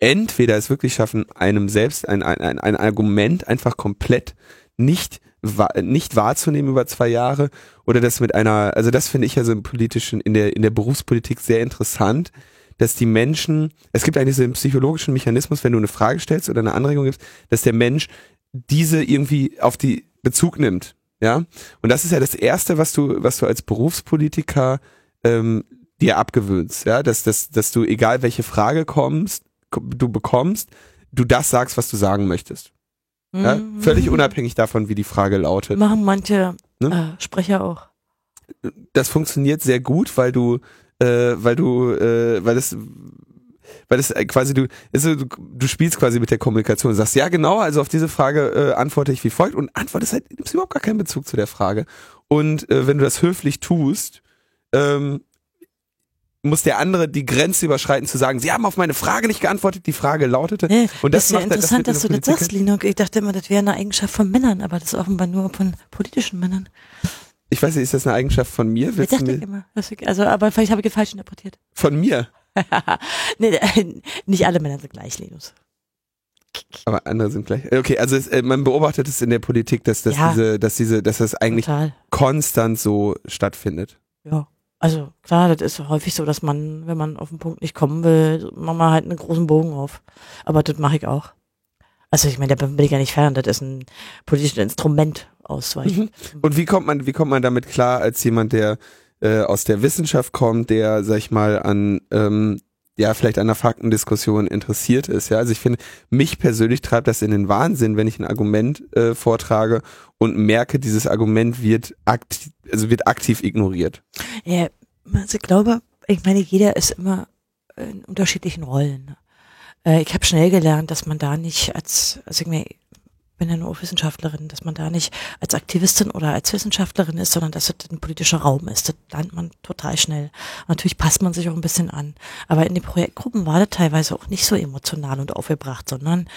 entweder es wirklich schaffen, einem selbst ein, ein, ein Argument einfach komplett nicht nicht wahrzunehmen über zwei Jahre oder das mit einer, also das finde ich ja so im politischen, in der, in der Berufspolitik sehr interessant, dass die Menschen, es gibt eigentlich so einen psychologischen Mechanismus, wenn du eine Frage stellst oder eine Anregung gibst, dass der Mensch diese irgendwie auf die Bezug nimmt. Ja, und das ist ja das Erste, was du, was du als Berufspolitiker ähm, dir abgewöhnst, ja, dass, dass, dass du, egal welche Frage kommst, du bekommst, du das sagst, was du sagen möchtest. Ja? Mhm. Völlig unabhängig davon, wie die Frage lautet. Machen manche ne? äh, Sprecher auch. Das funktioniert sehr gut, weil du, äh, weil du, äh, weil es weil das äh, quasi du, also du, du spielst quasi mit der Kommunikation und sagst, ja genau, also auf diese Frage äh, antworte ich wie folgt und antwortest halt, nimmst überhaupt gar keinen Bezug zu der Frage. Und äh, wenn du das höflich tust, ähm, muss der andere die Grenze überschreiten zu sagen, sie haben auf meine Frage nicht geantwortet, die Frage lautete. Nee, und das, das ist ja interessant, das dass du das sagst, Lino. Ich dachte immer, das wäre eine Eigenschaft von Männern, aber das ist offenbar nur von politischen Männern. Ich weiß nicht, ist das eine Eigenschaft von mir? Willst ich dachte ich immer. Also, aber vielleicht habe ich falsch interpretiert. Von mir? <laughs> nee, nicht alle Männer sind gleich, Linus. Aber andere sind gleich. Okay, also es, äh, man beobachtet es in der Politik, dass, dass ja, diese, dass diese, dass das eigentlich total. konstant so stattfindet. Ja. Also klar, das ist häufig so, dass man, wenn man auf den Punkt nicht kommen will, macht man halt einen großen Bogen auf. Aber das mache ich auch. Also ich meine, da bin ich ja nicht fern, das ist ein politisches Instrument ausweichen. Mhm. Und wie kommt man, wie kommt man damit klar, als jemand, der äh, aus der Wissenschaft kommt, der, sag ich mal, an ähm, ja, vielleicht der Faktendiskussion interessiert ist. Ja, also ich finde, mich persönlich treibt das in den Wahnsinn, wenn ich ein Argument äh, vortrage und merke, dieses Argument wird aktiv, also wird aktiv ignoriert. Ja, also ich glaube, ich meine, jeder ist immer in unterschiedlichen Rollen. Äh, ich habe schnell gelernt, dass man da nicht als, also ich meine, bin ja nur Wissenschaftlerin, dass man da nicht als Aktivistin oder als Wissenschaftlerin ist, sondern dass es ein politischer Raum ist. Das lernt man total schnell. natürlich passt man sich auch ein bisschen an. Aber in den Projektgruppen war das teilweise auch nicht so emotional und aufgebracht, sondern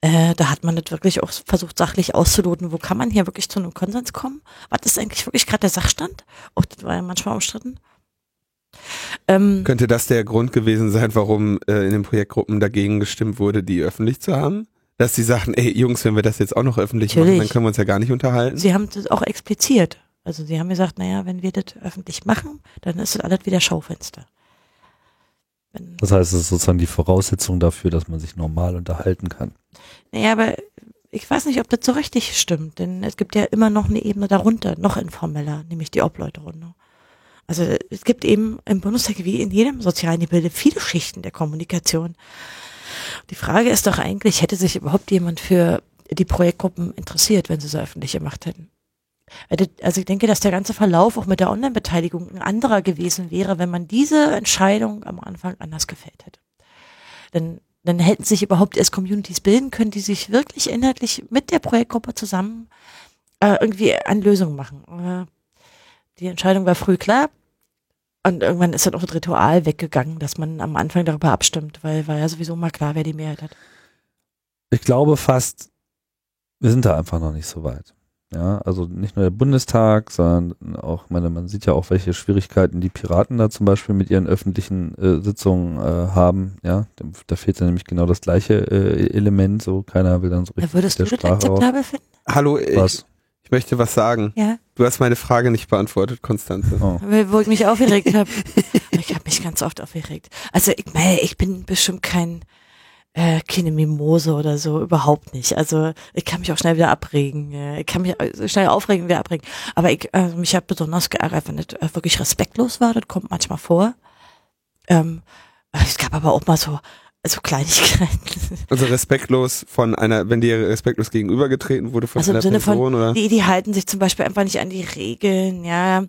äh, da hat man das wirklich auch versucht, sachlich auszuloten, wo kann man hier wirklich zu einem Konsens kommen? Was ist eigentlich wirklich gerade der Sachstand? Auch das war ja manchmal umstritten. Ähm, Könnte das der Grund gewesen sein, warum äh, in den Projektgruppen dagegen gestimmt wurde, die öffentlich zu haben? Dass sie sagten, ey Jungs, wenn wir das jetzt auch noch öffentlich machen, Natürlich. dann können wir uns ja gar nicht unterhalten. Sie haben das auch expliziert. Also sie haben gesagt, naja, wenn wir das öffentlich machen, dann ist das alles wieder Schaufenster. Wenn, Das heißt, es ist sozusagen die Voraussetzung dafür, dass man sich normal unterhalten kann. naja, aber ich weiß nicht, ob das so richtig stimmt, denn es gibt ja immer noch eine Ebene darunter, noch informeller, nämlich die Obleuterunde. Also es gibt eben im Bundestag wie in jedem sozialen Gebilde viele Schichten der Kommunikation. Die Frage ist doch eigentlich, hätte sich überhaupt jemand für die Projektgruppen interessiert, wenn sie so öffentlich gemacht hätten? Also also ich denke, dass der ganze Verlauf auch mit der Online-Beteiligung ein anderer gewesen wäre, wenn man diese Entscheidung am Anfang anders gefällt hätte. Dann, dann hätten sich überhaupt erst Communities bilden können, die sich wirklich inhaltlich mit der Projektgruppe zusammen äh, irgendwie an Lösungen machen. Äh, die Entscheidung war früh klar. Und irgendwann ist dann auch das Ritual weggegangen, dass man am Anfang darüber abstimmt, weil war ja sowieso mal klar, wer die Mehrheit hat. Ich glaube fast, wir sind da einfach noch nicht so weit. Ja, also nicht nur der Bundestag, sondern auch, meine, man sieht ja auch, welche Schwierigkeiten die Piraten da zum Beispiel mit ihren öffentlichen äh, Sitzungen äh, haben. Ja, Dem- da fehlt dann nämlich genau das gleiche äh, Element. So keiner will dann so Ja, richtig würdest du das akzeptabel finden? Hallo, ich, Was? Ich möchte was sagen. Ja. Du hast meine Frage nicht beantwortet, Konstanze. Oh. Weil- Wo ich mich aufgeregt habe. <laughs> Ich habe mich ganz oft aufgeregt. Also ich meine, ich bin bestimmt kein äh, keine Mimose oder so, überhaupt nicht. Also ich kann mich auch schnell wieder abregen. Ich kann mich äh, schnell aufregen und wieder abregen. Aber ich, äh, mich hat besonders geärgert, wenn das äh, wirklich respektlos war. Das kommt manchmal vor. Ähm, es gab aber auch mal so, so Kleinigkeiten. Also respektlos von einer, wenn dir respektlos gegenübergetreten wurde von Also im einer Sinne von, Person oder? Die, die halten sich zum Beispiel einfach nicht an die Regeln, ja.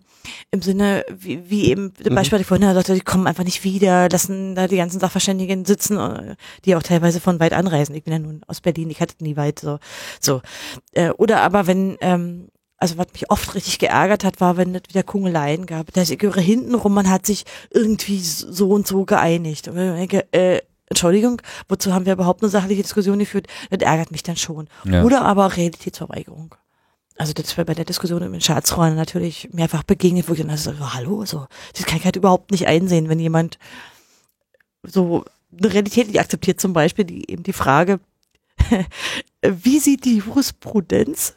Im Sinne, wie, wie eben, Mhm. das Beispiel, das ich vorhin sagte, die kommen einfach nicht wieder, lassen da die ganzen Sachverständigen sitzen, äh, die auch teilweise von weit anreisen. Ich bin ja nun aus Berlin, ich hatte nie weit, so, so. Äh, Oder aber wenn, ähm, also was mich oft richtig geärgert hat, war, wenn es wieder Kungeleien gab. Da ist ich höre hintenrum, man hat sich irgendwie so und so geeinigt. Und ich denke, äh, Entschuldigung, wozu haben wir überhaupt eine sachliche Diskussion geführt? Das ärgert mich dann schon. Ja. Oder aber Realitätsverweigerung. Also das war bei der Diskussion im Staatsräumen natürlich mehrfach begegnet, wo ich dann so, hallo, so, das kann ich halt überhaupt nicht einsehen, wenn jemand so eine Realität nicht akzeptiert, zum Beispiel die, eben die Frage, <laughs> wie sieht die Jurisprudenz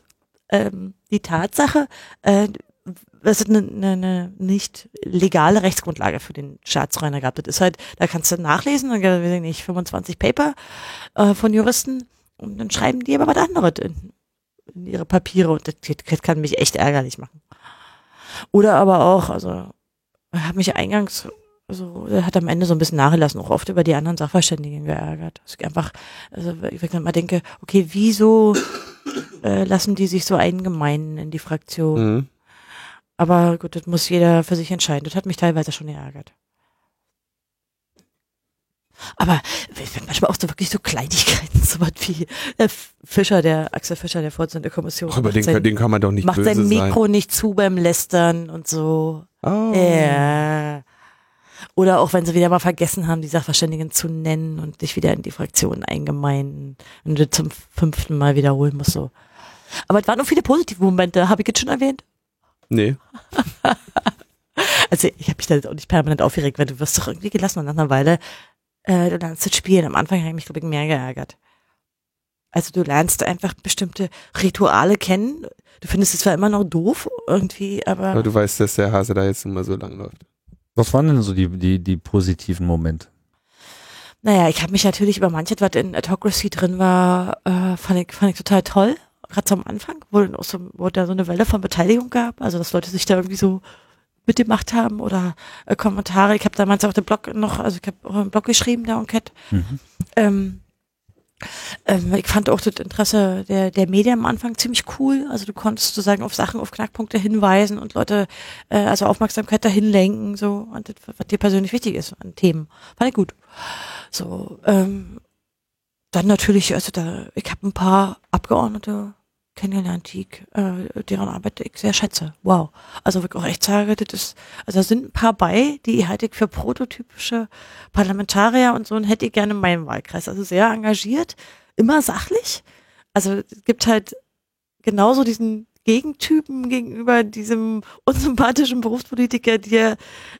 ähm, die Tatsache, äh, dass es eine, eine, eine nicht legale Rechtsgrundlage für den Staatsräumer gab. Das ist halt, da kannst du nachlesen, dann weiß ich nicht, 25 Paper äh, von Juristen und dann schreiben die aber was anderes in, in ihre Papiere und das, das kann mich echt ärgerlich machen. Oder aber auch, also habe mich eingangs so, er hat am Ende so ein bisschen nachgelassen, auch oft über die anderen Sachverständigen geärgert. Also einfach, also ich wirklich mal denke, okay, wieso äh, lassen die sich so eingemeinen in die Fraktion? Mhm. Aber gut, das muss jeder für sich entscheiden. Das hat mich teilweise schon geärgert. Aber manchmal auch so wirklich so Kleinigkeiten, <laughs> so was wie der Fischer, der Axel Fischer, der Vorsitzende der Kommission. Ach, über macht den, sein, den kann man doch nicht macht böse sein sein. Mikro nicht zu beim Lästern und so. Oh. Ja. Oder auch wenn sie wieder mal vergessen haben, die Sachverständigen zu nennen und dich wieder in die Fraktion eingemeinen und du zum fünften Mal wiederholen musst. So. Aber es waren noch viele positive Momente, habe ich jetzt schon erwähnt. Nee. <laughs> Also ich habe mich da jetzt auch nicht permanent aufgeregt, weil du wirst doch irgendwie gelassen und nach einer Weile äh, du lernst das Spielen. Am Anfang habe ich mich, glaube ich, mehr geärgert. Also du lernst einfach bestimmte Rituale kennen. Du findest es zwar immer noch doof irgendwie, aber Aber du weißt, dass der Hase da jetzt immer so lang läuft. Was waren denn so die, die, die positiven Momente? Naja, ich habe mich natürlich über manches, was in Autocracy drin war, äh, fand, ich, fand ich total toll. Gerade zum Anfang, wo, so, wo da so eine Welle von Beteiligung gab, also dass Leute sich da irgendwie so mitgemacht haben oder äh, Kommentare. Ich habe damals auch den Blog noch, also ich habe auch einen Blog geschrieben, der Enquete. Mhm. Ähm, ähm, ich fand auch das Interesse der, der Medien am Anfang ziemlich cool. Also du konntest sozusagen auf Sachen, auf Knackpunkte hinweisen und Leute, äh, also Aufmerksamkeit dahin lenken, so, und das, was dir persönlich wichtig ist an Themen. Fand ich gut. So, ähm, dann natürlich, also da, ich habe ein paar Abgeordnete kennengelernt, die, äh, deren Arbeit ich sehr schätze. Wow. Also wirklich auch echt sage, das ist, also da sind ein paar bei, die halte ich für prototypische Parlamentarier und so und hätte ich gerne in meinem Wahlkreis. Also sehr engagiert, immer sachlich. Also es gibt halt genauso diesen Gegentypen gegenüber diesem unsympathischen Berufspolitiker, der,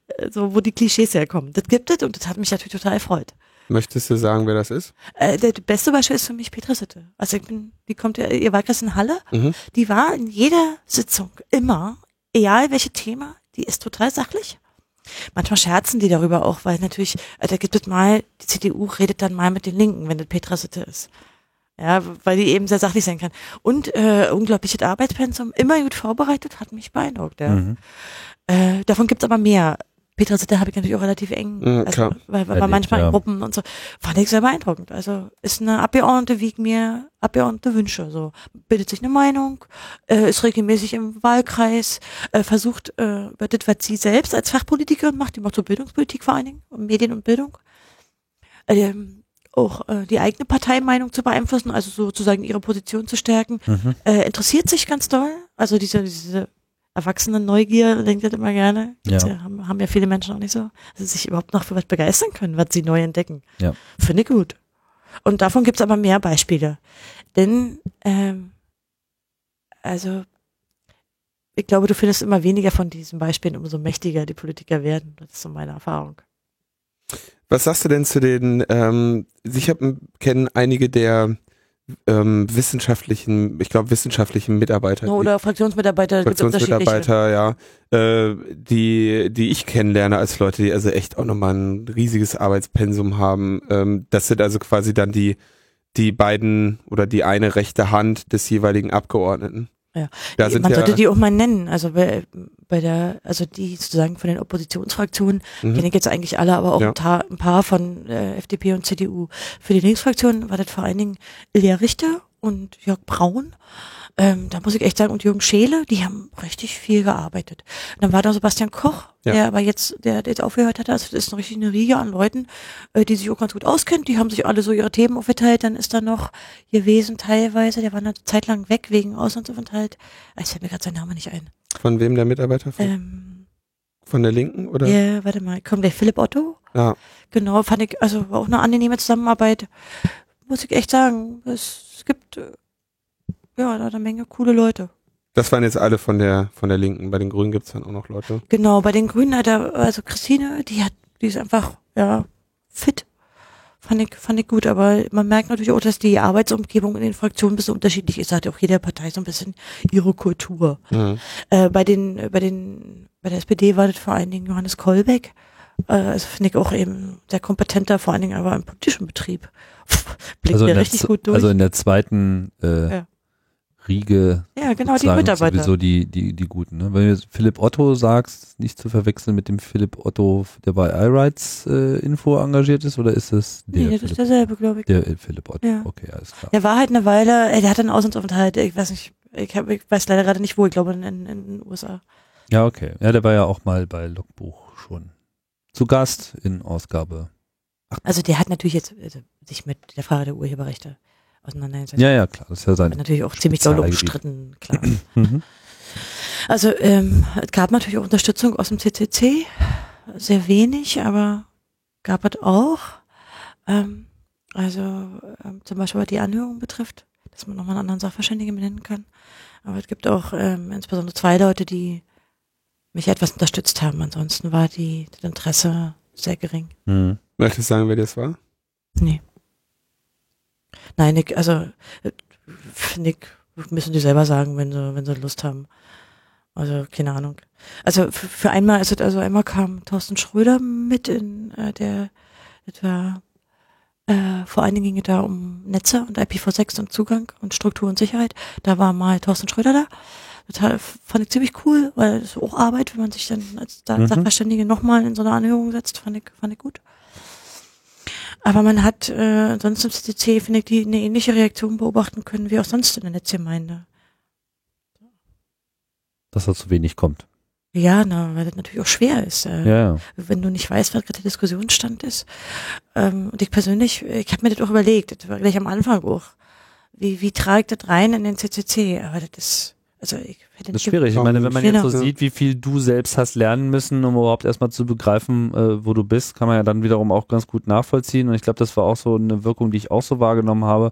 äh, so, wo die Klischees herkommen. Das gibt es und das hat mich natürlich total erfreut. Möchtest du sagen, wer das ist? Äh, der beste Beispiel ist für mich Petra Sitte. Also ich bin, die kommt ja, ihr Wahlkreis in Halle, Mhm. die war in jeder Sitzung immer, egal welche Thema, die ist total sachlich. Manchmal scherzen die darüber auch, weil natürlich, äh, da gibt es mal, die CDU redet dann mal mit den Linken, wenn das Petra Sitte ist. Ja, weil die eben sehr sachlich sein kann. Und äh, unglaubliches Arbeitspensum, immer gut vorbereitet, hat mich beeindruckt. Ja. Mhm. Äh, davon gibt's aber mehr. Petra Sitte habe ich natürlich auch relativ eng, Mhm, also, weil, weil Erlebt, manchmal ja. in Gruppen und so, fand ich sehr beeindruckend. Also ist eine Abgeordnete, wie ich mir Abgeordnete wünsche. So bildet sich eine Meinung, äh, ist regelmäßig im Wahlkreis, äh, versucht äh, über das, was sie selbst als Fachpolitikerin macht, die macht so Bildungspolitik vor allen Dingen, und Medien und Bildung, ähm, auch äh, die eigene Parteimeinung zu beeinflussen, also sozusagen ihre Position zu stärken Mhm. äh, interessiert sich ganz doll. Also diese, diese erwachsene Neugier, denkt das immer gerne. Ja. Ja. haben, haben ja viele Menschen auch nicht so, dass sie sich überhaupt noch für was begeistern können, was sie neu entdecken. Ja. Finde ich gut. Und davon gibt's aber mehr Beispiele. Denn, ähm, also, ich glaube, du findest immer weniger von diesen Beispielen, umso mächtiger die Politiker werden. Das ist so meine Erfahrung. Was sagst du denn zu den, ähm, ich habe kennen einige der ähm, wissenschaftlichen, ich glaube wissenschaftlichen Mitarbeiter, die- Oder Fraktionsmitarbeiter, gibt's unterschiedliche. Fraktionsmitarbeiter, ja, äh, die, die ich kennenlerne als Leute, die also echt auch nochmal ein riesiges Arbeitspensum haben. Ähm, das sind also quasi dann die, die beiden oder die eine rechte Hand des jeweiligen Abgeordneten. Ja. Da sind Man ja, sollte die auch mal nennen. Also bei, bei der, also die sozusagen von den Oppositionsfraktionen Mhm. kenne ich jetzt eigentlich alle, aber auch Ja. ein, paar, ein paar von äh, FDP und CDU. Für die Linksfraktion war das vor allen Dingen Ilja Richter und Jörg Braun. Ähm, da muss ich echt sagen, und Jürgen Scheele, die haben richtig viel gearbeitet. Und dann war da Sebastian Koch, Ja. der aber jetzt, der, der jetzt aufgehört hat, also das ist eine richtig eine Riege an Leuten, äh, die sich auch ganz gut auskennt, die haben sich alle so ihre Themen aufgeteilt, dann ist da noch gewesen teilweise, der war eine Zeit lang weg wegen Auslandsaufenthalt, Ah, ich fällt mir gerade sein Name nicht ein. von wem der Mitarbeiter? Von, Ähm, von der Linken oder? ja, warte mal, kommt der Philipp Otto? Ja. Genau, fand ich, also war auch eine angenehme Zusammenarbeit. Muss ich echt sagen. Es gibt äh, ja da eine Menge coole Leute. Das waren jetzt alle von der von der Linken. Bei den Grünen gibt's dann auch noch Leute. Genau, bei den Grünen hat er, also Christine, die hat, die ist einfach, ja, fit. Fand ich, fand ich gut, aber man merkt natürlich auch, dass die Arbeitsumgebung in den Fraktionen ein bisschen unterschiedlich ist. Da hat ja auch jede Partei so ein bisschen ihre Kultur. Mhm. Äh, bei den, bei den, bei der SPD war das vor allen Dingen Johannes Kolbeck. Äh, also finde ich auch eben sehr kompetenter, vor allen Dingen aber im politischen Betrieb. Blickt Also, der, richtig gut durch. also in der zweiten äh, Ja. Riege ja, genau, die Mitarbeiter. sowieso die, die, die Guten. Ne? Wenn du jetzt Philipp Otto sagst, nicht zu verwechseln mit dem Philipp Otto, der bei iRights äh, Info engagiert ist, oder ist es der nee, das Philipp, ist derselbe, glaube ich. der äh, Philipp Otto? Ja. Okay, alles klar. Der war halt eine Weile, äh, der hatte einen Auslandsaufenthalt, ich weiß nicht, ich, hab, ich weiß leider gerade nicht wo, ich glaube in, in, in den USA. Ja, okay. Ja, der war ja auch mal bei Logbuch schon zu Gast in Ausgabe. Also der hat natürlich jetzt also, sich mit der Frage der Urheberrechte auseinandergesetzt. Ja, ja, klar. Das ist ja sein. natürlich auch ziemlich doll umstritten, klar. Mhm. Also ähm, es gab natürlich auch Unterstützung aus dem CCC, sehr wenig, aber gab es auch. Ähm, also ähm, zum Beispiel was die Anhörung betrifft, dass man nochmal einen anderen Sachverständigen benennen kann. Aber es gibt auch ähm, insbesondere zwei Leute, die mich etwas unterstützt haben. Ansonsten war die, das Interesse sehr gering. Mhm. Möchtest du sagen, wer das war? Nee. Nein, ich, also, finde ich, müssen die selber sagen, wenn sie, wenn sie Lust haben. Also, keine Ahnung. Also, für, für einmal ist es, also einmal kam Thorsten Schröder mit in, äh, der, war, äh, vor allen Dingen ging es da um Netze und IPv6 und Zugang und Struktur und Sicherheit. Da war mal Thorsten Schröder da. Das hat- fand ich ziemlich cool, weil es ist auch Arbeit, wenn man sich dann als Mhm. Sachverständige nochmal in so eine Anhörung setzt, fand ich, fand ich gut. Aber man hat äh, sonst im CCC, finde ich, die eine ähnliche Reaktion beobachten können wie auch sonst in der Netzgemeinde. Dass da zu wenig kommt. Ja, na, weil das natürlich auch schwer ist. Äh, Ja, wenn du nicht weißt, was gerade der Diskussionsstand ist. Ähm, und ich persönlich, ich habe mir das auch überlegt, das war gleich am Anfang auch. Wie, wie trage ich das rein in den CCC? Aber das ist, also ich hätte Das ist schwierig. Ich meine, wenn man Genau. jetzt so sieht, wie viel du selbst hast lernen müssen, um überhaupt erstmal zu begreifen, äh, wo du bist, kann man ja dann wiederum auch ganz gut nachvollziehen. Und ich glaube, das war auch so eine Wirkung, die ich auch so wahrgenommen habe.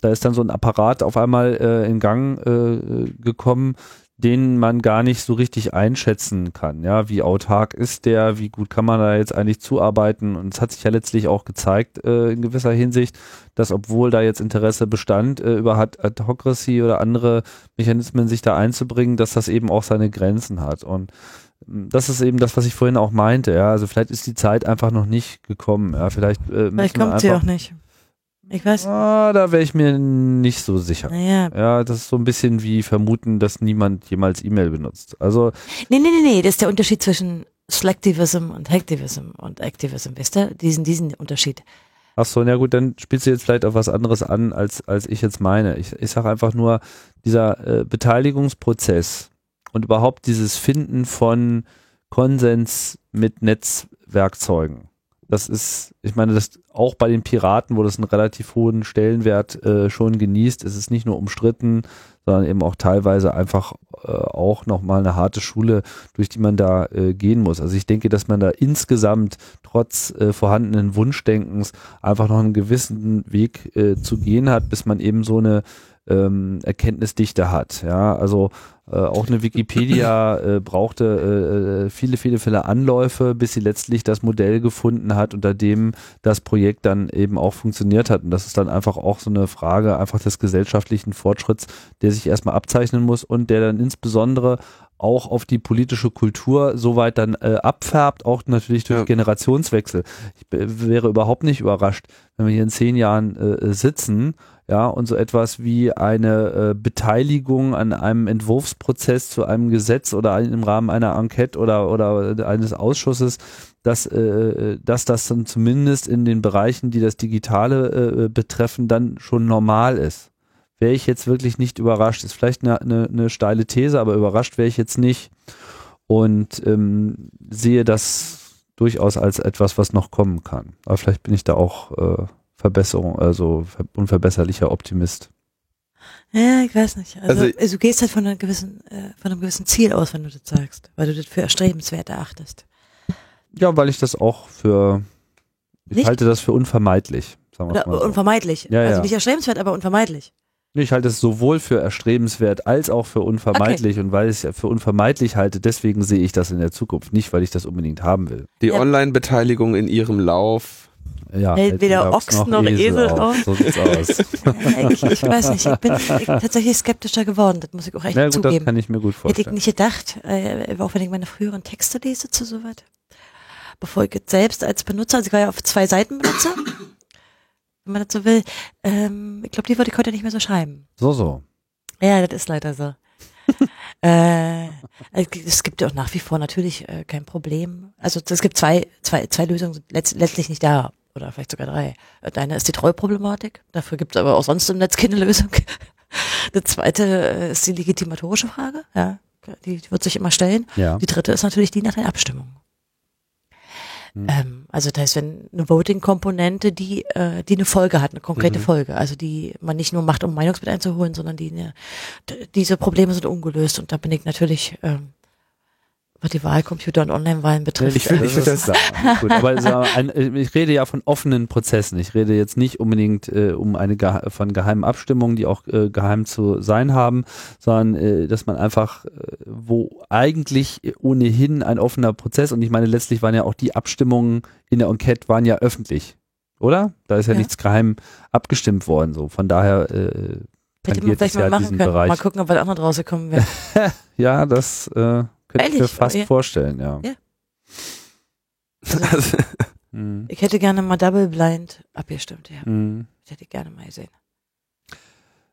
Da ist dann so ein Apparat auf einmal äh, in Gang äh, gekommen, den man gar nicht so richtig einschätzen kann. Ja, wie autark ist der, wie gut kann man da jetzt eigentlich zuarbeiten? Und es hat sich ja letztlich auch gezeigt äh, in gewisser Hinsicht, dass obwohl da jetzt Interesse bestand, äh, über Adhocracy oder andere Mechanismen sich da einzubringen, dass das eben auch seine Grenzen hat. Und ähm, das ist eben das, was ich vorhin auch meinte. Ja, also vielleicht ist die Zeit einfach noch nicht gekommen. Ja, vielleicht, äh, vielleicht kommt sie auch nicht. Ich weiß. Ah, da wäre ich mir nicht so sicher. Naja. Ja, das ist so ein bisschen wie vermuten, dass niemand jemals E-Mail benutzt. Also. Nee, nee, nee, nee, das ist der Unterschied zwischen Selectivism und Hacktivism und Activism, wisst ihr? Diesen, diesen Unterschied. Ach so, na gut, dann spielst du jetzt vielleicht auf was anderes an, als, als ich jetzt meine. Ich, ich sage einfach nur, dieser äh, Beteiligungsprozess und überhaupt dieses Finden von Konsens mit Netzwerkzeugen das ist, ich meine, das auch bei den Piraten, wo das einen relativ hohen Stellenwert äh, schon genießt, ist es nicht nur umstritten, sondern eben auch teilweise einfach äh, auch nochmal eine harte Schule, durch die man da äh, gehen muss. Also ich denke, dass man da insgesamt trotz äh, vorhandenen Wunschdenkens einfach noch einen gewissen Weg äh, zu gehen hat, bis man eben so eine ähm, Erkenntnisdichte hat. Ja, also äh, auch eine Wikipedia äh, brauchte äh, äh, viele, viele, viele Anläufe, bis sie letztlich das Modell gefunden hat, unter dem das Projekt dann eben auch funktioniert hat. Und das ist dann einfach auch so eine Frage einfach des gesellschaftlichen Fortschritts, der sich erstmal abzeichnen muss und der dann insbesondere auch auf die politische Kultur soweit dann äh, abfärbt, auch natürlich durch ja. Generationswechsel. Ich wäre überhaupt nicht überrascht, wenn wir hier in zehn Jahren äh, sitzen ja, und so etwas wie eine äh, Beteiligung an einem Entwurfsprozess zu einem Gesetz oder im Rahmen einer Enquete oder, oder eines Ausschusses, dass, äh, dass das dann zumindest in den Bereichen, die das Digitale äh, betreffen, dann schon normal ist. Wäre ich jetzt wirklich nicht überrascht. Ist vielleicht eine, eine, eine steile These, aber überrascht wäre ich jetzt nicht. Und ähm, sehe das durchaus als etwas, was noch kommen kann. Aber vielleicht bin ich da auch äh, Verbesserung, also unverbesserlicher Optimist. Ja, ich weiß nicht. Also, also, also, du gehst halt von einem gewissen, äh, von einem gewissen Ziel aus, wenn du das sagst, weil du das für erstrebenswert erachtest. Ja, weil ich das auch für, ich nicht? halte das für unvermeidlich. Sagen wir mal so. Unvermeidlich. Ja, also ja. nicht erstrebenswert, aber unvermeidlich. Ich halte es sowohl für erstrebenswert als auch für unvermeidlich okay. und weil ich es für unvermeidlich halte, deswegen sehe ich das in der Zukunft, nicht weil ich das unbedingt haben will. Die ja. Online-Beteiligung in ihrem Lauf ja, hält weder Ochs noch, Esel auf. So sieht's aus. ich, ich, weiß nicht, ich bin ich, tatsächlich skeptischer geworden, das muss ich auch echt ja, gut, zugeben. Das kann ich mir gut vorstellen. Hätte ich nicht gedacht, äh, auch wenn ich meine früheren Texte lese zu sowas. Bevor ich jetzt selbst als Benutzer, also ich war ja auf zwei Seiten Benutzer, wenn man das so will, ähm, ich glaube, die würde ich heute nicht mehr so schreiben. So, so. Ja, das ist leider so. <laughs> äh, es gibt ja auch nach wie vor natürlich äh, kein Problem. Also es gibt zwei, zwei, zwei Lösungen letzt, letztlich nicht da oder vielleicht sogar drei. Deine ist die Treuproblematik. Dafür gibt es aber auch sonst im Netz keine Lösung. <laughs> Die zweite äh, ist die legitimatorische Frage. Ja, die, die wird sich immer stellen. Ja. Die dritte ist natürlich die nach der Abstimmung. Hm. Ähm, also das heißt, wenn eine Voting-Komponente, die, äh, die eine Folge hat, eine konkrete mhm. Folge, also die man nicht nur macht, um Meinungsbild einzuholen, sondern die eine, diese Probleme sind ungelöst und da bin ich natürlich ähm, was die Wahlcomputer und Online-Wahlen betrifft. Ich, will, ich will das sagen. <laughs> Gut, aber ein, ich rede ja von offenen Prozessen. Ich rede jetzt nicht unbedingt äh, um eine von geheimen Abstimmungen, die auch äh, geheim zu sein haben, sondern äh, dass man einfach, äh, wo eigentlich ohnehin ein offener Prozess und ich meine, letztlich waren ja auch die Abstimmungen in der Enquete waren ja öffentlich, oder? Da ist ja, ja. nichts geheim abgestimmt worden. So von daher äh, tangiert es ja diesen können. Bereich. Mal gucken, ob was anderes rausgekommen wäre. <laughs> ja, das äh, könnte ich mir fast ja. vorstellen, ja. ja. Also, <laughs> hm. ich hätte gerne mal Double Blind abgestimmt, ja. Mhm. Ich hätte gerne mal gesehen.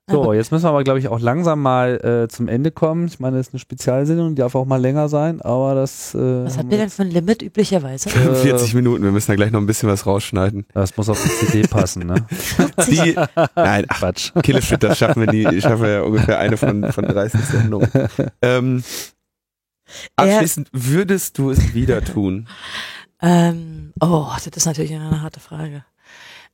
So, jetzt müssen wir aber, glaube ich, auch langsam mal äh, zum Ende kommen. Ich meine, das ist eine Spezialsendung, die darf auch mal länger sein, aber das. Äh, was habt ihr denn für ein Limit üblicherweise? <laughs> 45 Minuten, wir müssen da gleich noch ein bisschen was rausschneiden. Das muss auf die CD <laughs> passen, ne? Die, nein, ach, Quatsch. Killefit, das schaffen wir nie, schaffen wir ja ungefähr eine von, von 30 Sendungen. Ähm, Abschließend, würdest du es wieder tun? <laughs> ähm, oh, das ist natürlich eine harte Frage.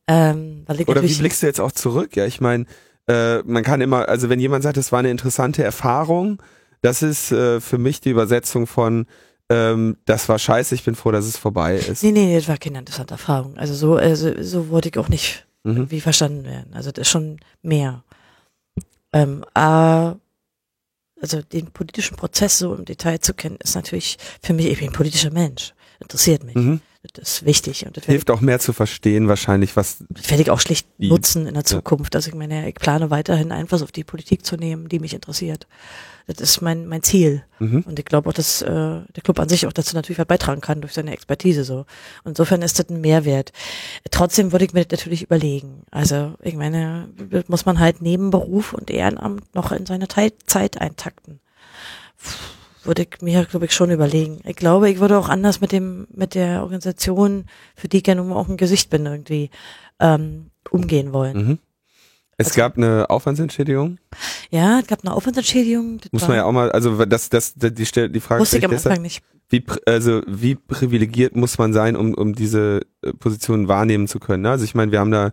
Ähm, Oder wie blickst du jetzt auch zurück? Ja, ich meine, äh, man kann immer, also wenn jemand sagt, es war eine interessante Erfahrung, das ist äh, für mich die Übersetzung von ähm, das war scheiße, ich bin froh, dass es vorbei ist. Nee, nee, das war keine interessante Erfahrung. Also so, also, so wollte ich auch nicht mhm. wie verstanden werden. Also das ist schon mehr. Ähm, äh, also den politischen Prozess so im Detail zu kennen, ist natürlich für mich, ich bin ein politischer Mensch, interessiert mich. Mhm. Das ist wichtig und das Hilft auch mehr zu verstehen, wahrscheinlich, was. das werde ich auch schlicht nutzen in der ja. Zukunft. Also ich meine, ich plane weiterhin Einfluss auf die Politik zu nehmen, die mich interessiert. Das ist mein, mein Ziel. Mhm. Und ich glaube auch, dass äh, der Club an sich auch dazu natürlich was beitragen kann durch seine Expertise so. Und insofern ist das ein Mehrwert. Trotzdem würde ich mir das natürlich überlegen. Also ich meine, muss man halt neben Beruf und Ehrenamt noch in seine Teil Zeit eintakten. Würde ich mir, glaube ich, schon überlegen. Ich glaube, ich würde auch anders mit dem, mit der Organisation, für die ich ja nun auch ein Gesicht bin, irgendwie ähm, umgehen wollen. Mhm. Es Also- gab eine Aufwandsentschädigung. Ja, es gab eine Aufwandsentschädigung. Das Muss man ja auch mal, also das, das, die, Stelle- die Frage wusste ich am deshalb, Anfang nicht. wie, also wie privilegiert muss man sein, um, um diese äh, Position wahrnehmen zu können? Ne? Also ich meine, wir haben da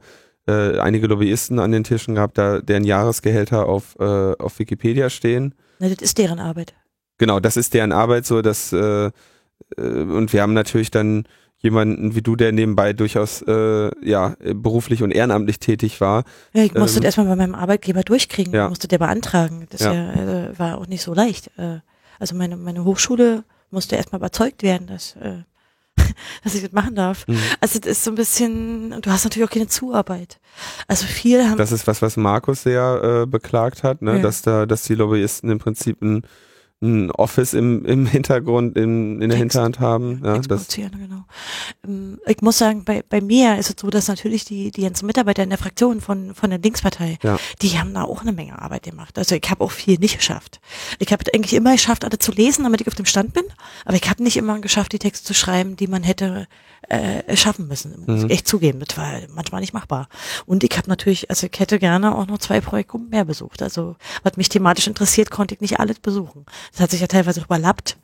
äh, einige Lobbyisten an den Tischen gehabt, da deren Jahresgehälter auf, äh, auf Wikipedia stehen. Ne, das ist deren Arbeit. Genau, das ist deren Arbeit so, dass äh, äh, und wir haben natürlich dann jemanden wie du, der nebenbei durchaus äh, ja beruflich und ehrenamtlich tätig war. Ja, ich musste Ähm, das erstmal bei meinem Arbeitgeber durchkriegen, ja. musste der beantragen. Das Ja. äh, war auch nicht so leicht. Äh, also meine, meine Hochschule musste erstmal überzeugt werden, dass, äh, <laughs> dass ich das machen darf. Mhm. Also das ist so ein bisschen, und du hast natürlich auch keine Zuarbeit. Also viel haben Das ist was, was Markus sehr äh, beklagt hat, ne? Ja. dass da, dass die Lobbyisten im Prinzip ein, ein Office im, im Hintergrund, in, in der. Hinterhand haben. Ja, das, genau. Ähm, Ich muss sagen, bei, bei mir ist es so, dass natürlich die, die ganzen Mitarbeiter in der Fraktion von, von der Linkspartei, Ja. die haben da auch eine Menge Arbeit gemacht. Also ich habe auch viel nicht geschafft. Ich habe eigentlich immer geschafft, alle zu lesen, damit ich auf dem Stand bin, aber ich habe nicht immer geschafft, die Texte zu schreiben, die man hätte äh, schaffen müssen. Muss Mhm. ich echt zugeben, das war manchmal nicht machbar. Und ich habe natürlich, also ich hätte gerne auch noch zwei Projektgruppen mehr besucht. Also was mich thematisch interessiert, konnte ich nicht alles besuchen. Das hat sich ja teilweise überlappt.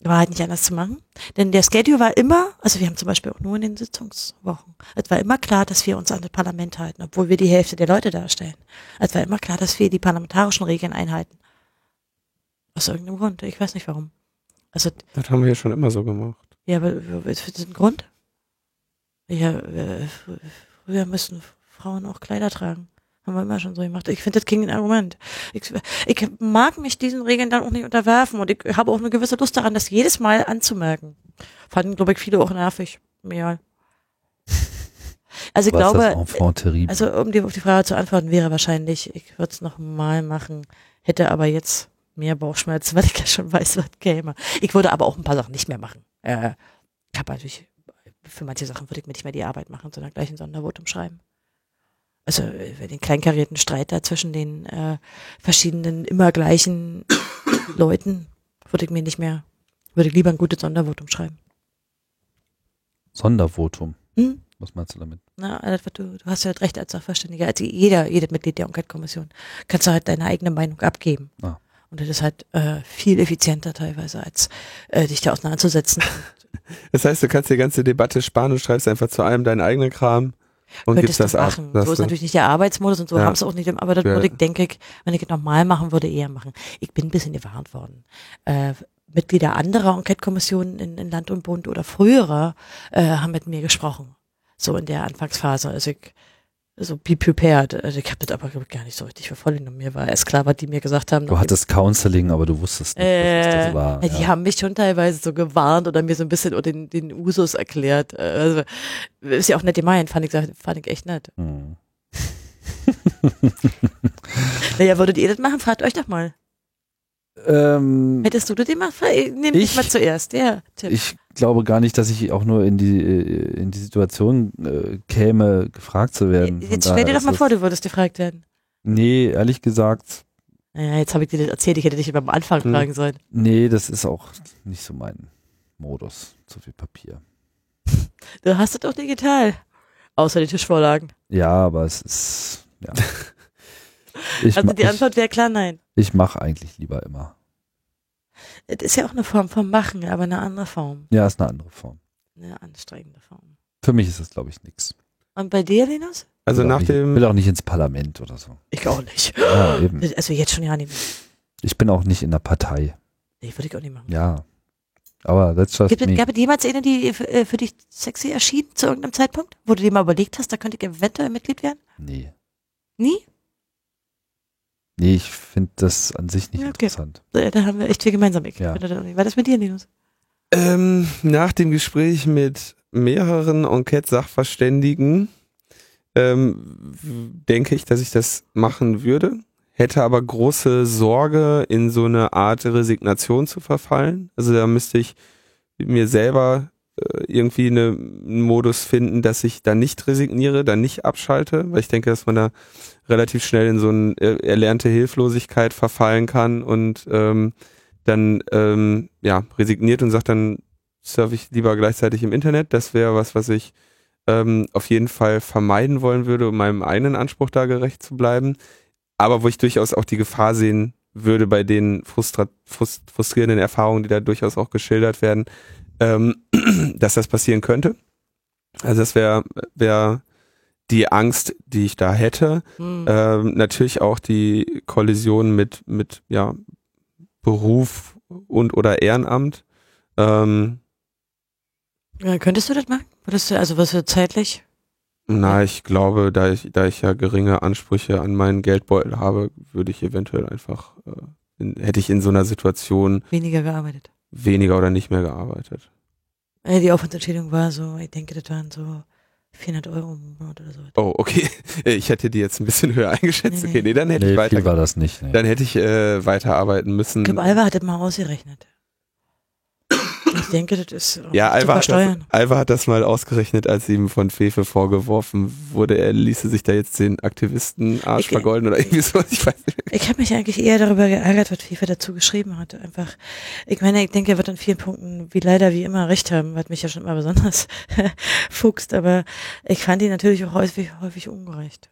War halt nicht anders zu machen. Denn der Schedule war immer, also wir haben zum Beispiel auch nur in den Sitzungswochen, es war immer klar, dass wir uns an das Parlament halten, obwohl wir die Hälfte der Leute darstellen. Es war immer klar, dass wir die parlamentarischen Regeln einhalten. Aus irgendeinem Grund. Ich weiß nicht warum. Also, das haben wir ja schon immer so gemacht. Ja, aber ist das ein Grund? Ja, äh, fr- früher müssen Frauen auch Kleider tragen. Haben wir immer schon so gemacht. Ich finde, das ging ein Argument. Ich, ich mag mich diesen Regeln dann auch nicht unterwerfen und ich habe auch eine gewisse Lust daran, das jedes Mal anzumerken. Fanden, glaube ich, viele auch nervig. Ja. <laughs> Also ich Was glaube, also um dir auf die Frage zu antworten, wäre wahrscheinlich, ich würde es noch mal machen, hätte aber jetzt mehr Bauchschmerzen, <laughs> weil ich ja schon weiß, was käme. Ich würde aber auch ein paar Sachen nicht mehr machen. Äh, ich habe natürlich, für manche Sachen würde ich mir nicht mehr die Arbeit machen, sondern gleich ein Sondervotum schreiben. Also äh, den kleinkarierten Streit da zwischen den äh, verschiedenen, immer gleichen <coughs> Leuten würde ich mir nicht mehr, würde ich lieber ein gutes Sondervotum schreiben. Sondervotum. Hm? Was meinst du damit? Na, du, du hast ja recht als Sachverständiger, als jeder, jedes Mitglied der Enquete-Kommission, kannst du halt deine eigene Meinung abgeben. Ah. Und das ist halt äh, viel effizienter teilweise, als äh, dich da auseinanderzusetzen. <laughs> Das heißt, du kannst die ganze Debatte sparen und schreibst einfach zu allem deinen eigenen Kram und gibst das ab. machen. sagst So ist natürlich nicht der Arbeitsmodus und so Ja. haben es auch nicht, aber das Ja. würde ich, denke ich, wenn ich es normal machen würde, eher machen. Ich bin ein bisschen gewarnt worden. Äh, Mitglieder anderer Enquete-Kommissionen in, in Land und Bund oder früherer äh, haben mit mir gesprochen. So in der Anfangsphase. Also ich, so be prepared. Also ich habe das aber ich, gar nicht so richtig voll genommen. Mir war erst klar, was die mir gesagt haben. Du hattest Counseling, aber du wusstest nicht, was Äh, das war. die ja. haben mich schon teilweise so gewarnt oder mir so ein bisschen oder den, den Usus erklärt. Äh, Also, ist ja auch nett gemeint, fand ich, fand ich echt nett. Hm. <laughs> Naja, würdet ihr das machen? Fragt euch doch mal. Ähm, Hättest du das gemacht? Dich Ich? mal zuerst. Ja, Tipp. ich glaube gar nicht, dass ich auch nur in die äh, in die Situation äh, käme, gefragt zu werden. Von Jetzt stell dir doch mal vor, du würdest gefragt werden. Nee, ehrlich gesagt, Naja, jetzt habe ich dir das erzählt, ich hätte dich beim Anfang Hm. fragen sollen. nee, das ist auch nicht so mein Modus. Zu viel Papier. Du hast es doch digital. Außer die Tischvorlagen. Ja, aber es ist ja. <laughs> Ich, Also die Antwort wäre klar, nein. ich mache eigentlich lieber immer. Es ist ja auch eine Form von Machen, aber eine andere Form. Ja, ist eine andere Form. Eine anstrengende Form. Für mich ist es, glaube ich, nichts. Und bei dir, Linus? Also will auch nach nicht, dem, will auch nicht ins Parlament oder so. Ich auch nicht. Ja, eben. <laughs> Also jetzt schon ja nicht mehr. Ich bin auch nicht in der Partei. Nee, würde ich auch nicht machen. Ja. Aber that's just Gibt es, me. gab es jemals eine, die für, äh, für dich sexy erschien zu irgendeinem Zeitpunkt? Wo du dir mal überlegt hast, da könnte ich eventuell Mitglied werden? Nee. Nie? Nee, ich finde das an sich nicht Ja, okay. interessant. Da haben wir echt viel gemeinsam. Ich Ja. War das mit dir, Linus? Ähm, nach dem Gespräch mit mehreren Enquete-Sachverständigen ähm, denke ich, dass ich das machen würde, hätte aber große Sorge, in so eine Art Resignation zu verfallen. Also da müsste ich mir selber irgendwie eine, einen Modus finden, dass ich da nicht resigniere, da nicht abschalte, weil ich denke, dass man da relativ schnell in so eine äh, erlernte Hilflosigkeit verfallen kann und ähm, dann ähm, ja resigniert und sagt, dann surfe ich lieber gleichzeitig im Internet. Das wäre was, was ich ähm, auf jeden Fall vermeiden wollen würde, um meinem eigenen Anspruch da gerecht zu bleiben. Aber wo ich durchaus auch die Gefahr sehen würde bei den frustra frust frustrierenden Erfahrungen, die da durchaus auch geschildert werden, ähm, <clears throat> dass das passieren könnte. Also das wäre wär die Angst, die ich da hätte. Hm. Ähm, natürlich auch die Kollision mit, mit ja, Beruf und oder Ehrenamt. Ähm, Ja, könntest du das machen? Würdest du, also was für zeitlich? na, ich glaube, da ich, da ich ja geringe Ansprüche an meinen Geldbeutel habe, würde ich eventuell einfach, äh, in, hätte ich in so einer Situation Weniger gearbeitet. Weniger oder nicht mehr gearbeitet. Äh, Die Aufwandsentschädigung war so, ich denke, das waren so 400 Euro im Monat oder so. Oh, okay. <laughs> Ich hätte die jetzt ein bisschen höher eingeschätzt. Nee, Okay, nee, dann hätte Nee, ich weiter, viel war das nicht. Nee. dann hätte ich äh, weiterarbeiten müssen. Ich glaube, Alva hat das mal ausgerechnet. Ich denke, das ist auch Ja, Alva hat, das. Alva hat das mal ausgerechnet, als ihm von Fefe vorgeworfen wurde, er ließe sich da jetzt den Aktivisten Arsch Ich- vergolden oder irgendwie so. Ich weiß nicht. Ich habe mich eigentlich eher darüber geärgert, was FIFA dazu geschrieben hat. Einfach, ich meine, ich denke, er wird an vielen Punkten, wie leider wie immer, recht haben, was mich ja schon immer besonders <laughs> fuchst. Aber ich fand ihn natürlich auch häufig, häufig ungerecht.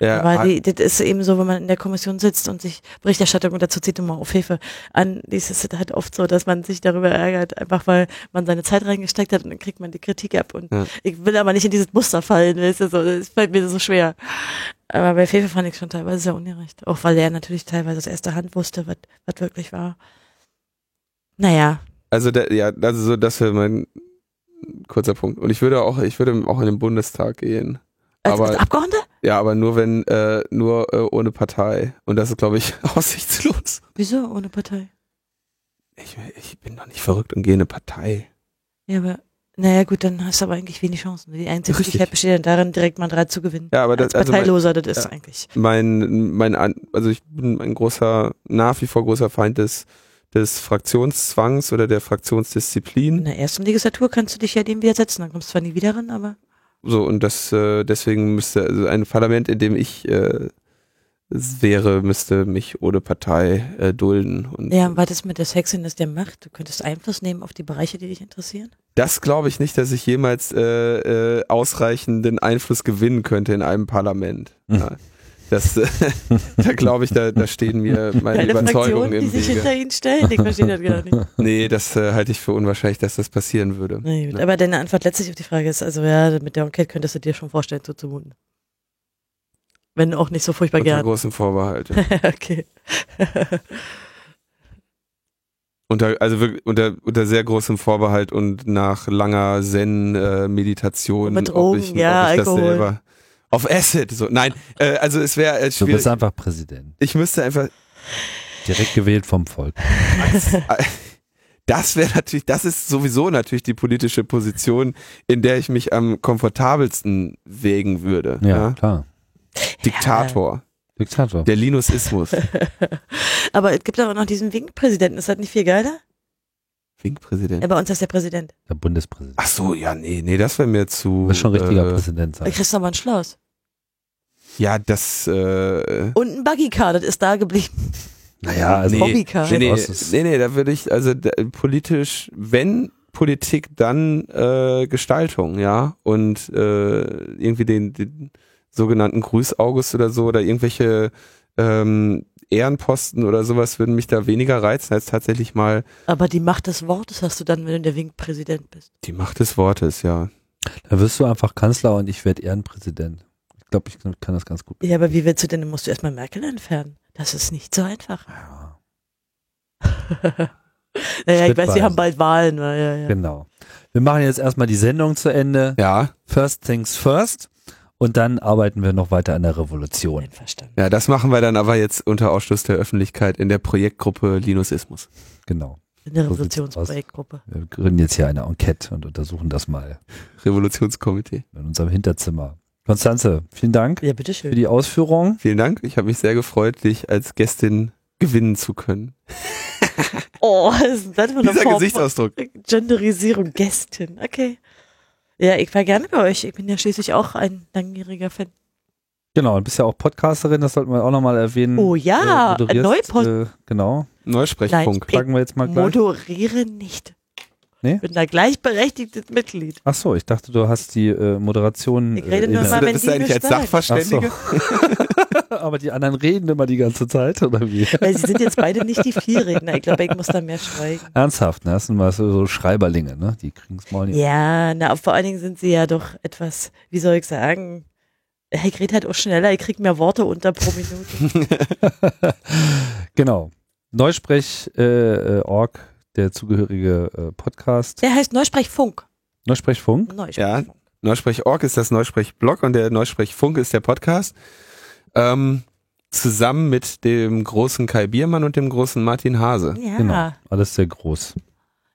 Ja, Aber die, das ist eben so, wenn man in der Kommission sitzt und sich Berichterstattung dazu zieht mal auf Hilfe an, ist es halt oft so, dass man sich darüber ärgert, einfach weil man seine Zeit reingesteckt hat und dann kriegt man die Kritik ab. Und Ja. ich will aber nicht in dieses Muster fallen, weißt du, so, das fällt mir so schwer. Aber bei Fefe fand ich schon teilweise sehr ungerecht. Auch weil er natürlich teilweise aus erster Hand wusste, was wirklich war. Naja, also da, ja, also so, das wäre mein kurzer Punkt. Und ich würde auch, ich würde auch in den Bundestag gehen. als, Aber- als Abgeordneter? Ja, aber nur wenn, äh, nur äh, ohne Partei. Und das ist, glaube ich, <laughs> aussichtslos. Wieso ohne Partei? Ich, ich bin doch nicht verrückt und gehe in eine Partei. Ja, aber naja gut, dann hast du aber eigentlich wenig Chancen. Die einzige. Möglichkeit besteht dann darin, direkt Mandat zu gewinnen. Ja, aber das, Als also mein, Parteiloser, das ist ja. eigentlich. mein, mein, also ich bin ein großer, nach wie vor großer Feind des, des Fraktionszwangs oder der Fraktionsdisziplin. In der ersten Legislatur kannst du dich ja dem widersetzen, dann kommst du zwar nie wieder ran, aber So, und das, äh, deswegen müsste, also ein Parlament, in dem ich äh, wäre, müsste mich ohne Partei äh, dulden. Und ja, war das mit der Sexiness der Macht? Du könntest Einfluss nehmen auf die Bereiche, die dich interessieren? das glaube ich nicht, dass ich jemals äh, äh, ausreichenden Einfluss gewinnen könnte in einem Parlament. Hm. Ja. Das, äh, <laughs> da glaube ich, da, da stehen mir meine Keine Überzeugungen Fraktion, die im sich Wege. hinter ihn stellt? Ich verstehe das gar nicht. Nee, das äh, halte ich für unwahrscheinlich, dass das passieren würde. Gut. Ja. Aber deine Antwort letztlich auf die Frage ist, also ja, mit der Enquete könntest du dir schon vorstellen, so zumuten. Wenn auch nicht so furchtbar Unter gern. großem Vorbehalt. Ja. <laughs> okay. unter, also wirklich unter, unter sehr großem Vorbehalt und nach langer Zen-Meditation. Mit Drogen, ja, Alkohol. Auf Acid, so. Nein, äh, also es wäre äh, Du bist einfach Präsident. Ich müsste einfach, Direkt gewählt vom Volk. <laughs> das wäre natürlich, das ist sowieso natürlich die politische Position, in der ich mich am komfortabelsten wägen würde. Ja, klar. Diktator. Diktator. Der Linusismus. <laughs> Aber es gibt auch noch diesen Wink-Präsidenten. Ist das nicht viel geiler? Wink-Präsident. Ja, bei uns ist der Präsident. Der Bundespräsident. Ach so, ja, nee, nee, das wäre mir zu. Du bist schon richtiger äh, Präsident Da sein. kriegst du aber einen Schloss. Ja, das, äh, Und ein Buggy-Car, das ist da geblieben. Naja, also Nee, Hobbycar. nee, nee, ist- nee, nee, da würde ich, also da, politisch, wenn Politik, dann äh, Gestaltung, ja. Und äh, irgendwie den, den sogenannten Grüß-August oder so oder irgendwelche ähm, Ehrenposten oder sowas würden mich da weniger reizen, als tatsächlich mal Aber die Macht des Wortes hast du dann, wenn du der Wink-Präsident bist. die Macht des Wortes, ja. da wirst du einfach Kanzler und ich werde Ehrenpräsident. Ich glaube, ich kann, das ganz gut. Ja, aber wie willst du denn? Dann musst du erstmal Merkel entfernen. Das ist nicht so einfach. Ja, <laughs> naja, ich weiß, sie haben bald Wahlen. Ja, ja. genau. Wir machen jetzt erstmal die Sendung zu Ende. Ja, First things first. Und dann arbeiten wir noch weiter an der Revolution. Einverstanden. Ja, das machen wir dann aber jetzt unter Ausschluss der Öffentlichkeit in der Projektgruppe Linusismus. Genau. In der So Revolutionsprojektgruppe. Wir gründen jetzt hier eine Enquete und untersuchen das mal <laughs> Revolutionskomitee. in unserem Hinterzimmer. Konstanze, vielen Dank Ja, für bitteschön. die Ausführung. Vielen Dank. Ich habe mich sehr gefreut, dich als Gästin gewinnen zu können. <laughs> Oh, ist das für eine <laughs> Dieser Form Gesichtsausdruck. Genderisierung, Gästin. Okay. Ja, ich war gerne bei euch. Ich bin ja schließlich auch ein langjähriger Fan. Genau, du bist ja auch Podcasterin, das sollten wir auch nochmal erwähnen. Oh ja, Äh, Neupod- äh, Genau, Neusprechfunk. Nein, packen wir jetzt mal gleich. Moderiere nicht. Nee? Ich bin da gleichberechtigtes Mitglied. Ach so, ich dachte, du hast die äh, Moderation. Ich rede äh, nur mal, wenn Bist die du eigentlich als. Sachverständige? <laughs> Aber die anderen reden immer die ganze Zeit, oder wie? <laughs> Weil sie sind jetzt beide nicht die Vielredner. Ich glaube, ich muss da mehr schweigen. Ernsthaft, ne? Das sind mal so, so Schreiberlinge, ne? Die kriegen es mal nicht. Ja, na, vor allen Dingen sind sie ja doch etwas, wie soll ich sagen, ich rede halt auch schneller, ich krieg mehr Worte unter pro Minute. <laughs> Genau. Neusprech.org, äh, äh, Org, der zugehörige äh, Podcast. Der heißt Neusprechfunk. Neusprechfunk. Neusprechfunk. Neusprech.org ist das Neusprech-Blog und der Neusprech-Funk ist der Podcast. Ähm, zusammen mit dem großen Kai Biermann und dem großen Martin Hase. Ja. Genau. Alles sehr groß.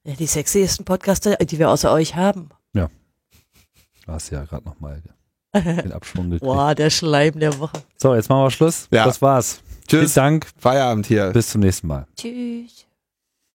ja, die sexiesten Podcaster, die wir außer euch haben. Du hast ja gerade nochmal den Abschwung gekriegt. <laughs> Boah, der Schleim der Woche. So, jetzt machen wir Schluss. Ja. Das war's. Vielen Tschüss. Dank. Feierabend hier. Bis zum nächsten Mal. Tschüss.